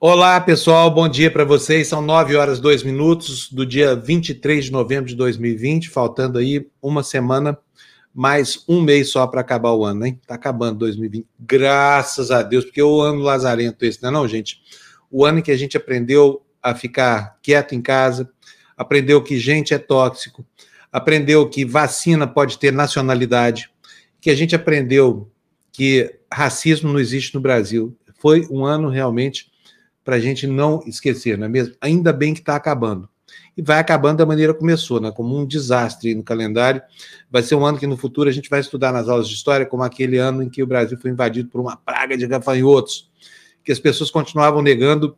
Olá, pessoal, bom dia para vocês. São 9 horas 2 minutos do dia 23 de novembro de 2020, faltando aí uma semana, mais um mês só para acabar o ano, hein? Tá acabando 2020, graças a Deus, porque o ano lazarento esse, não é não, gente? O ano em que a gente aprendeu a ficar quieto em casa, aprendeu que gente é tóxico, aprendeu que vacina pode ter nacionalidade, que a gente aprendeu que racismo não existe no Brasil. Foi um ano realmente para a gente não esquecer, não é mesmo? Ainda bem que está acabando. E vai acabando da maneira que começou, né? como um desastre no calendário. Vai ser um ano que no futuro a gente vai estudar nas aulas de história como aquele ano em que o Brasil foi invadido por uma praga de gafanhotos, que as pessoas continuavam negando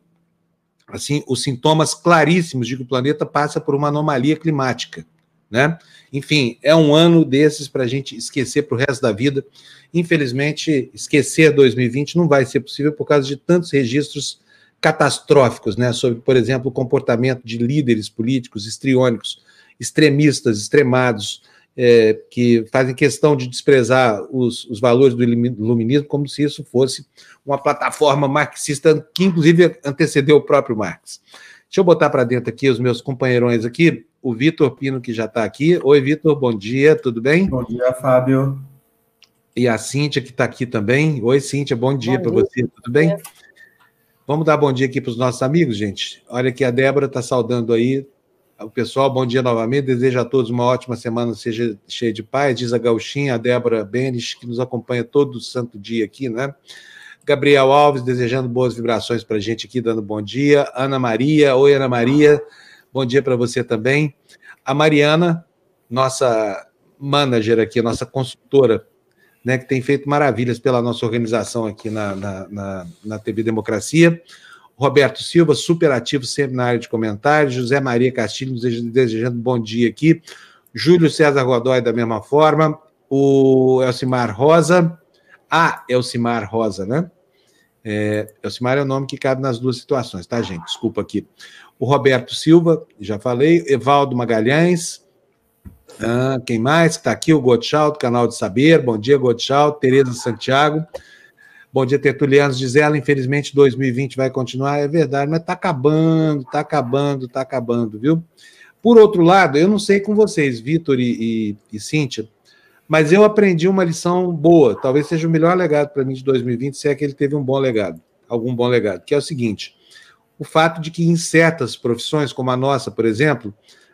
assim os sintomas claríssimos de que o planeta passa por uma anomalia climática. Né? Enfim, é um ano desses para a gente esquecer para o resto da vida. Infelizmente, esquecer 2020 não vai ser possível por causa de tantos registros catastróficos, né, sobre, por exemplo, o comportamento de líderes políticos histriônicos, extremistas, extremados, é, que fazem questão de desprezar os, os, valores do iluminismo como se isso fosse uma plataforma marxista que, inclusive, antecedeu o próprio Marx. Deixa eu botar para dentro aqui os meus companheirões aqui, o Vitor Pino, que já está aqui. Oi, Vitor, bom dia, tudo bem? Bom dia, Fábio. E a Cíntia, que está aqui também. Oi, Cíntia, bom dia para você, tudo bem? Vamos dar bom dia aqui para os nossos amigos, gente. Olha que a Débora está saudando aí o pessoal. Bom dia novamente. Desejo a todos uma ótima semana, seja cheia de paz. Diz a Gauchinha, a Débora Benes, que nos acompanha todo santo dia aqui, né? Gabriel Alves, desejando boas vibrações para a gente aqui, dando bom dia. Ana Maria, oi Ana Maria, bom dia para você também. A Mariana, nossa manager aqui, nossa consultora né, que tem feito maravilhas pela nossa organização aqui na, na, na, na TV Democracia. Roberto Silva, super ativo sempre na área de comentários. José Maria Castilho, desejando bom dia aqui. Júlio César Godoy, da mesma forma. O Elcimar Rosa. Ah, Elcimar Rosa, né? É, Elcimar é o nome que cabe nas duas situações, tá, gente? Desculpa aqui. O Roberto Silva, já falei. Evaldo Magalhães. Ah, quem mais está aqui? O Gottschalk, canal de Saber. Bom dia, Gottschalk. Tereza Santiago. Bom dia, Tertulianos. Diz ela, infelizmente 2020 vai continuar. É verdade, mas está acabando, está acabando, está acabando, viu? Por outro lado, eu não sei com vocês, Vitor e, e, e Cíntia, mas eu aprendi uma lição boa. Talvez seja o melhor legado para mim de 2020, se é que ele teve um bom legado, algum bom legado, que é o seguinte: o fato de que em certas profissões, como a nossa, por exemplo,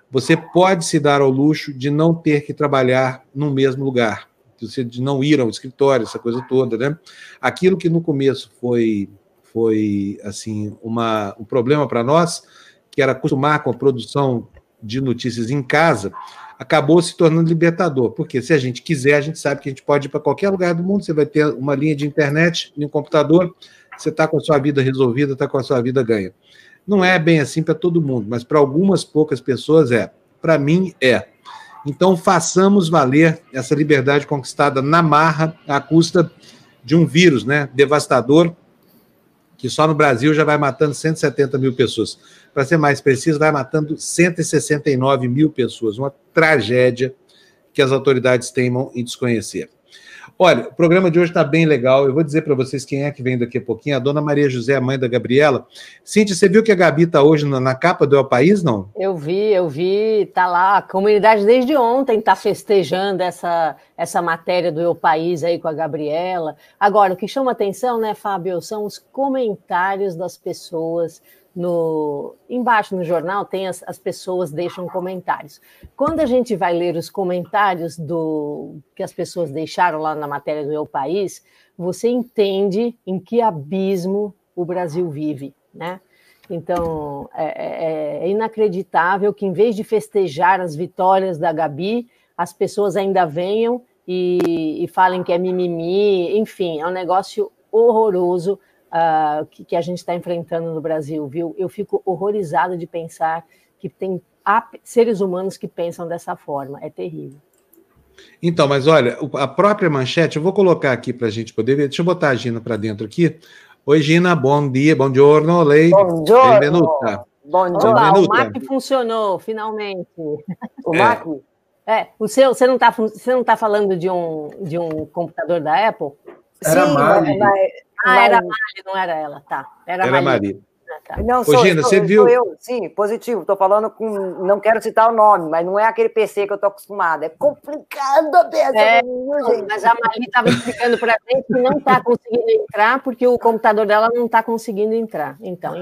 você pode se dar ao luxo de não ter que trabalhar no mesmo lugar, de não ir ao escritório, essa coisa toda, né? Aquilo que no começo foi foi assim uma, um problema para nós, que era acostumar com a produção de notícias em casa, acabou se tornando libertador, porque se a gente quiser, a gente sabe que a gente pode ir para qualquer lugar do mundo, você vai ter uma linha de internet um computador, você está com a sua vida resolvida, está com a sua vida ganha. Não é bem assim para todo mundo, mas para algumas poucas pessoas é. Para mim, é. Então, façamos valer essa liberdade conquistada na marra, à custa de um vírus né, devastador, que só no Brasil já vai matando 170 mil pessoas. Para ser mais preciso, vai matando 169 mil pessoas. Uma tragédia que as autoridades teimam em desconhecer. Olha, o programa de hoje está bem legal. Eu vou dizer para vocês quem é que vem daqui a pouquinho. A dona Maria José, a mãe da Gabriela. Cíntia, você viu que a Gabi está hoje na, na, capa do El País, não? Eu vi, eu vi. Está lá. A comunidade desde ontem está festejando essa, essa matéria do El País aí com a Gabriela. Agora, o que chama atenção, né, Fábio, são os comentários das pessoas no embaixo no jornal tem as, as pessoas deixam comentários. Quando a gente vai ler os comentários do que as pessoas deixaram lá na matéria do Eu País, você entende em que abismo o Brasil vive, né? Então é, é, é inacreditável que em vez de festejar as vitórias da Gabi, as pessoas ainda venham e, e falem que é mimimi, enfim, é um negócio horroroso uh, que, que, a gente está enfrentando no Brasil, viu? Eu fico horrorizada de pensar que tem seres humanos que pensam dessa forma. É terrível. Então, mas olha, a própria manchete, eu vou colocar aqui para a gente poder ver. Deixa eu botar a Gina para dentro aqui. Oi, Gina, bom dia, bom giorno, lei. Bom giorno. Bom dia. Olá, o MAC funcionou, finalmente. O é. MAC? É, o seu, você não está você não tá falando de um, de um computador da Apple? Era Sim, Mari. Ah, era a Mari, não era ela, tá. Era, era a Mari. Tá. Não, sou, Ô, Gina, sou, você viu? Sou eu, sim, positivo. Estou falando com. Não quero citar o nome, mas não é aquele PC que eu estou acostumada. É complicado a peça. É, mas a Mari estava explicando para a gente que não está conseguindo entrar porque o computador dela não está conseguindo entrar. Então,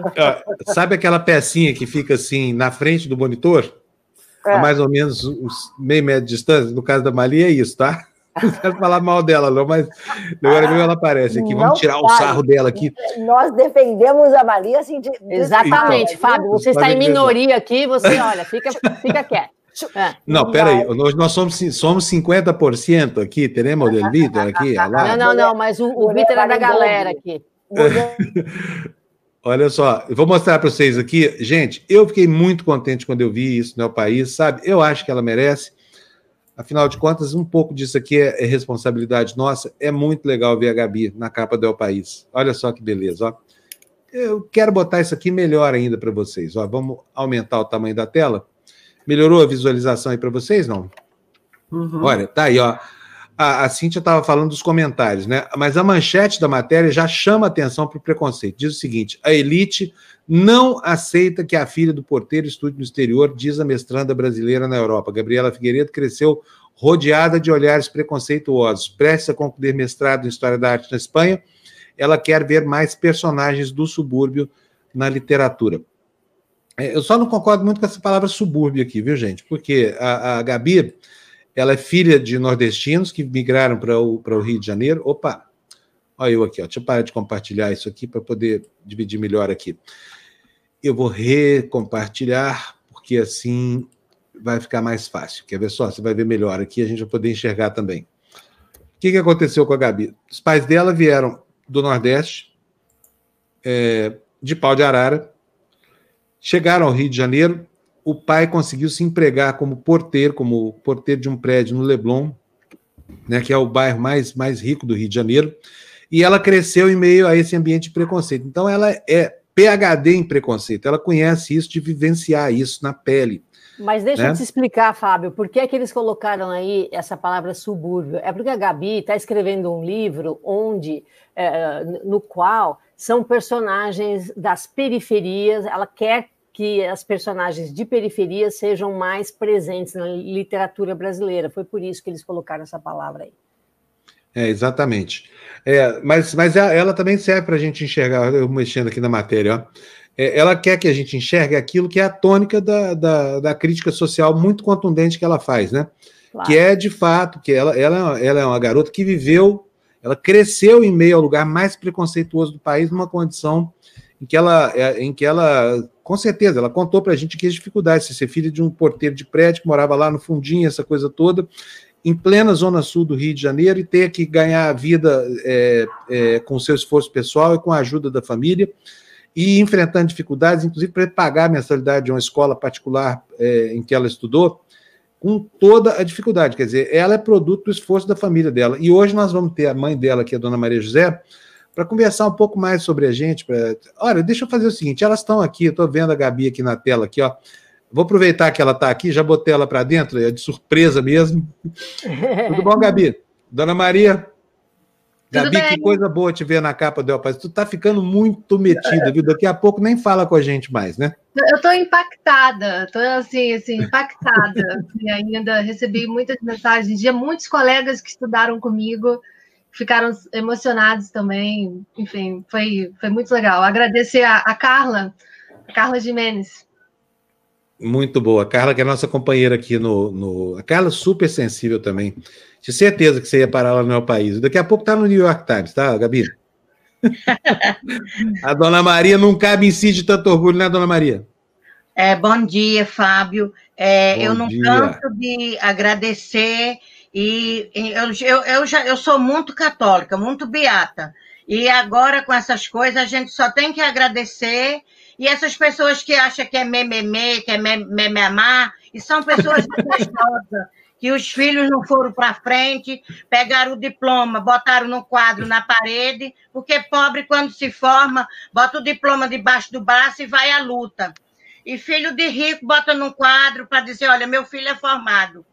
sabe aquela pecinha que fica assim na frente do monitor? É. A mais ou menos uns meio metro de distância? No caso da Mali é isso, tá? Não quero falar mal dela, não, mas agora mesmo ela aparece aqui. Vamos tirar o sarro dela aqui. Nós defendemos a Maria assim de... Exatamente, então, Fábio. Você está em minoria aqui, você, olha, fica, fica quieto. É. Não, peraí, nós, nós somos, somos 50% aqui, teremos o Vitor aqui? Não, não, não, mas o, o Vitor é da galera aqui. Olha só, eu vou mostrar para vocês aqui. Gente, eu fiquei muito contente quando eu vi isso no meu país, sabe? Eu acho que ela merece. Afinal de contas, um pouco disso aqui é, é, responsabilidade nossa. É muito legal ver a Gabi na capa do El País. Olha só que beleza, ó. Eu quero botar isso aqui melhor ainda para vocês. Ó, vamos aumentar o tamanho da tela. Melhorou a visualização aí para vocês, não? Uhum. Olha, tá aí, ó. A, a Cíntia estava falando dos comentários, né? Mas a manchete da matéria já chama atenção para o preconceito. Diz o seguinte: a elite não aceita que a filha do porteiro estude no exterior, diz a mestranda brasileira na Europa. Gabriela Figueiredo cresceu rodeada de olhares preconceituosos. Prestes a concluir mestrado em História da Arte na Espanha, ela quer ver mais personagens do subúrbio na literatura. É, eu só não concordo muito com essa palavra subúrbio aqui, viu, gente? Porque a, a Gabi, ela é filha de nordestinos que migraram para o, o Rio de Janeiro. Opa, olha eu aqui, ó. deixa eu parar de compartilhar isso aqui para poder dividir melhor aqui. Eu vou recompartilhar, porque assim vai ficar mais fácil. Quer ver só? Você vai ver melhor aqui, a gente vai poder enxergar também. O que, que aconteceu com a Gabi? Os pais dela vieram do Nordeste, é, de pau de arara, chegaram ao Rio de Janeiro. O pai conseguiu se empregar como porteiro, como porteiro de um prédio no Leblon, né, que é o bairro mais, mais rico do Rio de Janeiro, e ela cresceu em meio a esse ambiente de preconceito. Então, ela é PhD em preconceito, ela conhece isso, de vivenciar isso na pele. Mas deixa né? eu te explicar, Fábio, por que, é que eles colocaram aí essa palavra subúrbio? É porque a Gabi está escrevendo um livro onde, é, no qual são personagens das periferias, ela quer que as personagens de periferia sejam mais presentes na literatura brasileira. Foi por isso que eles colocaram essa palavra aí. É, exatamente. É, mas mas ela também serve para a gente enxergar, eu mexendo aqui na matéria, ó. É, ela quer que a gente enxergue aquilo que é a tônica da, da, da crítica social muito contundente que ela faz, né? Claro. Que é, de fato, que ela, ela, ela é uma garota que viveu, ela cresceu em meio ao lugar mais preconceituoso do país, numa condição em que ela, é, em que ela com certeza, ela contou para a gente que as dificuldades de ser filha de um porteiro de prédio que morava lá no fundinho, essa coisa toda, em plena zona sul do Rio de Janeiro e ter que ganhar a vida é, é, com seu esforço pessoal e com a ajuda da família e enfrentando dificuldades, inclusive para pagar a mensalidade de uma escola particular é, em que ela estudou, com toda a dificuldade. Quer dizer, ela é produto do esforço da família dela. E hoje nós vamos ter a mãe dela, que é a dona Maria José, para conversar um pouco mais sobre a gente. Pra... Olha, deixa eu fazer o seguinte: elas estão aqui, eu estou vendo a Gabi aqui na tela, aqui, ó. Vou aproveitar que ela está aqui, já botei ela para dentro, é de surpresa mesmo. Tudo bom, Gabi? Dona Maria, Gabi, que coisa boa te ver na capa do El País. Tu tá ficando muito metida, viu? Daqui a pouco nem fala com a gente mais, né? Eu tô impactada, tô assim, assim, impactada. e ainda recebi muitas mensagens de muitos colegas que estudaram comigo, ficaram emocionados também. Enfim, foi, foi muito legal. Agradecer a, a Carla, a Carla Jimenez. Muito boa. A Carla, que é nossa companheira aqui no. no... A Carla, super sensível também. Tinha certeza que você ia parar lá no meu país. Daqui a pouco tá no New York Times, tá, Gabi? a dona Maria não cabe em si de tanto orgulho, né, dona Maria? É, bom dia, Fábio. É, eu não dia. canso de agradecer e eu, eu, eu, já, eu sou muito católica, muito beata. E agora, com essas coisas, a gente só tem que agradecer. E essas pessoas que acham que é mememe, que é mememá, e são pessoas gostosas que os filhos não foram para frente, pegaram o diploma, botaram no quadro na parede, porque pobre, quando se forma, bota o diploma debaixo do braço e vai à luta. E filho de rico bota num quadro para dizer: olha, meu filho é formado.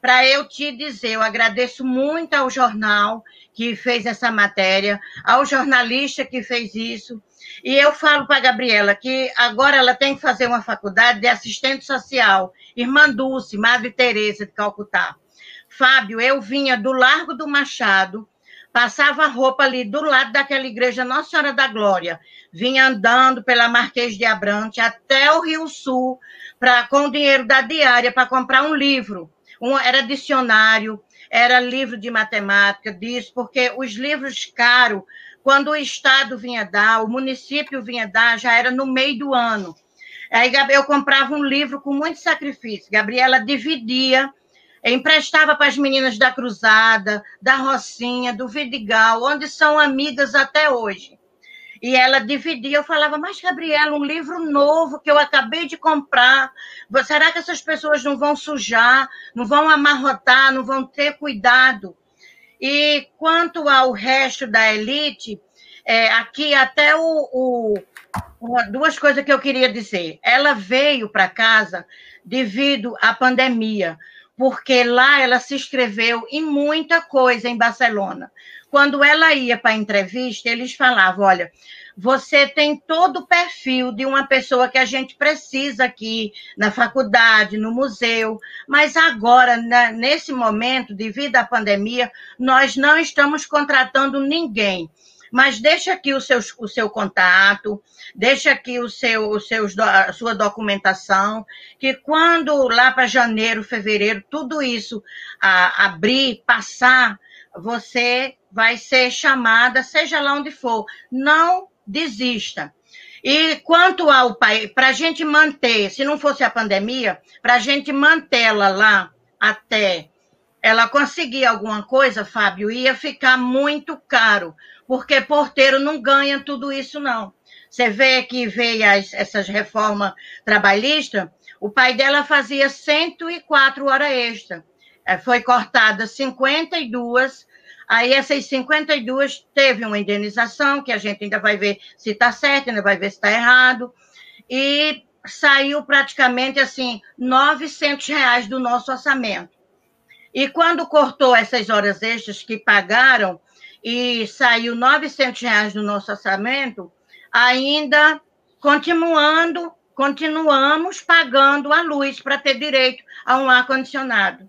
Para eu te dizer, eu agradeço muito ao jornal que fez essa matéria, ao jornalista que fez isso, e eu falo para a Gabriela que agora ela tem que fazer uma faculdade de assistente social, Irmã Dulce, Madre Teresa de Calcutá. Fábio, eu vinha do Largo do Machado, passava roupa ali do lado daquela igreja Nossa Senhora da Glória, vinha andando pela Marquês de Abrante até o Rio Sul, pra, com o dinheiro da diária para comprar um livro. Um, era dicionário, era livro de matemática, disso, porque os livros caros, quando o Estado vinha dar, o município vinha dar, já era no meio do ano. Aí eu comprava um livro com muito sacrifício. Gabriela dividia emprestava para as meninas da Cruzada, da Rocinha, do Vidigal, onde são amigas até hoje. E ela dividia, eu falava, mas Gabriela, um livro novo que eu acabei de comprar, será que essas pessoas não vão sujar, não vão amarrotar, não vão ter cuidado? E quanto ao resto da elite, é, aqui até o, o duas coisas que eu queria dizer. Ela veio para casa devido à pandemia porque lá ela se inscreveu em muita coisa em Barcelona. Quando ela ia para a entrevista, eles falavam: olha, você tem todo o perfil de uma pessoa que a gente precisa aqui na faculdade, no museu, mas agora, nesse momento, devido à pandemia, nós não estamos contratando ninguém. Mas deixa aqui o seu, o seu contato, deixa aqui o seu, o a sua documentação, que quando lá para janeiro, fevereiro, tudo isso a, abrir, passar, você vai ser chamada, seja lá onde for. Não desista. E quanto ao pai, para a gente manter, se não fosse a pandemia, para a gente mantê-la lá até ela conseguir alguma coisa, Fábio, ia ficar muito caro, porque porteiro não ganha tudo isso, não. Você vê que veio as, essas reformas trabalhistas, o pai dela fazia 104 horas extra. É, foi cortada 52, aí essas 52 teve uma indenização, que a gente ainda vai ver se está certo, ainda vai ver se está errado, e saiu praticamente assim, 900 reais do nosso orçamento. E quando cortou essas horas extras que pagaram, e saiu 900 reais do nosso orçamento, ainda continuando, continuamos pagando a luz para ter direito a um ar-condicionado.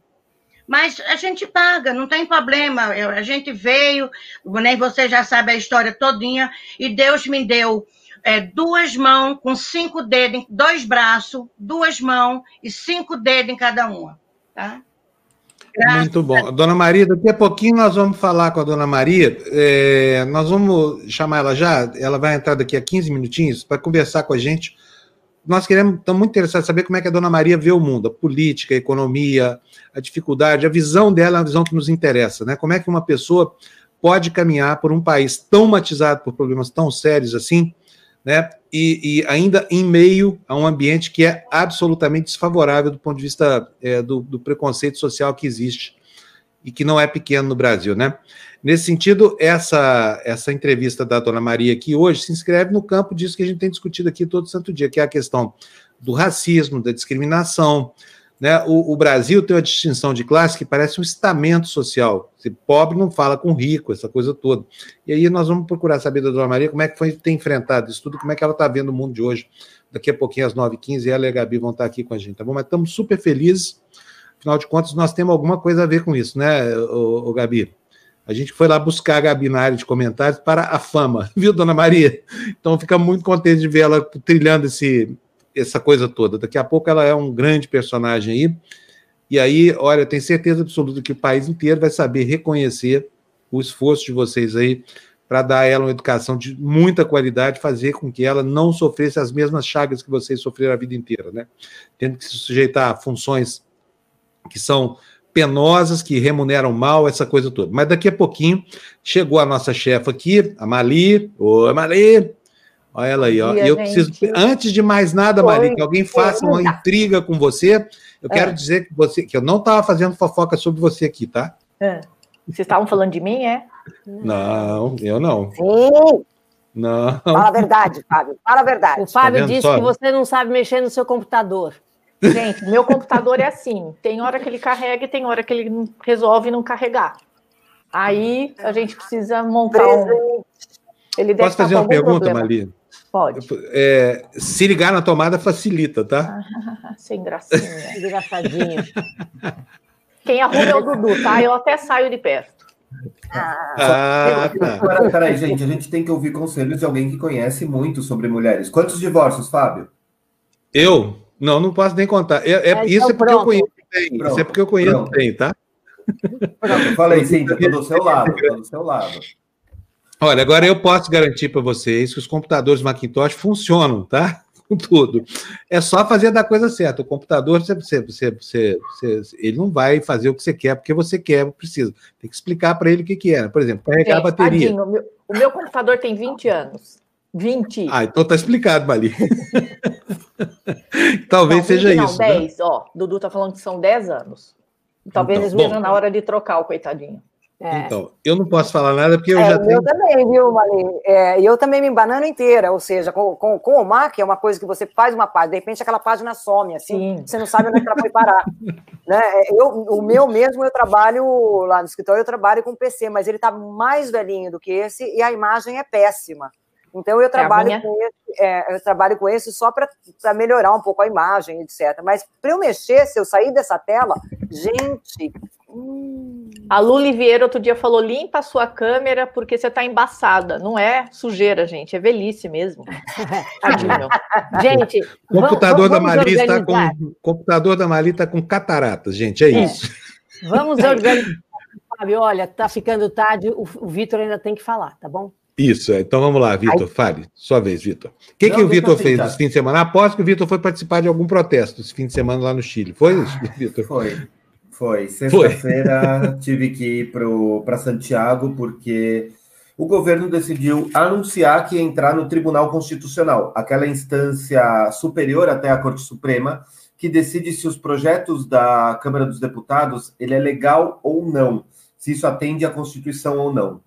Mas a gente paga, não tem problema. A gente veio, nem você já sabe a história todinha, e Deus me deu é, duas mãos com cinco dedos, dois braços, duas mãos e cinco dedos em cada uma. Tá? Graças Muito bom. Dona Maria, daqui a pouquinho nós vamos falar com a Dona Maria. É, nós vamos chamar ela já. Ela vai entrar daqui a 15 minutinhos para conversar com a gente. Nós queremos, estamos muito interessados em saber como é que a Dona Maria vê o mundo, a política, a economia, a dificuldade, a visão dela é a visão que nos interessa, né? Como é que uma pessoa pode caminhar por um país tão matizado por problemas tão sérios assim, né? E, e, ainda em meio a um ambiente que é absolutamente desfavorável do ponto de vista é, do, do, preconceito social que existe e que não é pequeno no Brasil, né? Nesse sentido, essa, essa entrevista da Dona Maria aqui hoje se inscreve no campo disso que a gente tem discutido aqui todo santo dia, que é a questão do racismo, da discriminação, né? O, o, Brasil tem uma distinção de classe que parece um estamento social. Se pobre não fala com rico, essa coisa toda. E aí nós vamos procurar saber da Dona Maria como é que foi ter enfrentado isso tudo, como é que ela está vendo o mundo de hoje. Daqui a pouquinho, às 9h15, ela e a Gabi vão estar aqui com a gente, tá bom? Mas estamos super felizes. Afinal de contas, nós temos alguma coisa a ver com isso, né, o, o Gabi? A gente foi lá buscar a Gabi na área de comentários para a fama, viu, Dona Maria? Então, fica muito contente de ver ela trilhando esse, essa coisa toda. Daqui a pouco ela é um grande personagem aí. E aí, olha, tenho certeza absoluta que o país inteiro vai saber reconhecer o esforço de vocês aí para dar a ela uma educação de muita qualidade, fazer com que ela não sofresse as mesmas chagas que vocês sofreram a vida inteira, né? Tendo que se sujeitar a funções que são penosas, que remuneram mal, essa coisa toda. Mas daqui a pouquinho chegou a nossa chefa aqui, a Mali. Oi, Mali! Olha ela aí, ó. Eu preciso, antes de mais nada, Maria, que alguém faça uma intriga com você. Eu é. quero dizer que você, que eu não estava fazendo fofoca sobre você aqui, tá? É. Vocês estavam falando de mim, é? Não, eu não. Sim. Não. Fala a verdade, Fábio. Fala a verdade. O Fábio tá disse só? que você não sabe mexer no seu computador. Gente, meu computador é assim: tem hora que ele carrega e tem hora que ele resolve não carregar. Aí a gente precisa montar um. Ele Posso fazer uma pergunta, problema. Mali? Pode. É, se ligar na tomada facilita, tá? sem gracinha. Engraçadinho. Quem arruma é o Dudu, tá? Eu até saio de perto. Ah, ah tá. Peraí, gente, a gente tem que ouvir conselhos de alguém que conhece muito sobre mulheres. Quantos divórcios, Fábio? Eu? Não, não posso nem contar. É, é, isso é porque eu conheço bem. Pronto, isso é porque eu conheço pronto. bem, tá? Pronto, eu falei, sim, estou do seu lado, estou do seu lado. Olha, agora eu posso garantir para vocês que os computadores Macintosh funcionam, tá? Com tudo. É só fazer da coisa certa. O computador, você, você, você, você, ele não vai fazer o que você quer porque você quer, precisa. Tem que explicar para ele o que, que é. Por exemplo, carregar Gente, a bateria. Tadinho, o, meu, o meu computador tem 20 anos. 20. Ah, então tá explicado, Mali. Talvez não, seja não, isso. 10, né? ó. Dudu tá falando que são 10 anos. Talvez então, eles vejam na hora de trocar o coitadinho. É. Então, eu não posso falar nada porque eu é, já tenho. Eu também, viu, Mali? É, e eu também me banano inteira, ou seja, com, com, com, o Mac é uma coisa que você faz uma página, de repente aquela página some, assim, Sim. você não sabe onde é ela foi parar. né? É, eu, o meu mesmo, eu trabalho lá no escritório, eu trabalho com PC, mas ele está mais velhinho do que esse e a imagem é péssima. Então eu trabalho, é com, esse, é, eu trabalho com esse só para melhorar um pouco a imagem, etc. Mas para eu mexer, se eu sair dessa tela, gente. Hum... A Luli Vieira outro dia falou: limpa a sua câmera porque você está embaçada. Não é sujeira, gente, é velhice mesmo. gente, o computador vamos da Mali está com computador da Mali está com catarata, gente, é, é. isso. Vamos organizar. Fábio, olha, tá ficando tarde, o, o Vitor ainda tem que falar, tá bom? Isso, é. então vamos lá, Vitor, fale. Sua vez, Vitor. O que, que o Vitor fez esse fim de semana? Aposto que o Vitor foi participar de algum protesto esse fim de semana lá no Chile. Foi isso, Vitor? Foi. Foi. Sexta-feira tive que ir para Santiago porque o governo decidiu anunciar que ia entrar no Tribunal Constitucional, aquela instância superior até a Corte Suprema, que decide se os projetos da Câmara dos Deputados ele é legal ou não, se isso atende à Constituição ou não.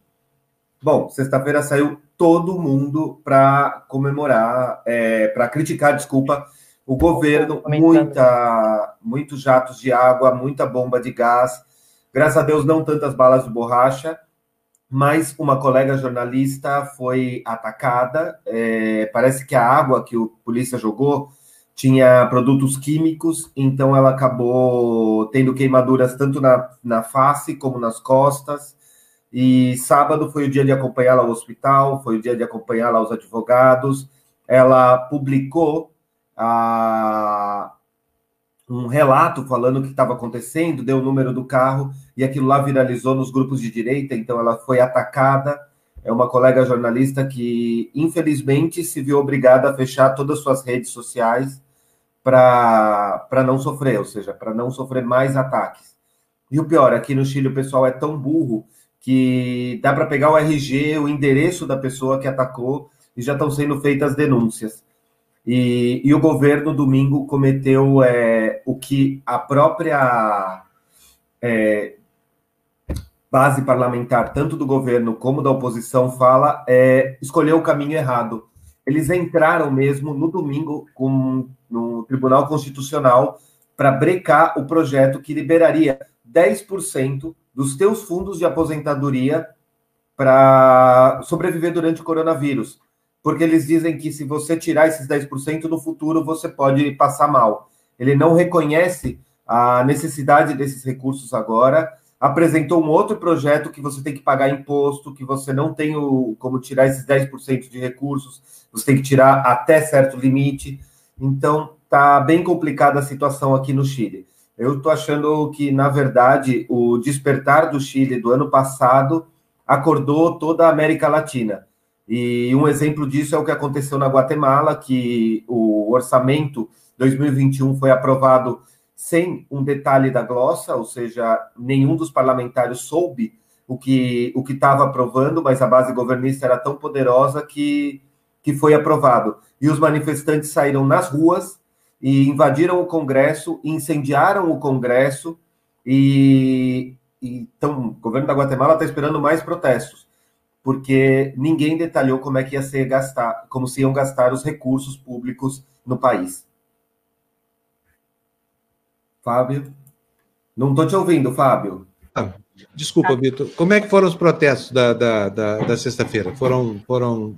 Bom, sexta-feira saiu todo mundo para comemorar, é, para criticar, desculpa, o governo, muita, muitos jatos de água, muita bomba de gás. Graças a Deus, não tantas balas de borracha, mas uma colega jornalista foi atacada. É, parece que a água que o polícia jogou tinha produtos químicos, então ela acabou tendo queimaduras tanto na, na face como nas costas. E sábado foi o dia de acompanhá-la ao hospital, foi o dia de acompanhá-la aos advogados. Ela publicou um relato falando o que estava acontecendo, deu o número do carro e aquilo lá viralizou nos grupos de direita, então ela foi atacada. É uma colega jornalista que, infelizmente, se viu obrigada a fechar todas as suas redes sociais para não sofrer, ou seja, para não sofrer mais ataques. E o pior, aqui no Chile o pessoal é tão burro que dá para pegar o RG, o endereço da pessoa que atacou, e já estão sendo feitas denúncias. E, e o governo, domingo, cometeu é, o que a própria é, base parlamentar, tanto do governo como da oposição, fala, é escolher o caminho errado. Eles entraram mesmo no domingo com, no Tribunal Constitucional para brecar o projeto que liberaria 10% dos teus fundos de aposentadoria para sobreviver durante o coronavírus. Porque eles dizem que se você tirar esses 10% no futuro, você pode passar mal. Ele não reconhece a necessidade desses recursos agora. Apresentou um outro projeto que você tem que pagar imposto, que você não tem o, como tirar esses 10% de recursos, você tem que tirar até certo limite. Então, tá bem complicada a situação aqui no Chile. Eu estou achando que, na verdade, o despertar do Chile do ano passado acordou toda a América Latina. E um exemplo disso é o que aconteceu na Guatemala, que o orçamento 2021 foi aprovado sem um detalhe da glossa, ou seja, nenhum dos parlamentares soube o que o que estava aprovando, mas a base governista era tão poderosa que, que foi aprovado. E os manifestantes saíram nas ruas e invadiram o Congresso, incendiaram o Congresso e, então o governo da Guatemala está esperando mais protestos, porque ninguém detalhou como é que ia ser gastar, como se iam gastar os recursos públicos no país. Fábio? Não estou te ouvindo, Fábio. Ah, desculpa, Vitor. Como é que foram os protestos da, da, da, da sexta-feira? Foram, foram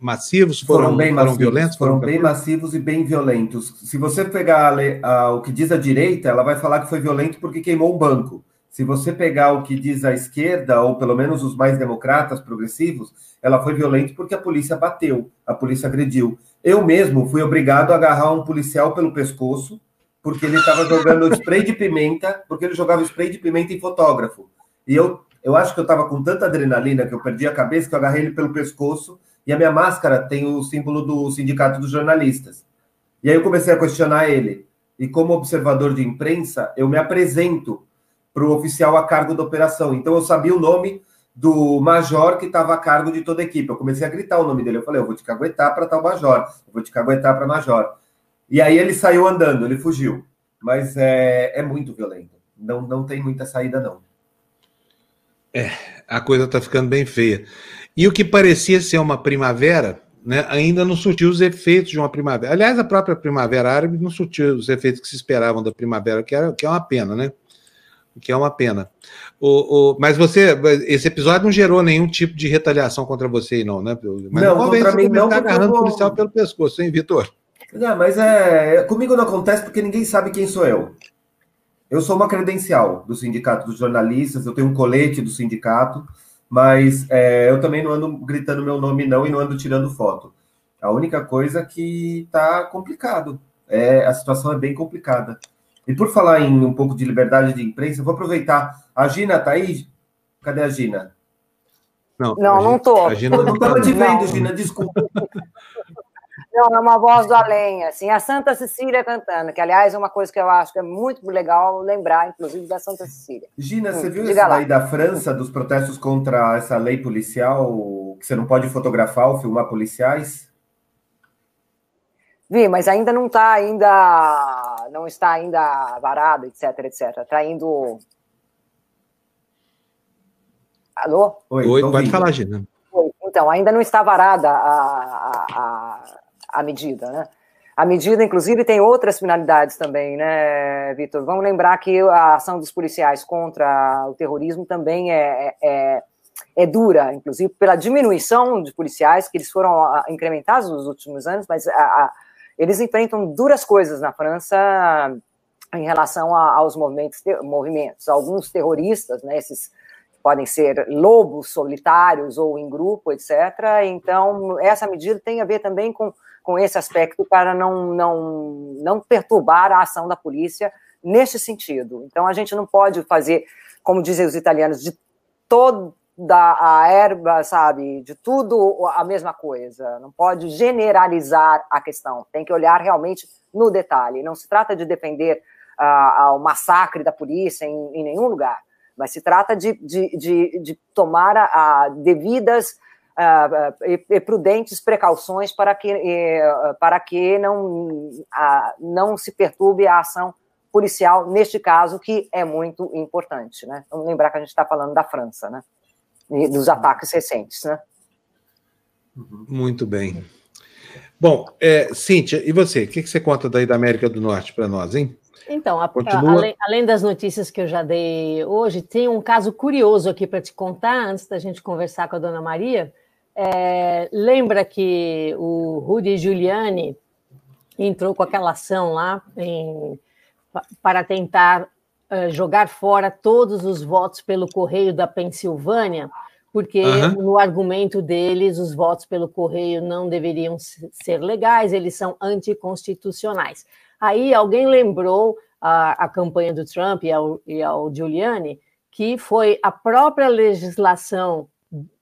massivos? Foram, foram bem foram massivos, violentos? Foram, foram bem massivos e bem violentos. Se você pegar a, a, o que diz a direita, ela vai falar que foi violento porque queimou um banco. Se você pegar o que diz a esquerda, ou pelo menos os mais democratas, progressivos, ela foi violenta porque a polícia bateu, a polícia agrediu. Eu mesmo fui obrigado a agarrar um policial pelo pescoço, porque ele estava jogando spray de pimenta, porque ele jogava spray de pimenta em fotógrafo. E eu, eu acho que eu estava com tanta adrenalina que eu perdi a cabeça que eu agarrei ele pelo pescoço e a minha máscara tem o símbolo do Sindicato dos Jornalistas. E aí eu comecei a questionar ele. E como observador de imprensa, eu me apresento para o oficial a cargo da operação. Então eu sabia o nome do major que estava a cargo de toda a equipe. Eu comecei a gritar o nome dele. Eu falei, eu vou te caguetar para tal major, eu vou te caguetar para major. E aí ele saiu andando, ele fugiu. Mas é, é muito violento. Não, não tem muita saída, não. É, a coisa está ficando bem feia. E o que parecia ser uma primavera, né, ainda não surtiu os efeitos de uma primavera. Aliás, a própria primavera árabe não surtiu os efeitos que se esperavam da primavera, que, era, que é uma pena, né? Que é uma pena. O, o, mas você, esse episódio não gerou nenhum tipo de retaliação contra você, não, né? Mas não, contra mim não. Tá agarrando o policial pelo pescoço, hein, Vitor? Não, mas é. Comigo não acontece porque ninguém sabe quem sou eu. Eu sou uma credencial do Sindicato dos Jornalistas, eu tenho um colete do sindicato, mas é, eu também não ando gritando meu nome, não, e não ando tirando foto. A única coisa que tá complicado. É, a situação é bem complicada. E por falar em um pouco de liberdade de imprensa, eu vou aproveitar. A Gina tá aí? Cadê a Gina? Não, não, não tô. A Gina não estava te vendo, Gina, desculpa. Não, é uma voz do além, assim, a Santa Cecília cantando, que aliás é uma coisa que eu acho que é muito legal lembrar, inclusive, da Santa Cecília. Gina, hum, você viu isso aí da França, dos protestos contra essa lei policial, que você não pode fotografar ou filmar policiais? Vi, mas ainda não está ainda, não está ainda varado, etc, etc. Está indo... Alô? Oi, Oi pode ouvindo. falar, Gina. Então, ainda não está varada a, a, a a medida, né? A medida, inclusive, tem outras finalidades também, né, Vitor? Vamos lembrar que a ação dos policiais contra o terrorismo também é, é, é dura, inclusive pela diminuição de policiais, que eles foram ah, incrementados nos últimos anos, mas a, a, eles enfrentam duras coisas na França em relação a, aos movimentos, movimentos. Alguns terroristas, né, esses podem ser lobos solitários ou em grupo, etc. Então, essa medida tem a ver também com com esse aspecto para não, não, não perturbar a ação da polícia neste sentido. Então, a gente não pode fazer, como dizem os italianos, de toda a erva, sabe, de tudo a mesma coisa. Não pode generalizar a questão. Tem que olhar realmente no detalhe. Não se trata de defender uh, o massacre da polícia em, em, nenhum lugar, mas se trata de, de, de, de tomar a, a devidas uh, e, e, prudentes precauções para que, uh, para que não, uh, não se perturbe a ação policial, neste caso, que é muito importante. Né? Vamos lembrar que a gente está falando da França, né? E dos ataques recentes. Né? Uhum. Muito bem. Bom, é, Cíntia, e você? O que, que você conta daí da América do Norte para nós, hein? Então, a, além, além, das notícias que eu já dei hoje, tem um caso curioso aqui para te contar, antes da gente conversar com a dona Maria. É, lembra que o Rudy Giuliani entrou com aquela ação lá em, para tentar uh, jogar fora todos os votos pelo correio da Pensilvânia, porque uhum. no argumento deles os votos pelo correio não deveriam ser legais, eles são anticonstitucionais. Aí alguém lembrou a, a campanha do Trump e ao, e ao Giuliani que foi a própria legislação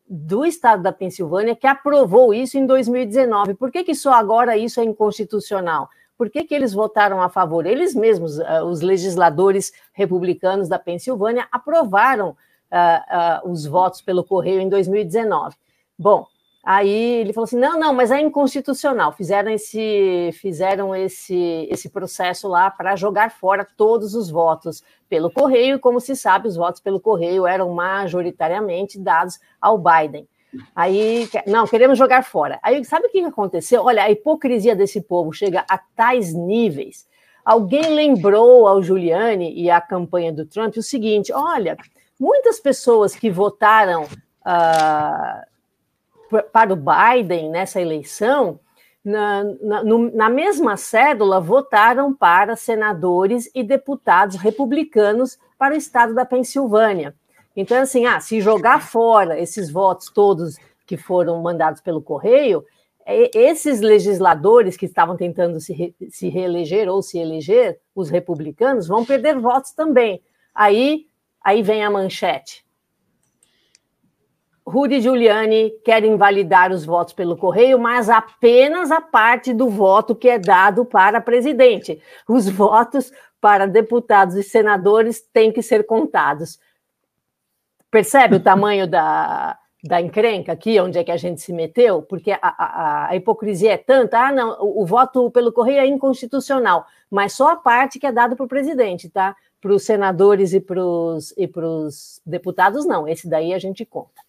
do estado da Pensilvânia que aprovou isso em 2019. Por que, que só agora isso é inconstitucional? Por que, que eles votaram a favor? Eles mesmos, uh, os legisladores republicanos da Pensilvânia, aprovaram uh, uh, os votos pelo correio em 2019. Bom, Aí ele falou assim: não, não, mas é inconstitucional. Fizeram esse, fizeram esse, esse processo lá para jogar fora todos os votos pelo correio, e como se sabe, os votos pelo correio eram majoritariamente dados ao Biden. Aí, não, queremos jogar fora. Aí, sabe o que aconteceu? Olha, a hipocrisia desse povo chega a tais níveis. alguém lembrou ao Giuliani e à campanha do Trump o seguinte: olha, muitas pessoas que votaram uh, para o Biden nessa eleição, na, na, no, na, mesma cédula, votaram para senadores e deputados republicanos para o estado da Pensilvânia. Então, assim, ah, se jogar fora esses votos todos que foram mandados pelo correio, é, esses legisladores que estavam tentando se, re, se reeleger ou se eleger, os republicanos, vão perder votos também. Aí, aí vem a manchete. Rudy Giuliani quer invalidar os votos pelo correio, mas apenas a parte do voto que é dado para presidente. Os votos para deputados e senadores têm que ser contados. Percebe o tamanho da, da encrenca aqui, onde é que a gente se meteu? Porque a, a, a hipocrisia é tanta, ah, não, o, o, voto pelo correio é inconstitucional, mas só a parte que é dada para o presidente, tá? Para os senadores e para os e deputados, não. Esse daí a gente conta.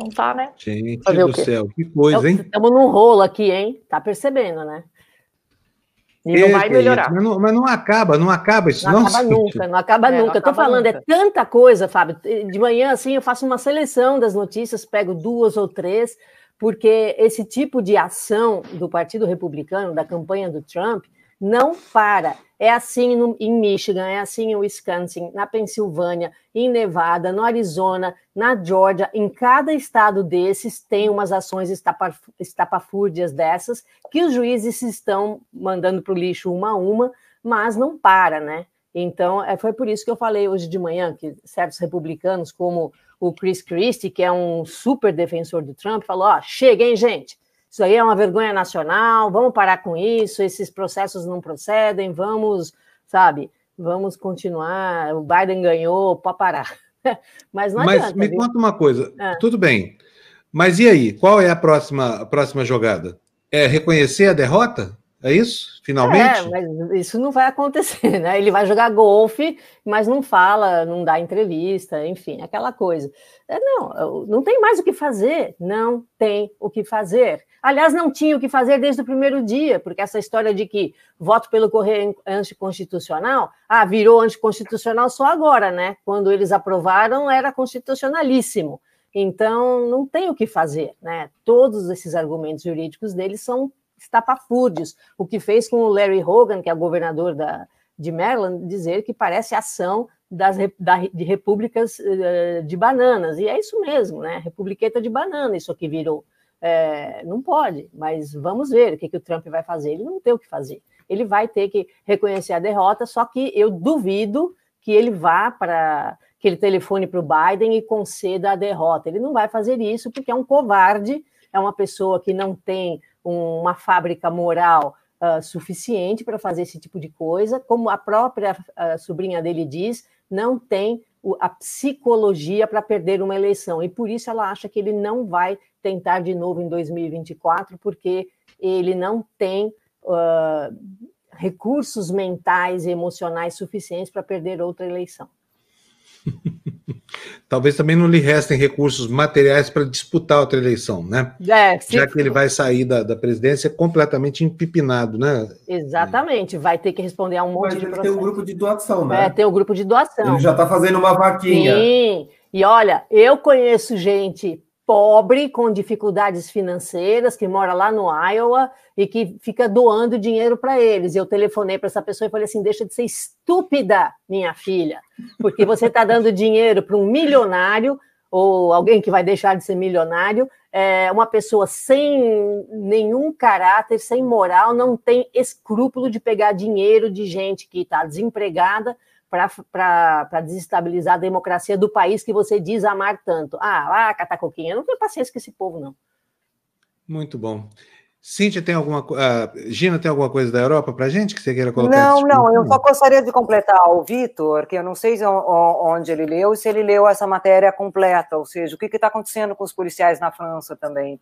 Então tá, né? Gente Fazer do céu, que coisa, hein? Estamos num rolo aqui, hein? Tá percebendo, né? E não vai melhorar. Mas não, mas não, acaba, não acaba isso. Não, não acaba nunca, não acaba é, nunca. Estou falando, é nunca. é tanta coisa, Fábio. De manhã, assim, eu faço uma seleção das notícias, pego duas ou três, porque esse tipo de ação do Partido Republicano, da campanha do Trump, não para. É assim no, em Michigan, é assim em Wisconsin, na Pensilvânia, em Nevada, no Arizona, na Georgia. Em cada estado desses tem umas ações estapafúrdias dessas que os juízes estão mandando para o lixo uma a uma, mas não para, né? Então, é, foi por isso que eu falei hoje de manhã que certos republicanos, como o Chris Christie, que é um super defensor do Trump, falou: ó, chega, hein, gente? Isso aí é uma vergonha nacional, vamos parar com isso, esses processos não procedem, vamos, sabe, vamos continuar, o Biden ganhou, pode parar. Mas não Mas me viu? conta uma coisa, é. tudo bem, mas e aí, qual é a próxima, a próxima jogada? É reconhecer a derrota? É isso? Finalmente? É, mas isso não vai acontecer, né? Ele vai jogar golfe, mas não fala, não dá entrevista, enfim, aquela coisa. É, não, não tem mais o que fazer, não tem o que fazer. Aliás, não tinha o que fazer desde o primeiro dia, porque essa história de que voto pelo correio é anticonstitucional, ah, virou anticonstitucional só agora, né? Quando eles aprovaram, era constitucionalíssimo. Então, não tem o que fazer, né? Todos esses argumentos jurídicos deles são estapafúrdios, o que fez com o Larry Hogan, que é governador da, de Maryland, dizer que parece ação das, da, de repúblicas uh, de bananas, e é isso mesmo, né? Republiqueta de banana, isso aqui virou. É, não pode, mas vamos ver o que, que o Trump vai fazer. Ele não tem o que fazer. Ele vai ter que reconhecer a derrota, só que eu duvido que ele vá para que ele telefone para o Biden e conceda a derrota. Ele não vai fazer isso porque é um covarde, é uma pessoa que não tem uma fábrica moral uh, suficiente para fazer esse tipo de coisa, como a própria uh, sobrinha dele diz, não tem a psicologia para perder uma eleição. E por isso ela acha que ele não vai tentar de novo em 2024, porque ele não tem uh, recursos mentais e emocionais suficientes para perder outra eleição. Talvez também não lhe restem recursos materiais para disputar outra eleição, né? É, Já que ele vai sair da, da presidência completamente empipinado, né? Exatamente, vai ter que responder a um monte Mas de Tem o um grupo de doação, né? É, tem o um grupo de doação. Ele já está fazendo uma vaquinha. Sim, e olha, eu conheço gente pobre, com dificuldades financeiras, que mora lá no Iowa e que fica doando dinheiro para eles. Eu telefonei para essa pessoa e falei assim: deixa de ser estúpida, minha filha, porque você está dando dinheiro para um milionário ou alguém que vai deixar de ser milionário, é uma pessoa sem nenhum caráter, sem moral, não tem escrúpulo de pegar dinheiro de gente que está desempregada para desestabilizar a democracia do país que você diz amar tanto. Ah, lá, catacoquinha, eu não tenho paciência com esse povo, não. Muito bom. Cíntia, tem alguma uh, Gina, tem alguma coisa da Europa para gente que você queira colocar? Não, não, eu só gostaria de completar o Vitor, que eu não sei onde ele leu, se ele leu essa matéria completa, ou seja, o que está acontecendo com os policiais na França também.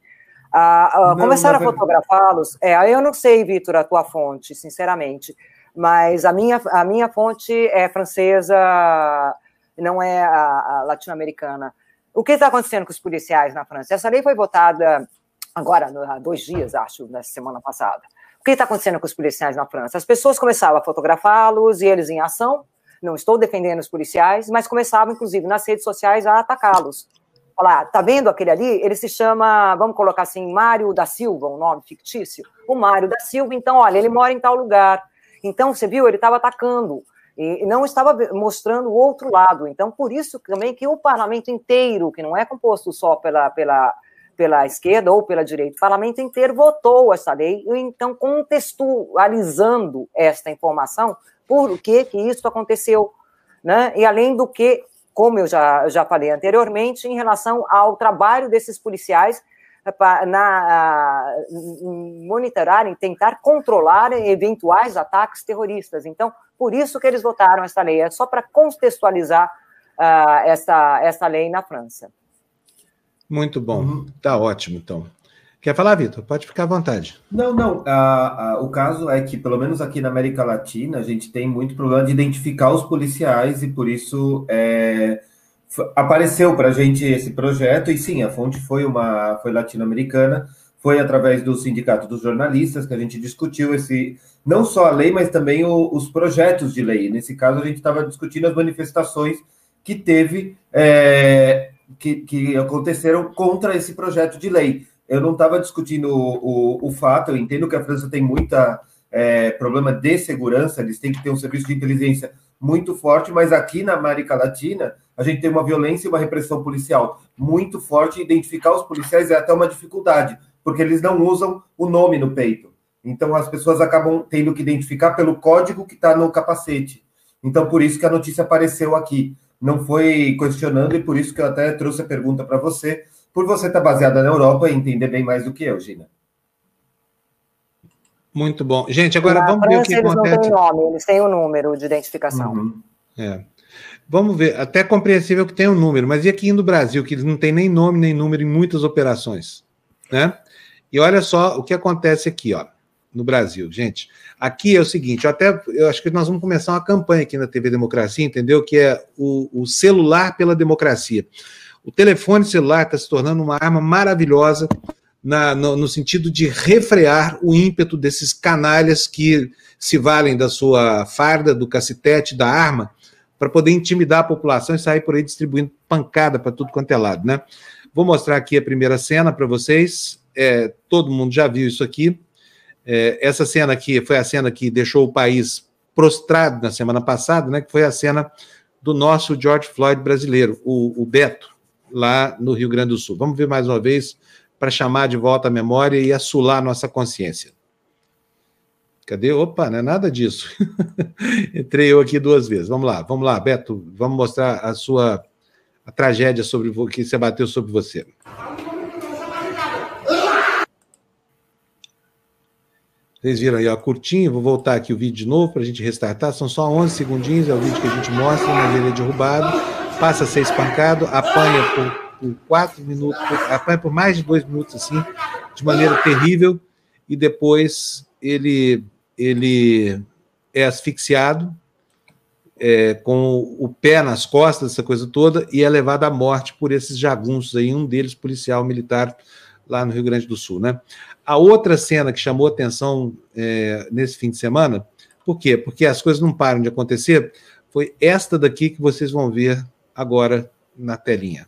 Uh, uh, começaram a fotografá-los. É, eu não sei, Vitor, a tua fonte, sinceramente mas a minha, a minha fonte é francesa, não é a, a latino-americana. O que está acontecendo com os policiais na França? Essa lei foi votada agora, há dois dias, acho, na semana passada. O que está acontecendo com os policiais na França? As pessoas começavam a fotografá-los e eles em ação. Não estou defendendo os policiais, mas começavam, inclusive, nas redes sociais a atacá-los. Falar, tá vendo aquele ali? Ele se chama, vamos colocar assim, Mário da Silva, um nome fictício. O Mário da Silva, então, olha, ele mora em tal lugar. Então, você viu, ele estava atacando e não estava mostrando o outro lado. Então, por isso também que o parlamento inteiro, que não é composto só pela, pela pela esquerda ou pela direita, o parlamento inteiro votou essa lei, então contextualizando esta informação, por que que isso aconteceu, né? E além do que, como eu já, já falei anteriormente, em relação ao trabalho desses policiais na monitorarem, tentar controlar eventuais ataques terroristas. Então, por isso que eles votaram essa lei, é só para contextualizar uh, essa, essa lei na França. Muito bom. Uhum. Tá ótimo, então. Quer falar, Vitor? Pode ficar à vontade. Não, não. O caso é que, pelo menos aqui na América Latina, a gente tem muito problema de identificar os policiais e por isso é, apareceu para a gente esse projeto. E sim, a fonte foi uma foi latino-americana. Foi através do Sindicato dos Jornalistas que a gente discutiu esse não só a lei, mas também o, os projetos de lei. Nesse caso, a gente estava discutindo as manifestações que teve é, que, que aconteceram contra esse projeto de lei. Eu não estava discutindo o, o, o, fato, eu entendo que a França tem muita é, problema de segurança, eles têm que ter um serviço de inteligência muito forte, mas aqui na América Latina a gente tem uma violência e uma repressão policial muito forte. Identificar os policiais é até uma dificuldade, porque eles não usam o nome no peito. Então as pessoas acabam tendo que identificar pelo código que está no capacete. Então por isso que a notícia apareceu aqui não foi questionando, e por isso que eu até trouxe a pergunta para você, por você estar tá baseada na Europa e entender bem mais do que eu, Gina. Muito bom. Gente, agora na vamos França, ver o que eles acontece. Eles não têm nome, eles têm o um número de identificação. Uhum. É. Vamos ver, até compreensível que tem um número, mas e aqui no Brasil, que eles não têm nem nome nem número em muitas operações, né? E olha só o que acontece aqui, ó no Brasil. Gente, aqui é o seguinte, eu até eu acho que nós vamos começar uma campanha aqui na TV Democracia, entendeu? Que é o, o celular pela democracia. O telefone celular está se tornando uma arma maravilhosa na, no, no, sentido de refrear o ímpeto desses canalhas que se valem da sua farda, do cacetete, da arma, para poder intimidar a população e sair por aí distribuindo pancada para tudo quanto é lado, né? Vou mostrar aqui a primeira cena para vocês. É, todo mundo já viu isso aqui. É, essa cena aqui foi a cena que deixou o país prostrado na semana passada, né? Que foi a cena do nosso George Floyd brasileiro, o, o Beto, lá no Rio Grande do Sul. Vamos ver mais uma vez para chamar de volta a memória e assular nossa consciência. Cadê? Opa, não é nada disso. Entrei eu aqui duas vezes. Vamos lá, vamos lá, Beto, vamos mostrar a sua a tragédia sobre que se abateu sobre você. Vocês viram aí, ó, curtinho, vou voltar aqui o vídeo de novo para a gente restartar, são só 11 segundinhos, é o vídeo que a gente mostra, mas ele é derrubado, passa a ser espancado, apanha por, por quatro minutos, apanha por mais de dois minutos, assim, de maneira terrível, e depois ele, ele é asfixiado, é, com o pé nas costas, essa coisa toda, e é levado à morte por esses jagunços aí, um deles policial militar lá no Rio Grande do Sul, né? A outra cena que chamou atenção é, nesse fim de semana, por quê? Porque as coisas não param de acontecer, foi esta daqui que vocês vão ver agora na telinha.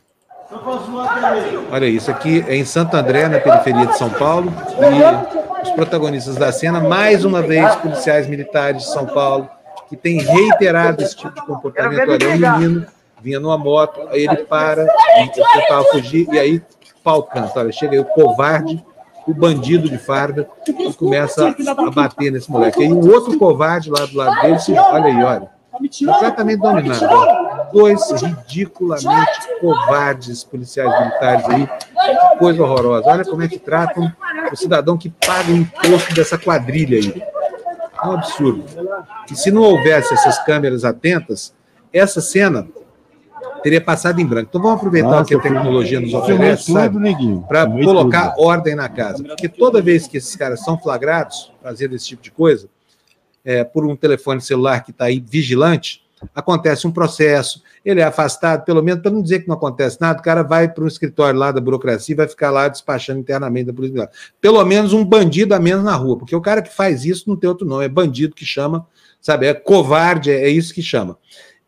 Olha isso, aqui é em Santo André, na periferia de São Paulo, e os protagonistas da cena, mais uma vez, policiais militares de São Paulo, que têm reiterado esse tipo de comportamento. Olha, um menino vinha numa moto, aí ele para, tentava fugir, e aí pau canta. Olha, chega aí o covarde, o bandido de farda, e começa a bater nesse moleque. Aí um outro covarde lá do lado dele, se, olha aí, olha, completamente dominado. Dois ridiculamente covardes policiais militares aí, que coisa horrorosa. Olha como é que tratam o cidadão que paga o imposto dessa quadrilha aí. É um absurdo. E se não houvesse essas câmeras atentas, essa cena teria passado em branco. Então vamos aproveitar Nossa, o que a tecnologia nos oferece, para colocar tudo. ordem na casa. Porque toda vez que esses caras são flagrados fazendo esse tipo de coisa, é, por um telefone celular que está aí vigilante, acontece um processo, ele é afastado, pelo menos para não dizer que não acontece nada, o cara vai para um escritório lá da burocracia e vai ficar lá despachando internamente da polícia. Pelo menos um bandido a menos na rua, porque o cara que faz isso não tem outro nome, é bandido que chama, sabe, é covarde, é, é isso que chama.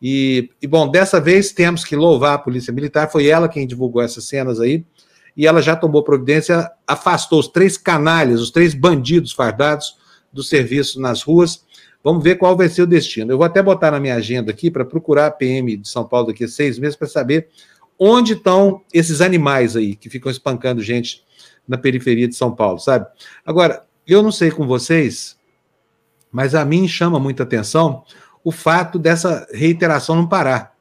E, e, bom, dessa vez temos que louvar a Polícia Militar, foi ela quem divulgou essas cenas aí, e ela já tomou providência, afastou os três canalhas, os três bandidos fardados do serviço nas ruas. Vamos ver qual vai ser o destino. Eu vou até botar na minha agenda aqui para procurar a PM de São Paulo daqui a seis meses para saber onde estão esses animais aí que ficam espancando gente na periferia de São Paulo, sabe? Agora, eu não sei com vocês, mas a mim chama muita atenção o fato dessa reiteração não parar.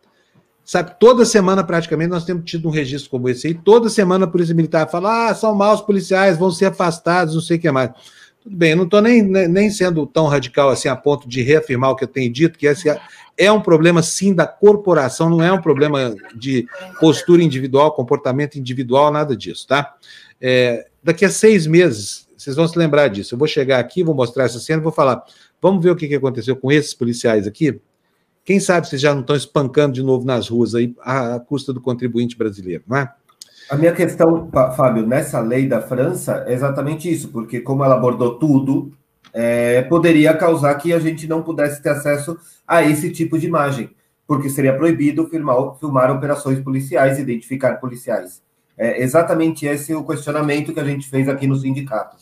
Sabe, toda semana praticamente nós temos tido um registro como esse aí, toda semana a Polícia Militar fala, ah, são maus policiais, vão ser afastados, não sei o que mais. Tudo bem, eu não estou nem, nem sendo tão radical assim a ponto de reafirmar o que eu tenho dito, que esse é um problema sim da corporação, não é um problema de postura individual, comportamento individual, nada disso, tá? É, daqui a seis meses, vocês vão se lembrar disso. Eu vou chegar aqui, vou mostrar essa cena, vou falar, vamos ver o que aconteceu com esses policiais aqui? Quem sabe vocês já não estão espancando de novo nas ruas aí à custa do contribuinte brasileiro, não é? A minha questão, Fábio, nessa lei da França é exatamente isso, porque como ela abordou tudo, é, poderia causar que a gente não pudesse ter acesso a esse tipo de imagem, porque seria proibido filmar, filmar operações policiais, identificar policiais. É exatamente esse o questionamento que a gente fez aqui no sindicato.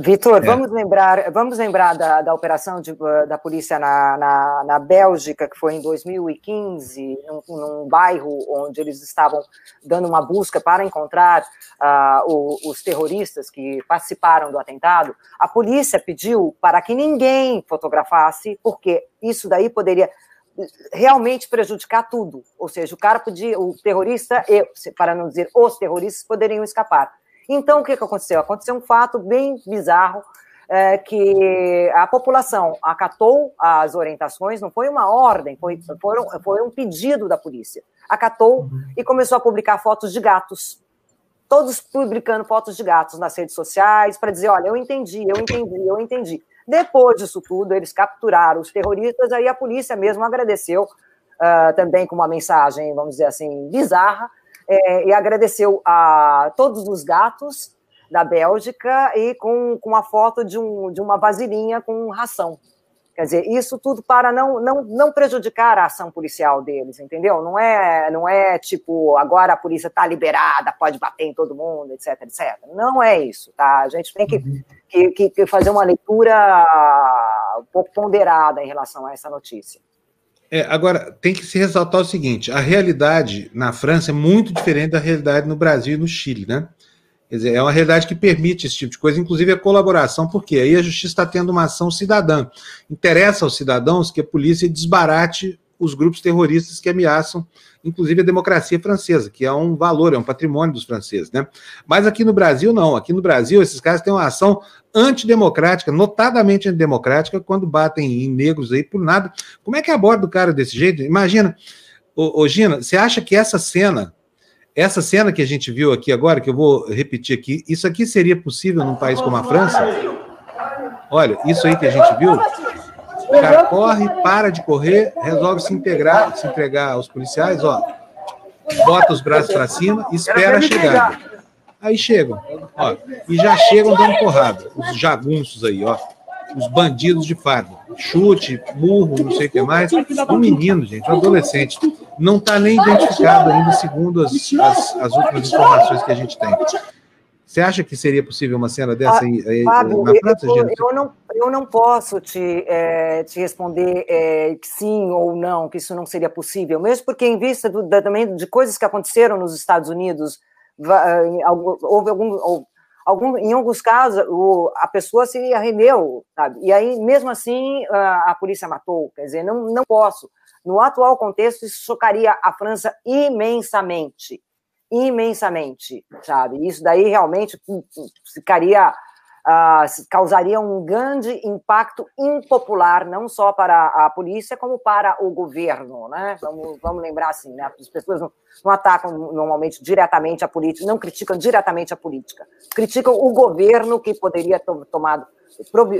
Vitor, é. vamos lembrar, vamos lembrar da, da operação de, da polícia na, na, na, Bélgica, que foi em 2015, num, num, bairro onde eles estavam dando uma busca para encontrar uh, o, os terroristas que participaram do atentado. A polícia pediu para que ninguém fotografasse, porque isso daí poderia realmente prejudicar tudo. Ou seja, o cara podia, o terrorista, para não dizer os terroristas, poderiam escapar. Então, o que, que aconteceu? Aconteceu um fato bem bizarro, é, que a população acatou as orientações, não foi uma ordem, foi, foram, foi um pedido da polícia. Acatou e começou a publicar fotos de gatos. Todos publicando fotos de gatos nas redes sociais para dizer: olha, eu entendi, eu entendi, eu entendi. Depois disso tudo, eles capturaram os terroristas, aí a polícia mesmo agradeceu, uh, também com uma mensagem, vamos dizer assim, bizarra, é, e agradeceu a todos os gatos da Bélgica e com, com uma foto de, um, de uma vasilhinha com ração. Quer dizer, isso tudo para não, não, não prejudicar a ação policial deles, entendeu? Não é, não é tipo, agora a polícia está liberada, pode bater em todo mundo, etc, etc. Não é isso, tá? A gente tem que, uhum. que, que fazer uma leitura um pouco ponderada em relação a essa notícia. É, agora, tem que se ressaltar o seguinte: a realidade na França é muito diferente da realidade no Brasil e no Chile, né? Quer dizer, é uma realidade que permite esse tipo de coisa, inclusive a colaboração, porque aí a justiça está tendo uma ação cidadã. Interessa aos cidadãos que a polícia desbarate os grupos terroristas que ameaçam, inclusive, a democracia francesa, que é um valor, é um patrimônio dos franceses, né? Mas aqui no Brasil, não. Aqui no Brasil, esses caras têm uma ação antidemocrática, notadamente antidemocrática, quando batem em negros aí por nada. Como é que aborda o cara desse jeito? Imagina, ô, ô Gina, você acha que essa cena, essa cena que a gente viu aqui agora, que eu vou repetir aqui, isso aqui seria possível num país como a França? Olha, isso aí que a gente viu, o cara corre, para de correr, resolve se integrar, se entregar aos policiais, ó, bota os braços para cima e espera a chegada. Aí chegam, ó, e já chegam dando porrada, os jagunços aí, ó, os bandidos de farda, chute, burro, não sei o que mais, um menino, gente, um adolescente, não está nem identificado ainda, segundo as, as, as últimas informações que a gente tem. Você acha que seria possível uma cena dessa ah, Fábio, na França, eu, eu, não, eu não posso te, é, te responder é, que sim ou não, que isso não seria possível, mesmo porque, em vista do, da, também de coisas que aconteceram nos Estados Unidos, houve algum, algum, em alguns casos o, a pessoa se arrendeu, sabe? E aí, mesmo assim, a, a polícia matou. Quer dizer, não, não posso. No atual contexto, isso chocaria a França imensamente imensamente, sabe? Isso daí realmente ficaria, uh, causaria um grande impacto impopular, não só para a polícia, como para o governo, né? Vamos, vamos lembrar assim, né? As pessoas não, não atacam normalmente diretamente a política, não criticam diretamente a política, criticam o governo que poderia ter tomado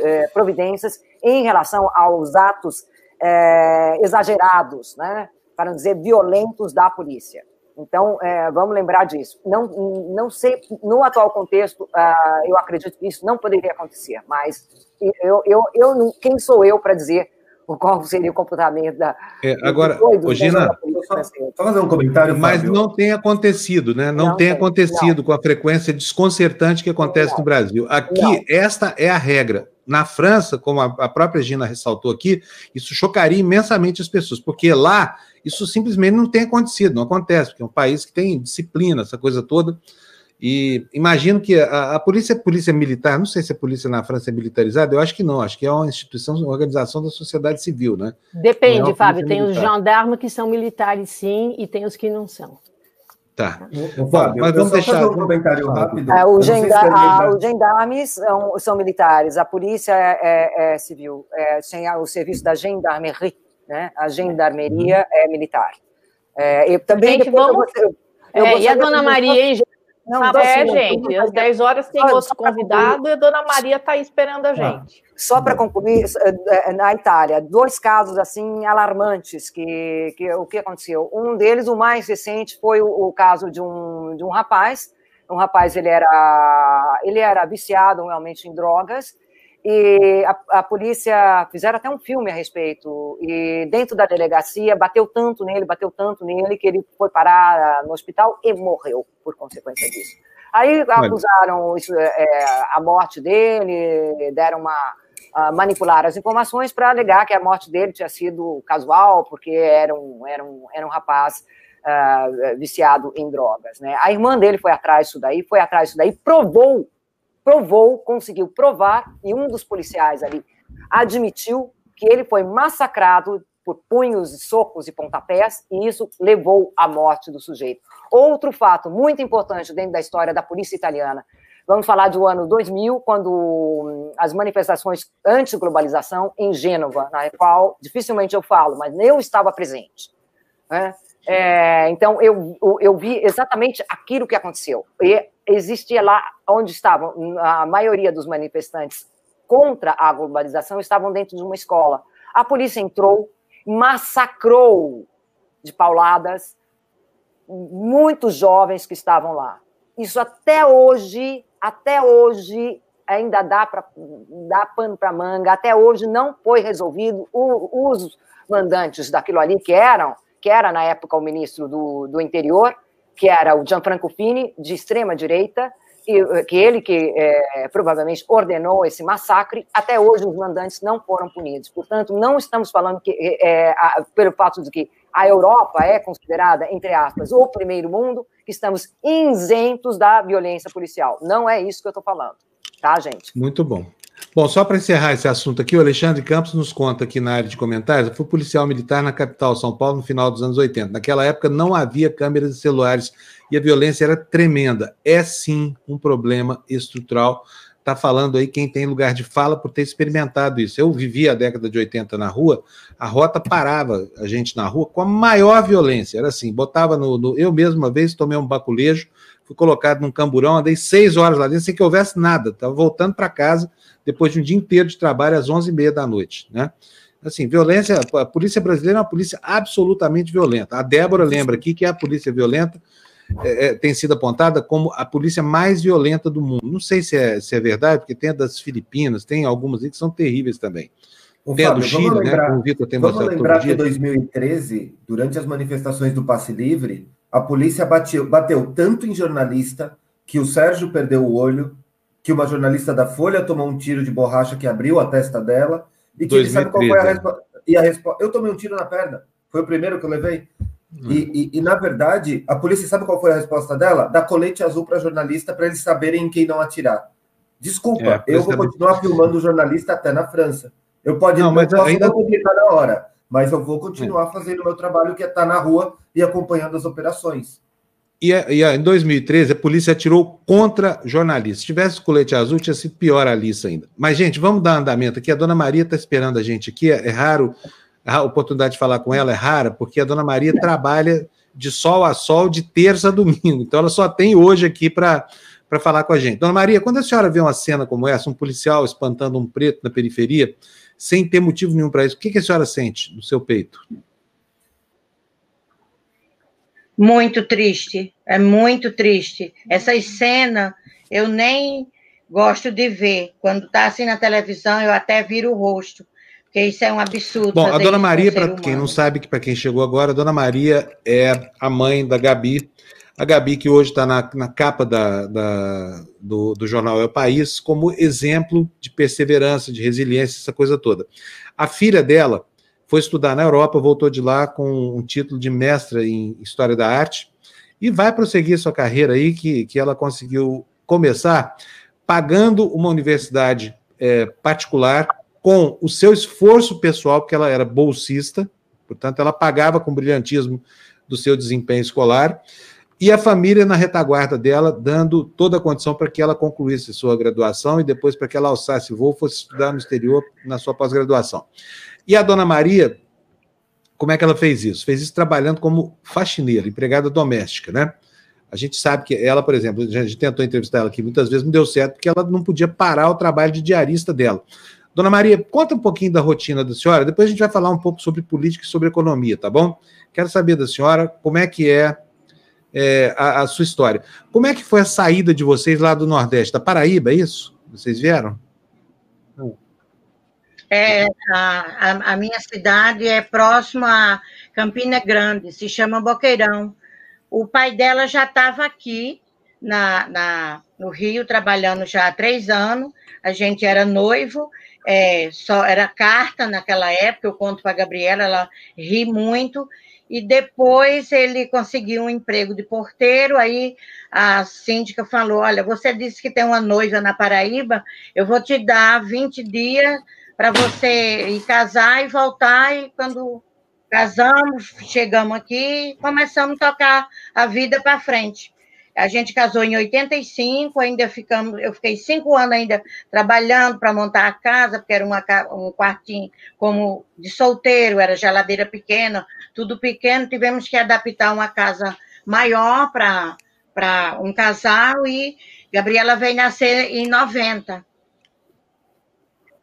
eh, providências em relação aos atos é, exagerados, né? para não dizer violentos da polícia. Então, é, vamos lembrar disso. Não, não sei, no atual contexto, uh, eu acredito que isso não poderia acontecer, mas eu, eu, eu quem sou eu para dizer qual seria o comportamento da. É, agora, do, Gina, só, só, fazer um comentário. Mas Fábio. não tem acontecido, né? Não, não tem, tem, acontecido não. com a frequência desconcertante que acontece não. no Brasil. Aqui, esta é a regra. Na França, como a própria Gina ressaltou aqui, isso chocaria imensamente as pessoas, porque lá isso simplesmente não tem acontecido, não acontece, porque é um país que tem disciplina, essa coisa toda. E imagino que a, a polícia é polícia militar, não sei se a polícia na França é militarizada, eu acho que não, acho que é uma instituição, uma organização da sociedade civil, né? Depende, é Fábio, tem militar. os gendarmes que são militares sim, e tem os que não são. Tá. Fábio, mas vamos deixar um comentário rápido. É, o a, os gendarmes são, são, militares, a polícia é, é, é civil, é, tem o serviço da gendarmerie, né? A gendarmeria uhum. é militar. É, eu também Gente, vamos... eu, eu é, e a Dona Maria, hein, não, ah, é, gente, às 10 horas tem outro convidado e a Dona Maria está aí esperando a gente. Só para concluir, é, na Itália, dois casos assim alarmantes que, que o que aconteceu. Um deles, o mais recente, foi o, o caso de um, de um rapaz. Um rapaz, ele era ele era viciado realmente em drogas e a, a, polícia fizeram até um filme a respeito. E dentro da delegacia bateu tanto nele, bateu tanto nele, que ele foi parar no hospital e morreu por consequência disso. Aí acusaram isso, é, é a morte dele, deram uma. Uh, manipular as informações para alegar que a morte dele tinha sido casual, porque era um, era um, era um rapaz uh, viciado em drogas. Né? A irmã dele foi atrás disso daí, foi atrás disso daí, provou provou, conseguiu provar, e um dos policiais ali admitiu que ele foi massacrado por punhos, socos e pontapés, e isso levou à morte do sujeito. Outro fato muito importante dentro da história da polícia italiana. Vamos falar do ano 2000, quando hum, as manifestações anti-globalização em Gênova, na qual dificilmente eu falo, mas eu estava presente. Né? É, então, eu, eu vi exatamente aquilo que aconteceu. E existia lá onde estavam a maioria dos manifestantes contra a globalização estavam dentro de uma escola. A polícia entrou, massacrou de pauladas muitos jovens que estavam lá. Isso até hoje, até hoje ainda dá para dar pano para manga. Até hoje não foi resolvido. O, os mandantes daquilo ali que eram, que era na época o ministro do, do interior, que era o Gianfranco Fini, de extrema direita, e, eh, que ele que é, provavelmente ordenou esse massacre, até hoje os mandantes não foram punidos. Portanto, não estamos falando que, é, a, pelo fato de que a Europa é considerada, entre aspas, o primeiro mundo, que estamos isentos da violência policial. Não é isso que eu estou falando, tá, gente? Muito bom. Bom, só para encerrar esse assunto aqui, o Alexandre Campos nos conta aqui na área de comentários, eu fui policial militar na capital, São Paulo, no final dos anos 80. Naquela época não havia câmeras de celulares e a violência era tremenda. É sim um problema estrutural. Está falando aí quem tem lugar de fala por ter experimentado isso. Eu vivi a década de 80 na rua, a rota parava a gente na rua com a maior violência. Era assim, botava no. no eu mesmo uma vez tomei um baculejo, fui colocado num camburão, andei seis horas lá dentro sem que houvesse nada. Estava voltando para casa depois de um dia inteiro de trabalho às 11h30 da noite, né? Assim, violência, a polícia brasileira é uma polícia absolutamente violenta. A Débora lembra aqui que a polícia violenta é, é, tem sido apontada como a polícia mais violenta do mundo. Não sei se é, se é verdade, porque tem a das Filipinas, tem algumas aí que são terríveis também. Ô, tem Fábio, a do Chile, né, lembrar, né? O Vitor tem vamos lembrar que em 2013, durante as manifestações do Passe Livre, a polícia bateu, bateu tanto em jornalista que o Sérgio perdeu o olho, que uma jornalista da Folha tomou um tiro de borracha que abriu a testa dela, e que 2030. ele sabe qual foi a resposta. E a resposta. Eu tomei um tiro na perna. Foi o primeiro que eu levei. Hum. E, e, e, na verdade, a polícia sabe qual foi a resposta dela? Dar colete azul para jornalista para eles saberem em quem não atirar. Desculpa, é, eu vou continuar filmando o jornalista até na França. Eu pode não, mas ainda não publicar na hora, mas eu vou continuar é. fazendo o meu trabalho que é estar tá na rua e acompanhando as operações. E, e em 2013, a polícia atirou contra jornalistas. Se tivesse colete azul, tinha sido pior a lista ainda. Mas, gente, vamos dar andamento aqui. A dona Maria está esperando a gente aqui. É, é raro, a oportunidade de falar com ela é rara, porque a dona Maria trabalha de sol a sol, de terça a domingo. Então, ela só tem hoje aqui para para falar com a gente. Dona Maria, quando a senhora vê uma cena como essa, um policial espantando um preto na periferia, sem ter motivo nenhum para isso, o que, que a senhora sente no seu peito? Muito triste, é muito triste. Essa cena eu nem gosto de ver. Quando está assim na televisão, eu até viro o rosto, porque isso é um absurdo. Bom, a Dona Maria, para quem não sabe, que para quem chegou agora, a Dona Maria é a mãe da Gabi. A Gabi, que hoje está na, na, capa da, da, do, do jornal É o País, como exemplo de perseverança, de resiliência, essa coisa toda. A filha dela foi estudar na Europa, voltou de lá com um título de mestra em História da Arte e vai prosseguir sua carreira aí, que, que ela conseguiu começar pagando uma universidade é, particular com o seu esforço pessoal, porque ela era bolsista, portanto, ela pagava com brilhantismo do seu desempenho escolar, e a família na retaguarda dela, dando toda a condição para que ela concluísse sua graduação e depois para que ela alçasse voo, fosse estudar no exterior na sua pós-graduação. E a dona Maria, como é que ela fez isso? Fez isso trabalhando como faxineira, empregada doméstica, né? A gente sabe que ela, por exemplo, a gente tentou entrevistar ela aqui muitas vezes, não deu certo, porque ela não podia parar o trabalho de diarista dela. Dona Maria, conta um pouquinho da rotina da senhora, depois a gente vai falar um pouco sobre política e sobre economia, tá bom? Quero saber da senhora como é que é, é a, a, sua história. Como é que foi a saída de vocês lá do Nordeste? Da Paraíba, é isso? Vocês vieram? É, a, a, a, minha cidade é próxima a Campina Grande, se chama Boqueirão. O pai dela já estava aqui na, na, no Rio, trabalhando já há três anos. A gente era noivo, é, só era carta naquela época. Eu conto para a Gabriela, ela ri muito. E depois ele conseguiu um emprego de porteiro. Aí a síndica falou: Olha, você disse que tem uma noiva na Paraíba, eu vou te dar 20 dias para você ir casar e voltar, e quando casamos, chegamos aqui, começamos a tocar a vida para frente. A gente casou em 85, ainda ficamos, eu fiquei cinco anos ainda trabalhando para montar a casa, porque era uma, um quartinho como de solteiro, era geladeira pequena, tudo pequeno, tivemos que adaptar uma casa maior para um casal e Gabriela veio nascer em 90.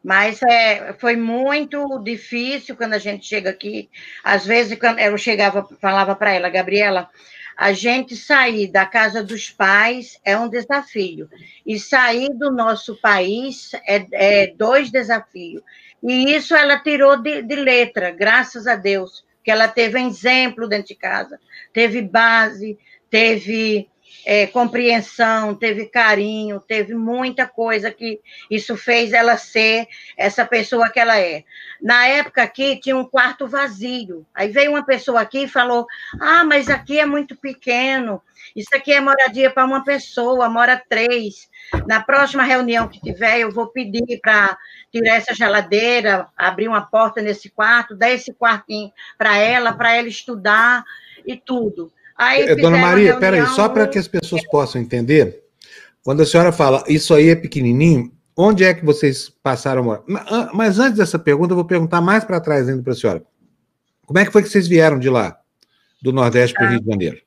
Mas é, foi muito difícil quando a gente chega aqui. Às vezes, quando eu chegava, falava para ela, Gabriela, a gente sair da casa dos pais é um desafio. E sair do nosso país é, é dois desafios. E isso ela tirou de, de letra, graças a Deus, que ela teve exemplo dentro de casa, teve base, teve é, compreensão, teve carinho, teve muita coisa que isso fez ela ser essa pessoa que ela é. Na época aqui tinha um quarto vazio. Aí veio uma pessoa aqui e falou: Ah, mas aqui é muito pequeno. Isso aqui é moradia para uma pessoa, mora três. Na próxima reunião que tiver, eu vou pedir para tirar essa geladeira, abrir uma porta nesse quarto, dar esse quartinho para ela, para ela estudar e tudo. Aí é, Dona Maria, peraí, só para que as pessoas possam entender, quando a senhora fala isso aí é pequenininho, onde é que vocês passaram a morar? Mas antes dessa pergunta, eu vou perguntar mais para trás ainda para a senhora. Como é que foi que vocês vieram de lá, do Nordeste para o Rio de Janeiro?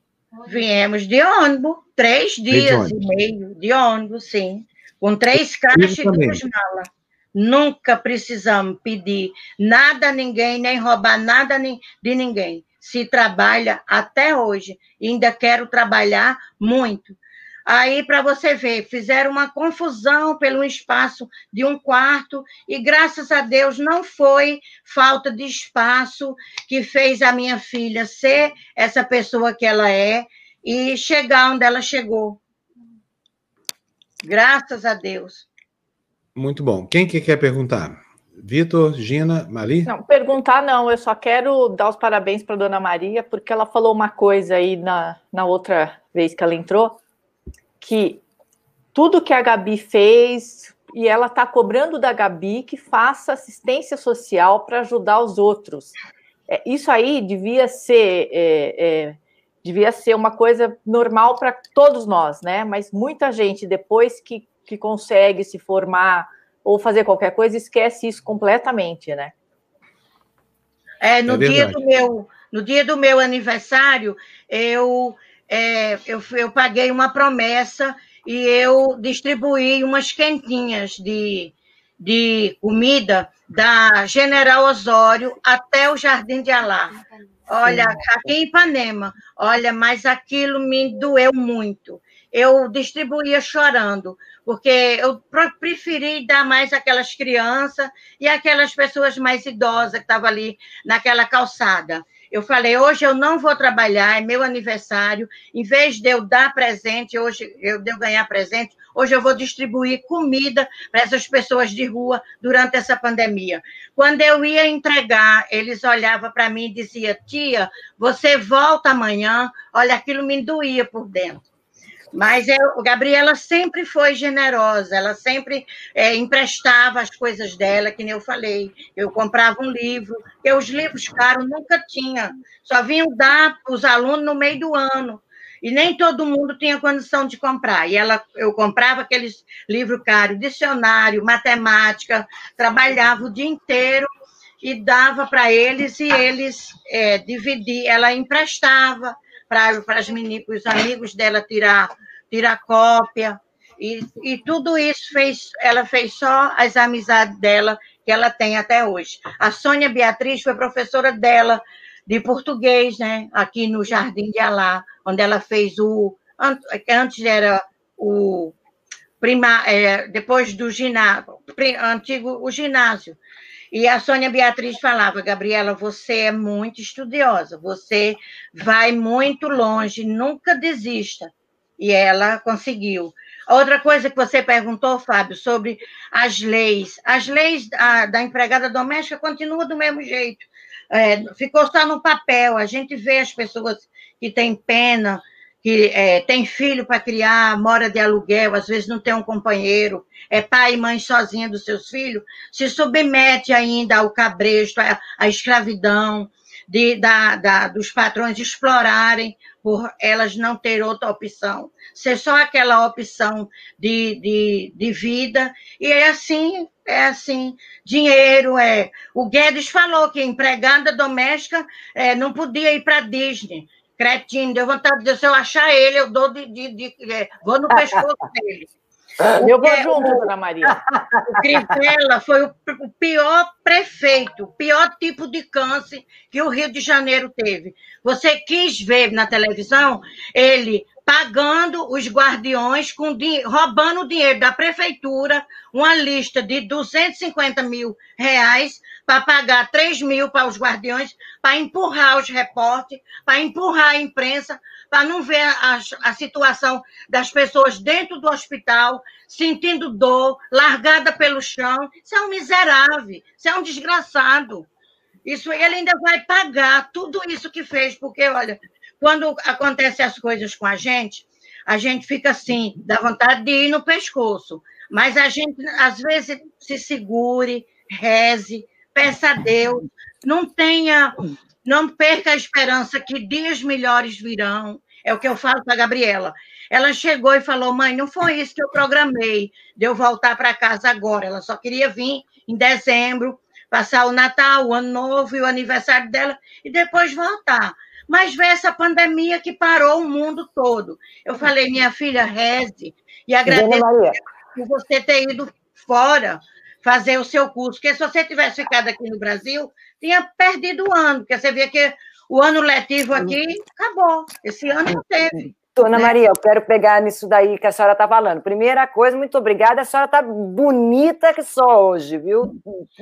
Viemos de ônibus, três dias e meio de ônibus, sim, com três caixas e duas malas. Nunca precisamos pedir nada a ninguém, nem roubar nada de ninguém se trabalha até hoje. Ainda quero trabalhar muito. Aí, para você ver, fizeram uma confusão pelo espaço de um quarto, e graças a Deus não foi falta de espaço que fez a minha filha ser essa pessoa que ela é e chegar onde ela chegou. Graças a Deus. Muito bom. Quem que quer perguntar? Vitor, Gina, Mali? Não, perguntar não, eu só quero dar os parabéns para dona Maria, porque ela falou uma coisa aí na, na outra vez que ela entrou, que tudo que a Gabi fez, e ela está cobrando da Gabi que faça assistência social para ajudar os outros. É, isso aí devia ser. É, é, devia ser uma coisa normal para todos nós, né? Mas muita gente, depois que, que consegue se formar ou fazer qualquer coisa, esquece isso completamente, né? É, no é dia do meu, no dia do meu aniversário, eu, é, eu, eu paguei uma promessa e eu distribuí umas quentinhas de, de comida da General Osório até o Jardim de Alá. Olha, aqui em Ipanema, olha, mas aquilo me doeu muito. Eu distribuía chorando, porque eu preferi dar mais aquelas crianças e aquelas pessoas mais idosas que estavam ali naquela calçada. Eu falei, hoje eu não vou trabalhar, é meu aniversário. Em vez de eu dar presente, hoje eu ganhar presente, hoje eu vou distribuir comida para essas pessoas de rua durante essa pandemia. Quando eu ia entregar, eles olhavam para mim e diziam, tia, você volta amanhã. Olha, aquilo me doía por dentro. Mas eu, Gabriela sempre foi generosa, ela sempre é, emprestava as coisas dela, que nem eu falei. Eu comprava um livro, porque os livros caros nunca tinha, só vinham dar para os alunos no meio do ano. E nem todo mundo tinha condição de comprar. E ela, eu comprava aqueles livros caros, dicionário, matemática, trabalhava o dia inteiro e dava para eles e eles é, dividiam, ela emprestava para os amigos dela tirar tirar cópia, e, e tudo isso fez, ela fez só as amizades dela que ela tem até hoje. A Sônia Beatriz foi professora dela de português, né? Aqui no Jardim de Alá, onde ela fez o antes era o prima, é, depois do ginásio, antigo o ginásio. E a Sônia Beatriz falava, Gabriela, você é muito estudiosa, você vai muito longe, nunca desista e ela conseguiu. Outra coisa que você perguntou, Fábio, sobre as leis. As leis da, da empregada doméstica continuam do mesmo jeito. É, ficou só no papel. A gente vê as pessoas que têm pena, que é, tem filho para criar, mora de aluguel, às vezes não tem um companheiro, é pai e mãe sozinha dos seus filhos, se submete ainda ao cabresto, à, à escravidão, de, da, da, dos patrões explorarem por elas não ter outra opção, ser só aquela opção de, de, de vida, e é assim, é assim, dinheiro é. O Guedes falou que empregada doméstica é, não podia ir para Disney. Cretino, deu vontade de se eu achar ele, eu dou de, de, de é, vou no pescoço dele. Eu vou junto, Dona Maria. O Crivella foi o, o pior prefeito, o pior tipo de câncer que o Rio de Janeiro teve. Você quis ver na televisão ele pagando os guardiões, com roubando o dinheiro da prefeitura, uma lista de 250 mil reais para pagar 3 mil para os guardiões, para empurrar os repórteres, para empurrar a imprensa, para não ver a, a, situação das pessoas dentro do hospital, sentindo dor, largada pelo chão. Isso é um miserável, isso é um desgraçado. Isso ele ainda vai pagar tudo isso que fez, porque, olha, quando acontecem as coisas com a gente, a gente fica assim, dá vontade de ir no pescoço. Mas a gente, às vezes, se segure, reze, peça a Deus, não tenha, não perca a esperança que dias melhores virão. É o que eu falo para a Gabriela. Ela chegou e falou: mãe, não foi isso que eu programei de eu voltar para casa agora. Ela só queria vir em dezembro, passar o Natal, o Ano Novo e o aniversário dela e depois voltar. Mas veio essa pandemia que parou o mundo todo. Eu falei, minha filha, reze e agradeço por você ter ido fora fazer o seu curso. Porque se você tivesse ficado aqui no Brasil, tinha perdido o ano, porque você vê que o ano letivo aqui acabou. Esse ano não teve. Dona né? Maria, eu quero pegar nisso daí que a senhora está falando. Primeira coisa, muito obrigada. A senhora está bonita que só hoje, viu?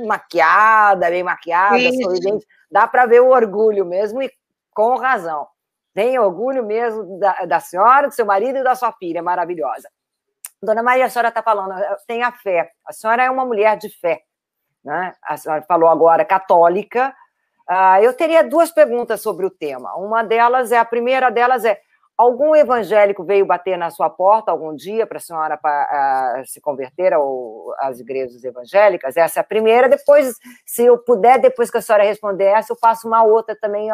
Maquiada, bem maquiada, Isso. sorridente. Dá para ver o orgulho mesmo e com razão. Tem orgulho mesmo da, da senhora, do seu marido e da sua filha, maravilhosa. Dona Maria, a senhora está falando, tenha fé. A senhora é uma mulher de fé. Né? A senhora falou agora católica. Uh, eu teria duas perguntas sobre o tema. Uma delas é, a primeira delas é, algum evangélico veio bater na sua porta algum dia para a senhora pra, se converter ao, às igrejas evangélicas? Essa é a primeira. Depois, se eu puder, depois que a senhora responder essa, eu faço uma outra também,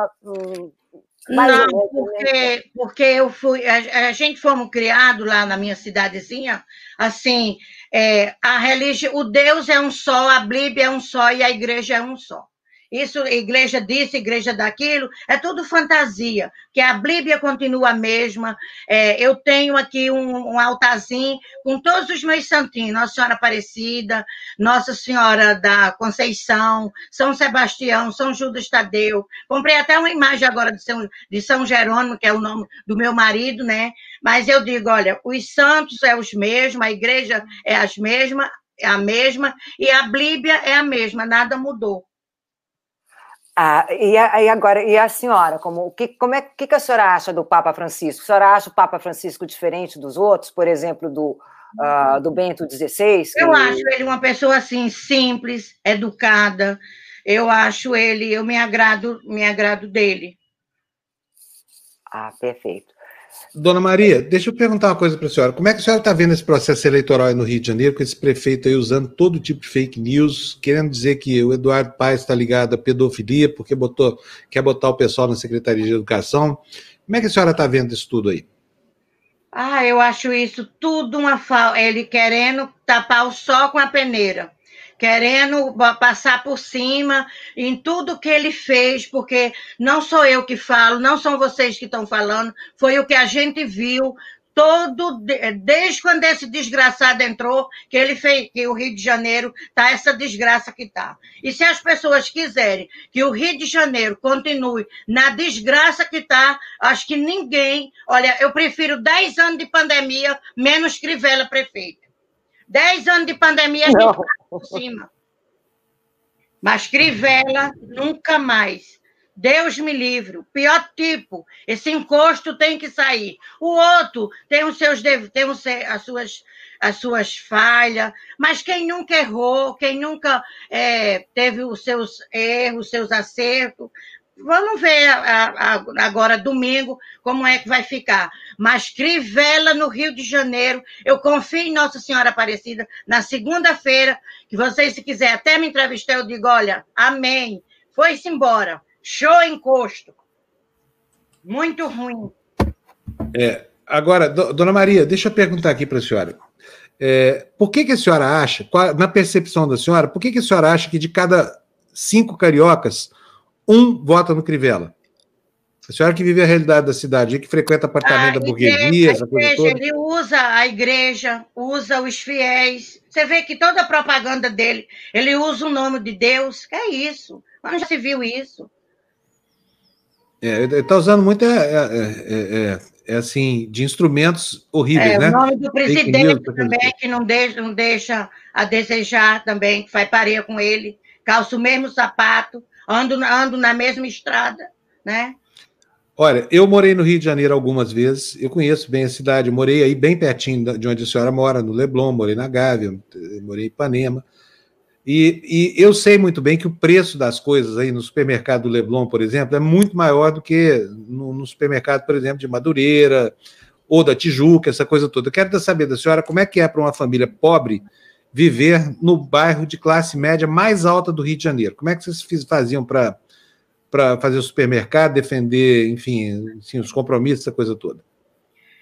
não, né? porque, porque eu fui, a, a, gente fomos criados lá na minha cidadezinha, assim, é, a religião, o Deus é um só, a Bíblia é um só e a igreja é um só. Isso, igreja disso, igreja daquilo, é tudo fantasia, que a Bíblia continua a mesma. É, eu tenho aqui um, um, altarzinho com todos os meus santinhos, Nossa Senhora Aparecida, Nossa Senhora da Conceição, São Sebastião, São Judas Tadeu. Comprei até uma imagem agora de São, de São Jerônimo, que é o nome do meu marido, né? Mas eu digo, olha, os santos é os mesmos, a igreja é as mesmas, é a mesma, e a Bíblia é a mesma, nada mudou. Ah, e, e, agora, e a senhora, como, que, como é, que, que a senhora acha do Papa Francisco? A senhora acha o Papa Francisco diferente dos outros, por exemplo, do, uh, do Bento XVI? Eu acho ele uma pessoa assim, simples, educada. Eu acho ele, eu me agrado, me agrado dele. Ah, perfeito. Dona Maria, deixa eu perguntar uma coisa para a senhora. Como é que a senhora está vendo esse processo eleitoral aí no Rio de Janeiro, com esse prefeito aí usando todo tipo de fake news, querendo dizer que o Eduardo Paes está ligado à pedofilia, porque botou, quer botar o pessoal na Secretaria de Educação. Como é que a senhora está vendo isso tudo aí? Ah, eu acho isso tudo uma falta. Ele querendo tapar o sol com a peneira querendo passar por cima em tudo que ele fez, porque não sou eu que falo, não são vocês que estão falando, foi o que a gente viu todo desde quando esse desgraçado entrou, que ele fez que o Rio de Janeiro tá essa desgraça que tá. E se as pessoas quiserem que o Rio de Janeiro continue na desgraça que tá, acho que ninguém, olha, eu prefiro 10 anos de pandemia menos Crivella prefeito. Dez anos de pandemia a gente por cima. Mas Crivella, nunca mais. Deus me livre. O pior tipo. Esse encosto tem que sair. O outro tem os seus tem os, as suas as suas falhas, mas quem nunca errou, quem nunca é, teve os seus erros, os seus acertos, Vamos ver a, a, agora, domingo, como é que vai ficar. Mas Crivella, no Rio de Janeiro, eu confio em Nossa Senhora Aparecida. Na segunda-feira, que vocês, se quiser até me entrevistar, eu digo: olha, amém. Foi-se embora. Show encosto. Muito ruim. É, agora, dona Maria, deixa eu perguntar aqui para a senhora. É, por que, que a senhora acha, na percepção da senhora, por que, que a senhora acha que de cada cinco cariocas um vota no Crivella. A senhora que vive a realidade da cidade, que frequenta apartamento a da burguesia, essa coisa toda. Ele usa a igreja, usa os fiéis. Você vê que toda a propaganda dele, ele usa o nome de Deus. Que é isso? Mas já se viu isso. É, ele está usando muito, é, é, é, é, assim, de instrumentos horríveis, é, né? O nome do presidente também, que não deixa, não deixa a desejar também, que faz pareia com ele, calça o mesmo sapato, ando, ando na mesma estrada, né? Olha, eu morei no Rio de Janeiro algumas vezes, eu conheço bem a cidade, morei aí bem pertinho de onde a senhora mora, no Leblon, morei na Gávea, morei em Ipanema, e, e, eu sei muito bem que o preço das coisas aí no supermercado do Leblon, por exemplo, é muito maior do que no, no supermercado, por exemplo, de Madureira ou da Tijuca, essa coisa toda. Eu quero saber da senhora como é que é para uma família pobre viver no bairro de classe média mais alta do Rio de Janeiro. Como é que vocês faziam para fazer o supermercado, defender, enfim, assim, os compromissos, essa coisa toda?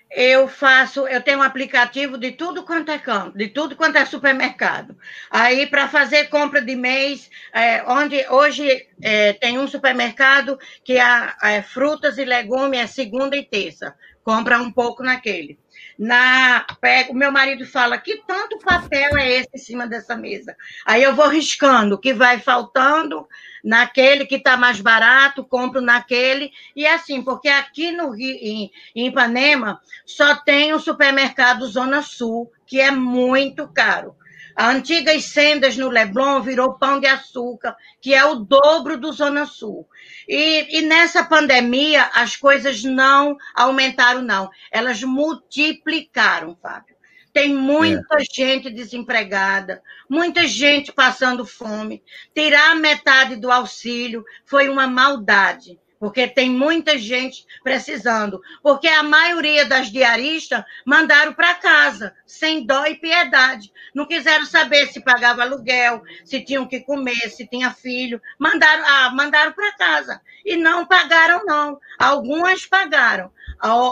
Eu faço, eu tenho um aplicativo de tudo quanto é campo, de tudo quanto é supermercado. Aí, para fazer compra de mês, é, onde hoje é, tem um supermercado que há é, frutas e legumes é segunda e terça. Compra um pouco naquele na o meu marido fala que tanto papel é esse em cima dessa mesa. Aí eu vou riscando o que vai faltando naquele que está mais barato, compro naquele e assim, porque aqui no Rio, em, em Ipanema só tem o supermercado Zona Sul que é muito caro. A antigas sendas no Leblon virou pão de açúcar, que é o dobro do Zona Sul. E, e nessa pandemia, as coisas não aumentaram, não. Elas multiplicaram, Fábio. Tem muita é. gente desempregada, muita gente passando fome. Tirar metade do auxílio foi uma maldade porque tem muita gente precisando. Porque a maioria das diaristas mandaram para casa, sem dó e piedade. Não quiseram saber se pagava aluguel, se tinham que comer, se tinha filho. Mandaram, ah, mandaram para casa. E não pagaram, não. Algumas pagaram,